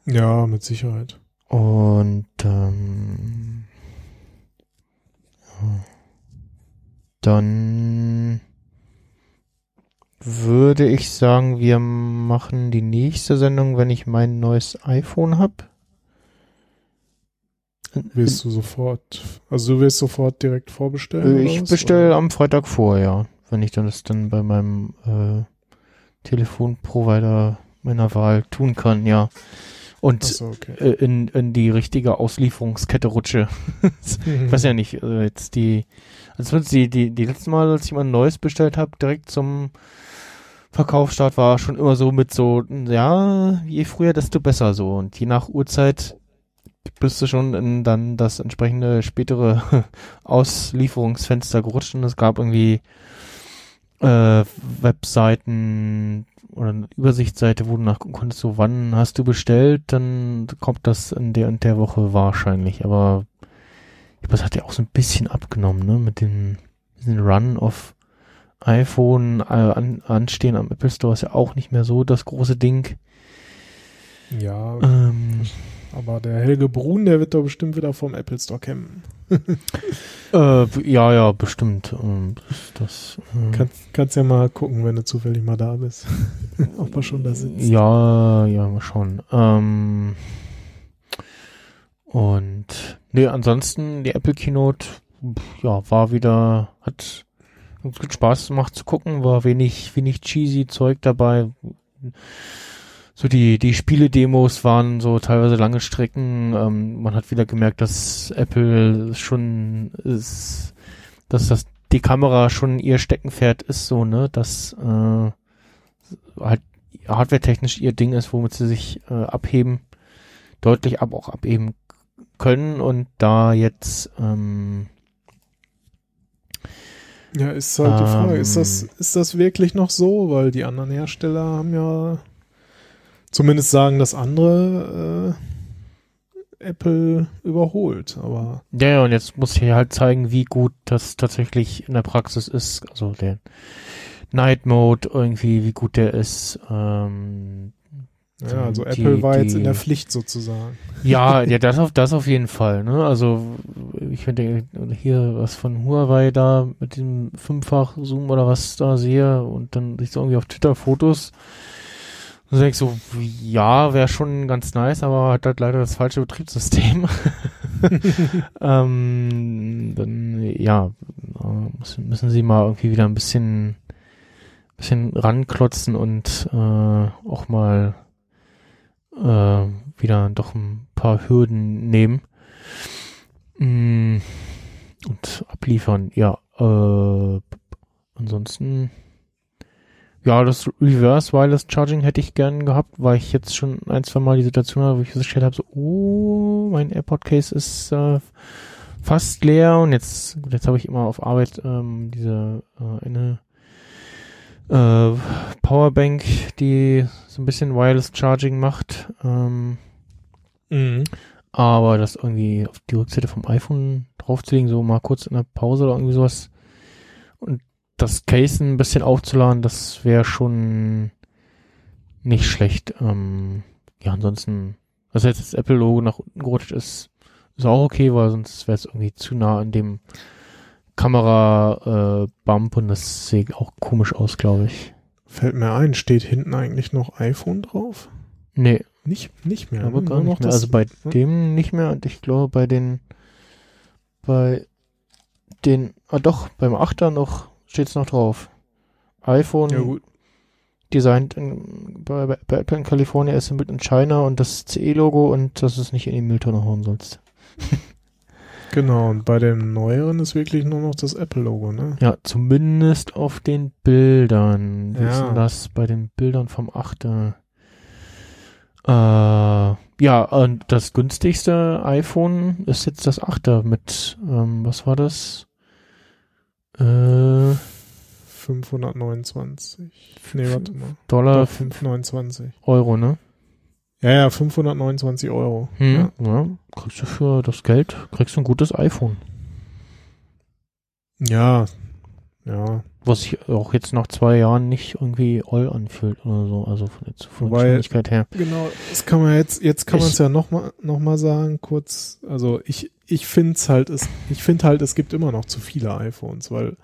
Ja, mit Sicherheit. Und ähm, ja. dann würde ich sagen, wir machen die nächste Sendung, wenn ich mein neues iPhone habe. Willst du sofort, also du willst sofort direkt vorbestellen? Ich bestelle am Freitag vor, ja. Wenn ich dann das dann bei meinem äh, Telefonprovider meiner Wahl tun kann, ja. Und so, okay. äh, in, in die richtige Auslieferungskette rutsche. Ich weiß ja nicht, äh, jetzt die, also die, die, die letzten Mal, als ich mal ein neues bestellt habe, direkt zum Verkaufsstart war schon immer so mit so, ja, je früher, desto besser so. Und je nach Uhrzeit bist du schon in dann das entsprechende spätere Auslieferungsfenster gerutscht und es gab irgendwie äh, Webseiten oder eine Übersichtsseite, wo du nachgucken konntest, so wann hast du bestellt, dann kommt das in der und der Woche wahrscheinlich. Aber ich glaube, das hat ja auch so ein bisschen abgenommen, ne? Mit dem, diesem Run auf iPhone äh, an, anstehen am Apple Store ist ja auch nicht mehr so das große Ding. Ja, Ähm, aber der Helge Brun, der wird doch bestimmt wieder vom Apple Store campen. äh, ja, ja, bestimmt. Ähm, das, äh, Kann, kannst ja mal gucken, wenn du zufällig mal da bist. Ob er schon da sitzt. Ja, ja, mal schauen. Ähm, und nee, ansonsten die Apple Keynote, ja, war wieder, hat hat gut Spaß gemacht zu gucken, war wenig, wenig cheesy Zeug dabei. So die, die Spiele-Demos waren so teilweise lange Strecken. Ähm, man hat wieder gemerkt, dass Apple schon ist, dass das die Kamera schon ihr Steckenpferd ist, so, ne, dass äh, halt hardware-technisch ihr Ding ist, womit sie sich äh, abheben, deutlich ab auch abheben können und da jetzt ähm, Ja, ist halt die Frage, ist das, Ähm. ist das wirklich noch so? Weil die anderen Hersteller haben ja zumindest sagen, dass andere äh, Apple überholt. Aber Ja, ja, und jetzt muss ich halt zeigen, wie gut das tatsächlich in der Praxis ist. Also der Night Mode irgendwie, wie gut der ist. Ähm, ja, also Die- Apple war jetzt in die- der Pflicht sozusagen. ja, ja, das auf, das auf jeden Fall. Ne? Also ich finde hier was von Huawei da mit dem fünffach Zoom oder was da sehe und dann sich so irgendwie auf Twitter Fotos. Denk ich so, ja, wäre schon ganz nice, aber hat halt leider das falsche Betriebssystem. ähm, dann, ja, müssen, müssen sie mal irgendwie wieder ein bisschen, bisschen ranklotzen und äh, auch mal äh, wieder doch ein paar Hürden nehmen mm, und abliefern. Ja, äh, ansonsten ja, das Reverse Wireless Charging hätte ich gern gehabt, weil ich jetzt schon ein, zwei Mal die Situation habe, wo ich festgestellt habe, so, oh, mein AirPod Case ist äh, fast leer und jetzt, jetzt habe ich immer auf Arbeit ähm, diese äh, eine äh, Powerbank, die so ein bisschen Wireless Charging macht. Ähm, Mhm. aber das irgendwie auf die Rückseite vom iPhone draufzulegen, so mal kurz in der Pause oder irgendwie sowas und das Case ein bisschen aufzuladen, das wäre schon nicht schlecht. Ähm, ja, ansonsten, was jetzt das Apple-Logo nach unten gerutscht ist, ist auch okay, weil sonst wäre es irgendwie zu nah an dem Kamera-Bump und das sieht auch komisch aus, glaube ich. Fällt mir ein, steht hinten eigentlich noch iPhone drauf? Nee, Nicht, nicht mehr. aber ne? gar nicht mehr. Also bei hm? dem nicht mehr und ich glaube bei den bei den ah doch beim Achter noch steht's noch drauf. iPhone Ja gut. designed in, bei, bei, Apple in Kalifornien assembled in China und das CE-Logo und dass es nicht in die Mülltonne hauen sollst. Genau, und bei dem neueren ist wirklich nur noch das Apple-Logo, ne? Ja, zumindest auf den Bildern. Wie ist Ja. denn das bei den Bildern vom Achter? Äh, ja, und das günstigste iPhone ist jetzt das Achter mit, ähm, was war das? Äh, 529. Nee, warte mal. Dollar, Doch, 529. Euro, ne? Ja, ja, 529 Euro. Hm, Ja. ja. Kriegst du für das Geld, kriegst du ein gutes iPhone. ja, ja. Was sich auch jetzt nach zwei Jahren nicht irgendwie all anfühlt oder so, also von der von der Wobei- Geschwindigkeit her. Genau, das kann man jetzt, jetzt kann man es ja nochmal noch mal sagen, kurz, also ich, ich finde es halt, es, ich finde halt, es gibt immer noch zu viele iPhones, weil,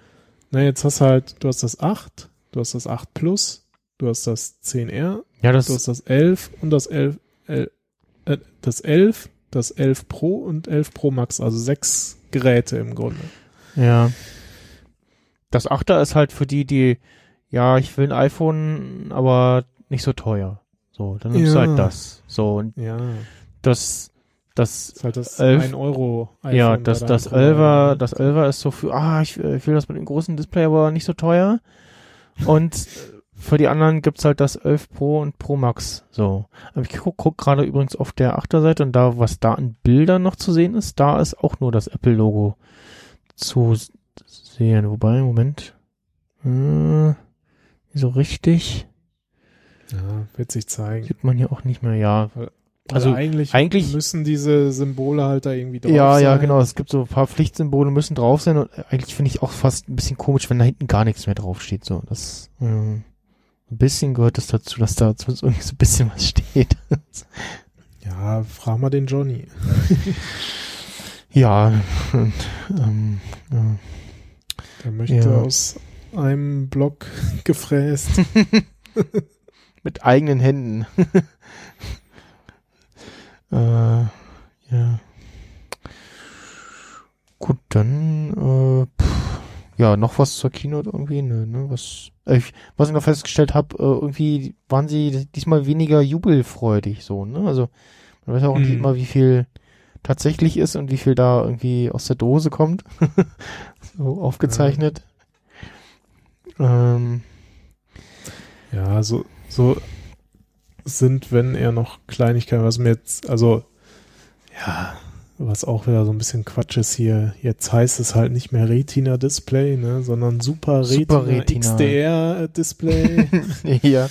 na, jetzt hast du halt, du hast das 8, du hast das 8 Plus, du hast das 10R, Ja, das du hast das 11 und das 11, äh, äh, das 11, das 11 Pro und 11 Pro Max, also sechs Geräte im Grunde. Ja. Das Achter ist halt für die, die, ja, ich will ein iPhone, aber nicht so teuer. So, dann nimmst du Ja. halt das. So, und Ja, das, das, ist halt das Elf- 1 Euro ja, iPhone das, bei das deinem Provider. Elfer, das Elfer ist so für, ah, ich, äh, ich will das mit dem großen Display, aber nicht so teuer. Und für die anderen gibt's halt das 11 Pro und Pro Max. So. Aber ich guck, guck gerade übrigens auf der Achterseite und da, was da an Bildern noch zu sehen ist, da ist auch nur das Apple-Logo zu sehen. Wobei, Moment. Äh, so richtig. Ja, wird sich zeigen. Sieht man hier auch nicht mehr, ja. Also, Also eigentlich, eigentlich- müssen diese Symbole halt da irgendwie drauf ja, sein. ja, genau. Es gibt so ein paar Pflichtsymbole, müssen drauf sein und eigentlich finde ich auch fast ein bisschen komisch, wenn da hinten gar nichts mehr draufsteht. So, das äh, ein bisschen gehört das dazu, dass da zumindest irgendwie so ein bisschen was steht. Ja, frag mal den Johnny. ja, und, ähm, ja. Der möchte Ja. aus einem Block gefräst. mit eigenen Händen. Äh, ja. Gut, dann äh, pff, ja, noch was zur Keynote irgendwie, ne, ne, was äh, ich, was ich noch festgestellt habe, äh, irgendwie waren sie diesmal weniger jubelfreudig so, ne? Also man weiß ja auch nicht Mhm. immer, wie viel tatsächlich ist und wie viel da irgendwie aus der Dose kommt. so aufgezeichnet. Ähm, Ja, so, so sind, wenn er noch Kleinigkeiten, was mir jetzt, also, ja, was auch wieder so ein bisschen Quatsch ist hier. Jetzt heißt es halt nicht mehr Retina Display, ne, sondern Super Retina, Super Retina. XDR Display. ja.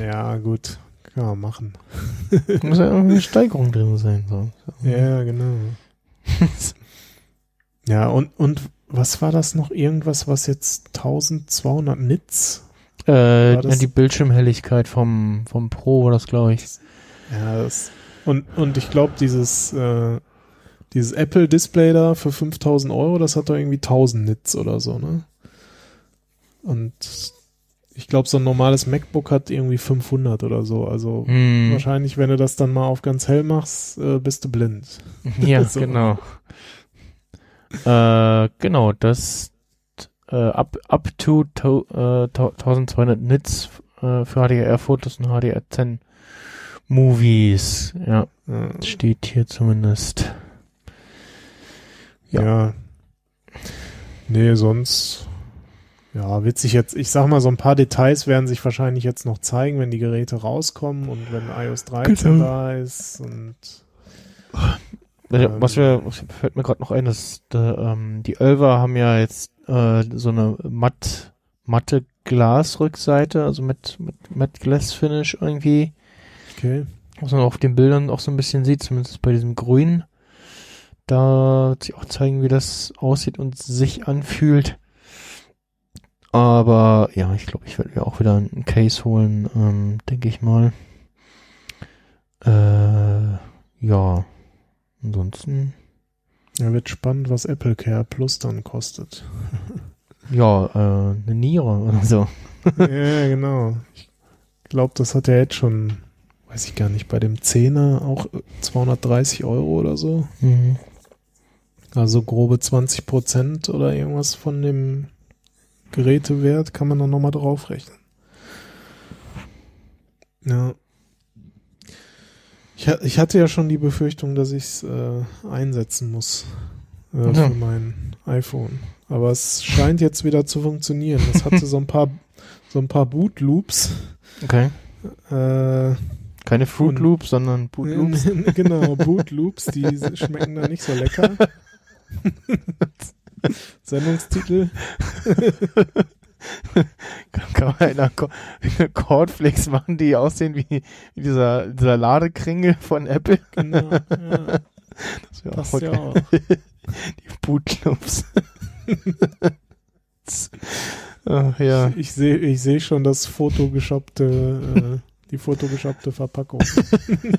ja, gut, kann man machen. Muss ja irgendwie eine Steigerung drin sein. So. Ja, genau. Ja, und, und was war das noch? Irgendwas, was jetzt 1200 Nits? Äh, ja, die Bildschirmhelligkeit vom, vom Pro war das, glaube ich. Ja, das, und, und ich glaube, dieses, äh, dieses Apple-Display da für 5000 Euro, das hat doch irgendwie 1000 Nits oder so, ne? Und ich glaube, so ein normales MacBook hat irgendwie 500 oder so. Also Hm. wahrscheinlich, wenn du das dann mal auf ganz hell machst, äh, bist du blind. Ja, So. genau. Äh, genau, das äh, up, up to, to äh, 1200 Nits äh, für HDR-Fotos und HDR10 Movies. Ja, Äh, steht hier zumindest. ja. Ja. Nee, sonst. Ja, wird sich jetzt, ich sag mal, so ein paar Details werden sich wahrscheinlich jetzt noch zeigen, wenn die Geräte rauskommen und wenn iOS 13 Genau. da ist und Äh, Ähm. Was wir, was fällt mir gerade noch ein, dass der, ähm, die Ölver haben ja jetzt äh, so eine matt, matte Glasrückseite, also mit, mit Matte Glass Finish irgendwie, okay. was man auf den Bildern auch so ein bisschen sieht, zumindest bei diesem Grün. Da wird sich auch zeigen, wie das aussieht und sich anfühlt. Aber ja, ich glaube, ich werde mir auch wieder einen Case holen, ähm, denke ich mal. Äh, ja. Ansonsten, Ja, wird spannend, was Apple Care Plus dann kostet. ja, äh, eine Niere oder so. ja, genau. Ich glaube, das hat er jetzt schon, weiß ich gar nicht, bei dem 10er auch 230 Euro oder so. Mhm. Also grobe 20 Prozent oder irgendwas von dem Gerätewert kann man dann nochmal draufrechnen. Ja. Ich, ich hatte ja schon die Befürchtung, dass ich es äh, einsetzen muss äh, Ja. für mein iPhone. Aber es scheint jetzt wieder zu funktionieren. Es hatte so ein paar so ein paar Boot Loops. Okay. Äh, Keine Fruit Loops, sondern Boot Loops. genau, Boot Loops, die schmecken da nicht so lecker. Sendungstitel. Kann man einer Co Cornflakes machen, die aussehen wie, dieser, dieser Ladekringel von Apple? Genau, ja, Das wäre auch ja auch. Die Boot Loops. Ach, ja. Ich sehe ich seh schon das fotogeshoppte, äh, die fotogeshoppte Verpackung.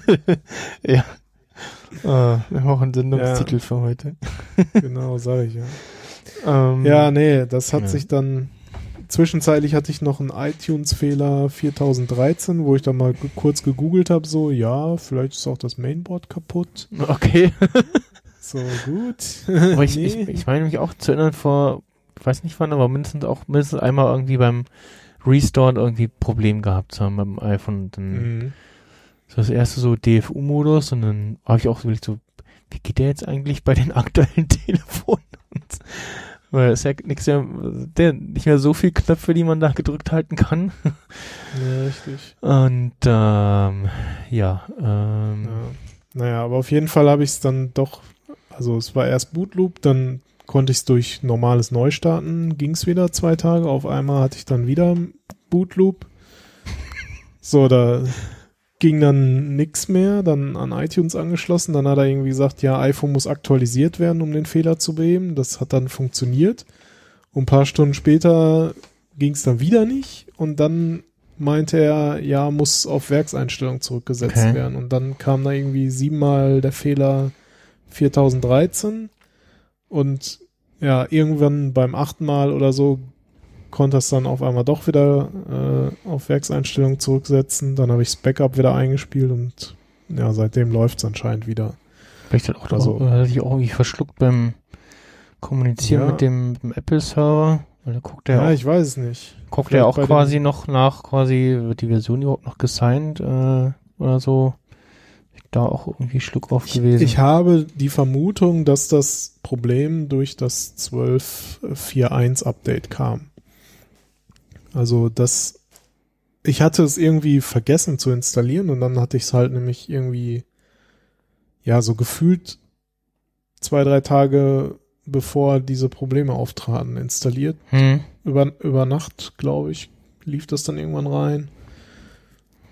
ja. Ah, auch einen Sendungstitel Ja. für heute. genau, sage ich ja. Ähm, Ja, nee, das hat Ja. sich dann. Zwischenzeitlich hatte ich noch einen iTunes-Fehler 4013, wo ich dann mal kurz gegoogelt habe, so, ja, vielleicht ist auch das Mainboard kaputt. Okay. So, gut. Aber ich, Nee. ich, ich meine mich auch zu erinnern vor, ich weiß nicht wann, aber mindestens auch mindestens einmal irgendwie beim Restore irgendwie Problem gehabt zu haben beim iPhone. Dann Mhm. so das erste so DFU-Modus und dann habe ich auch so so, wie geht der jetzt eigentlich bei den aktuellen Telefonen? Und, weil es ja nichts mehr, der, nicht mehr so viel Knöpfe, die man da gedrückt halten kann. Ja, richtig. Und ähm, ja, ähm, Ja. Naja, aber auf jeden Fall habe ich es dann doch, also es war erst Bootloop, dann konnte ich es durch normales Neustarten, ging es wieder zwei Tage. Auf einmal hatte ich dann wieder Bootloop. So, da ging dann nix mehr, dann an iTunes angeschlossen. Dann hat er irgendwie gesagt, ja, iPhone muss aktualisiert werden, um den Fehler zu beheben. Das hat dann funktioniert. Und ein paar Stunden später ging es dann wieder nicht. Und dann meinte er, ja, muss auf Werkseinstellung zurückgesetzt Okay. werden. Und dann kam da irgendwie siebenmal der Fehler 4013. Und ja, irgendwann beim achten Mal oder so konnte es dann auf einmal doch wieder äh, auf Werkseinstellung zurücksetzen. Dann habe ich das Backup wieder eingespielt und ja, seitdem läuft es anscheinend wieder. Vielleicht hat auch, Also- hat sich auch irgendwie verschluckt beim Kommunizieren Ja. mit dem, dem Apple-Server. Weil da guckt er Ja, auch, ich weiß es nicht. guckt vielleicht er auch quasi noch nach, quasi wird die Version überhaupt noch gesigned äh, oder so. Da auch irgendwie Schluck auf Ich, gewesen. ich habe die Vermutung, dass das Problem durch das 12.4.1 Update kam. Also das, ich hatte es irgendwie vergessen zu installieren und dann hatte ich es halt nämlich irgendwie, ja, so gefühlt zwei, drei Tage bevor diese Probleme auftraten, installiert. hm. Über, über Nacht, glaube ich, lief das dann irgendwann rein.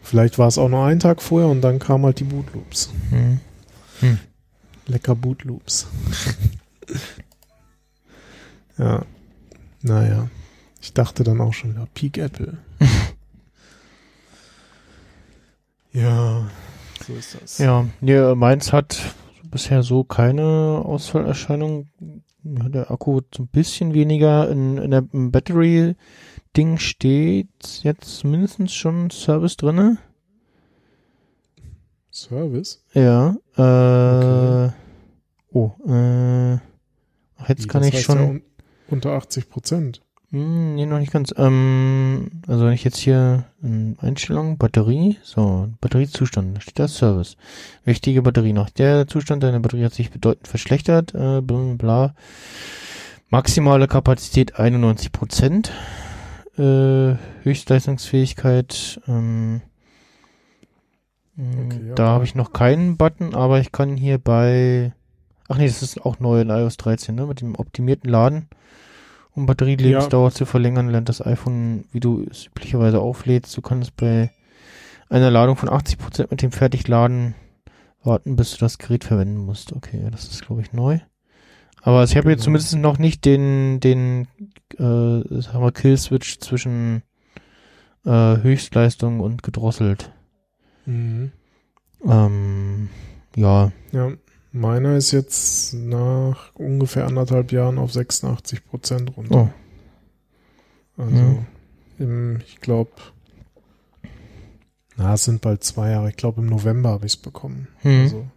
Vielleicht war es auch nur einen Tag vorher und dann kamen halt die Bootloops. Hm. Lecker Bootloops. ja. Naja. Ich dachte dann auch schon wieder, Peak Apple. ja, so ist das. Ja, nee, meins hat bisher so keine Ausfallerscheinung. Der Akku wird so ein bisschen weniger. In, in der Battery-Ding steht jetzt mindestens schon Service drinne. Service? Ja. Äh, Okay. Oh, äh, jetzt Wie, kann ich schon. Ja un unter 80 Prozent. Hm, nee, noch nicht ganz. Ähm, also wenn ich jetzt hier in Einstellungen, Batterie, so, Batteriezustand, da steht da Service. Wichtige Batterie noch. Der Zustand deiner Batterie hat sich bedeutend verschlechtert, äh, bla, bla. Maximale Kapazität 91 Prozent. Äh, Höchstleistungsfähigkeit, ähm, mh, Okay, ja. da habe ich noch keinen Button, aber ich kann hier bei, ach nee, das ist auch neu in iOS 13, ne, mit dem optimierten Laden. Um Batterielebensdauer zu verlängern, lernt das iPhone, wie du es üblicherweise auflädst. Du kannst bei einer Ladung von 80% mit dem Fertigladen warten, bis du das Gerät verwenden musst. Okay, das ist, glaube ich, neu. Aber ich habe jetzt Genau. zumindest noch nicht den, den äh, sagen wir, Kill-Switch zwischen äh, Höchstleistung und gedrosselt. Mhm. Ähm, ja, Ja, meiner ist jetzt nach ungefähr anderthalb Jahren auf 86 Prozent runter. oh, Also, Mhm. im, ich glaube, na, es sind bald zwei Jahre. Ich glaube, im November habe ich es bekommen. hm. Also,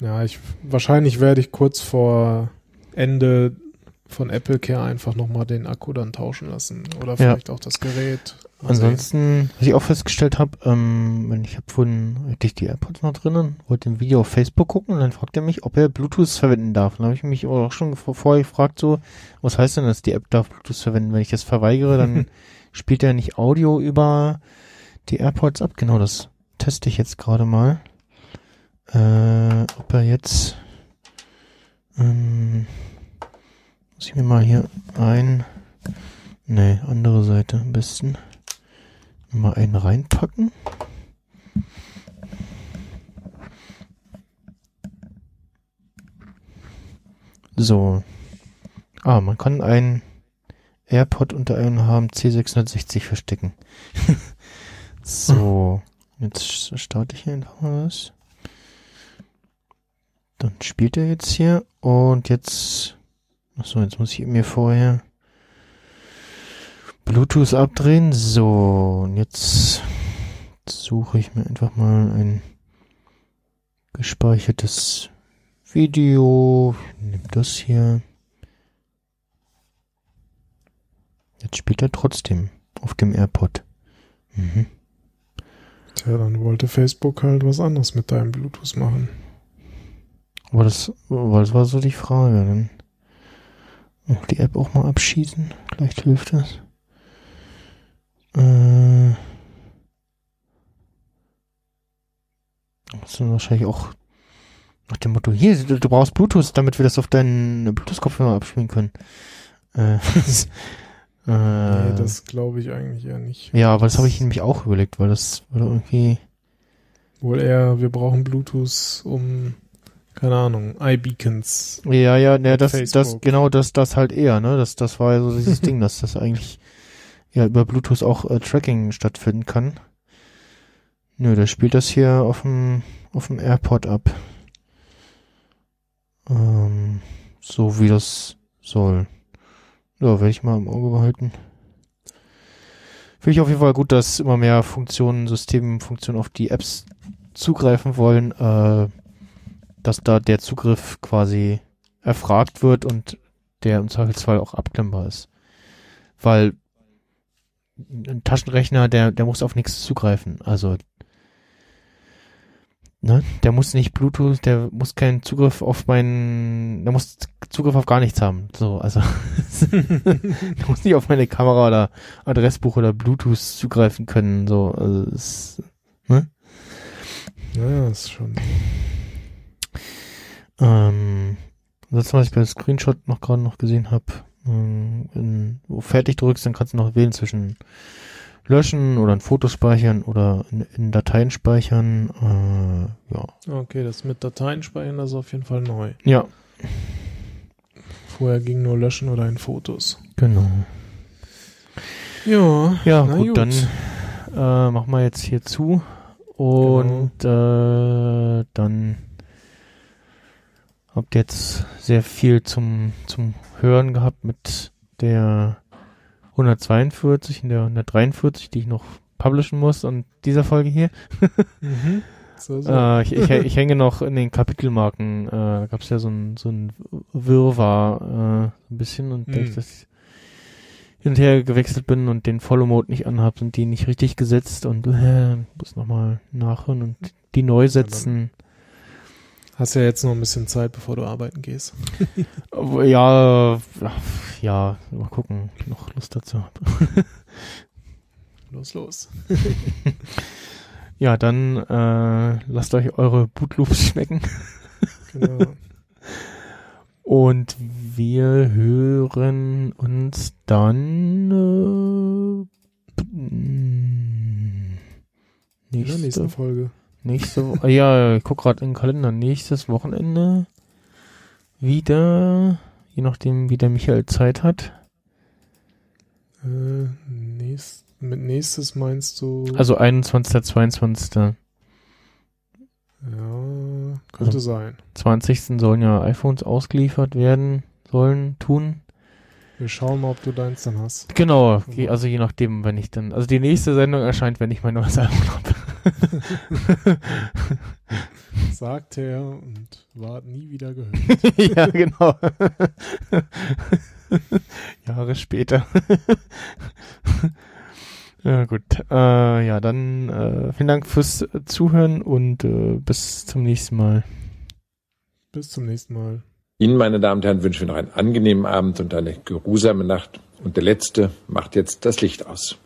ja, ich, wahrscheinlich werde ich kurz vor Ende von Apple Care einfach nochmal den Akku dann tauschen lassen. Oder vielleicht auch das Gerät. Mal sehen. Ansonsten, was ich auch festgestellt habe, ähm, wenn ich habe vorhin hatte ich die AirPods noch drinnen, wollte ein Video auf Facebook gucken und dann fragt er mich, ob er Bluetooth verwenden darf. Dann habe ich mich auch schon vor- vorher gefragt, so, was heißt denn, dass die App darf Bluetooth verwenden? Wenn ich das verweigere, dann spielt er nicht Audio über die AirPods ab. Genau, das teste ich jetzt gerade mal. Äh, ob er jetzt ähm, ich mir mal hier ein Nee, andere Seite am besten. Mal einen reinpacken. So. Ah, man kann einen AirPod unter einem HMC 660 verstecken. so. Jetzt starte ich hier einfach mal was. Dann spielt er jetzt hier und jetzt. Achso, jetzt muss ich mir vorher Bluetooth abdrehen. So, und jetzt suche ich mir einfach mal ein gespeichertes Video. Ich nehme das hier. Jetzt spielt er trotzdem auf dem AirPod. Mhm. Tja, dann wollte Facebook halt was anderes mit deinem Bluetooth machen. Aber das, aber das war so die Frage. Dann auch die App auch mal abschießen. Vielleicht hilft das. Äh, das sind wahrscheinlich auch Nach dem Motto, hier, du, du brauchst Bluetooth, damit wir das auf deinen Bluetooth-Kopfhörer abspielen können. Äh, Nee, äh, das glaube ich eigentlich eher nicht. ja, aber das habe ich nämlich auch überlegt, weil das würde irgendwie. Wohl eher, wir brauchen Bluetooth, um, keine Ahnung, iBeacons. Ja, ja, ne, das, das, genau, das, das halt eher, ne? Das, das war ja so dieses Ding, dass das eigentlich ja über Bluetooth auch äh, Tracking stattfinden kann. Nö, der spielt das hier auf dem, auf dem AirPod ab. Ähm, so wie das soll. Ja, werde ich mal im Auge behalten. Finde ich auf jeden Fall gut, dass immer mehr Funktionen, Systemfunktionen auf die Apps zugreifen wollen, äh, dass da der Zugriff quasi erfragt wird und der im Zweifelsfall auch abklemmbar ist. Weil ein Taschenrechner, der, der muss auf nichts zugreifen. Also, ne, der muss nicht Bluetooth, der muss keinen Zugriff auf meinen, der muss Zugriff auf gar nichts haben. So, also, der muss nicht auf meine Kamera oder Adressbuch oder Bluetooth zugreifen können. So, also, es, Ja, ist schon. Ähm, das, was ich bei Screenshot noch gerade noch gesehen habe, ähm, du fertig drückst, dann kannst du noch wählen zwischen löschen oder ein Foto speichern oder in, in Dateien speichern. Äh, ja. Okay, das mit Dateien speichern, das ist auf jeden Fall neu. Ja, Vorher ging nur löschen oder in Fotos. genau. Ja, Ja, gut, gut. dann äh, machen wir jetzt hier zu und äh, dann habt jetzt sehr viel zum, zum Hören gehabt mit der 142 und der 143, die ich noch publishen muss und dieser Folge hier. Mhm. So, so. Äh, ich, ich, ich hänge noch in den Kapitelmarken, äh, gab es ja so ein, so ein Wirrwarr äh, so ein bisschen und Hm. dadurch, dass ich hin und her gewechselt bin und den Follow-Mode nicht anhab, sind die nicht richtig gesetzt und äh, muss nochmal nachhören und die neu setzen. Hast ja jetzt noch ein bisschen Zeit, bevor du arbeiten gehst. Ja, ja, mal gucken, ob ich noch Lust dazu habe. Los, los. Ja, dann äh, lasst euch eure Bootloops schmecken. Genau. Und wir hören uns dann äh, In der nächsten nächste, Folge. Nächste Wo- ah, ja, ich guck gerade in den Kalender. Nächstes Wochenende wieder, je nachdem, wie der Michael Zeit hat. Äh, nächst, mit nächstes meinst du? Also 21., 22., ja, könnte Also- sein. 20. sollen ja iPhones ausgeliefert werden, sollen, tun. Wir schauen mal, ob du deins dann hast. Genau, also je nachdem, wenn ich dann, also die nächste Sendung erscheint, wenn ich mein neues Album habe. Sagt er und ward nie wieder gehört. ja, genau. Jahre später. ja, gut. Äh, ja, dann äh, vielen Dank fürs Zuhören und äh, bis zum nächsten Mal. Bis zum nächsten Mal. Ihnen, meine Damen und Herren, wünschen wir noch einen angenehmen Abend und eine geruhsame Nacht. Und der Letzte macht jetzt das Licht aus.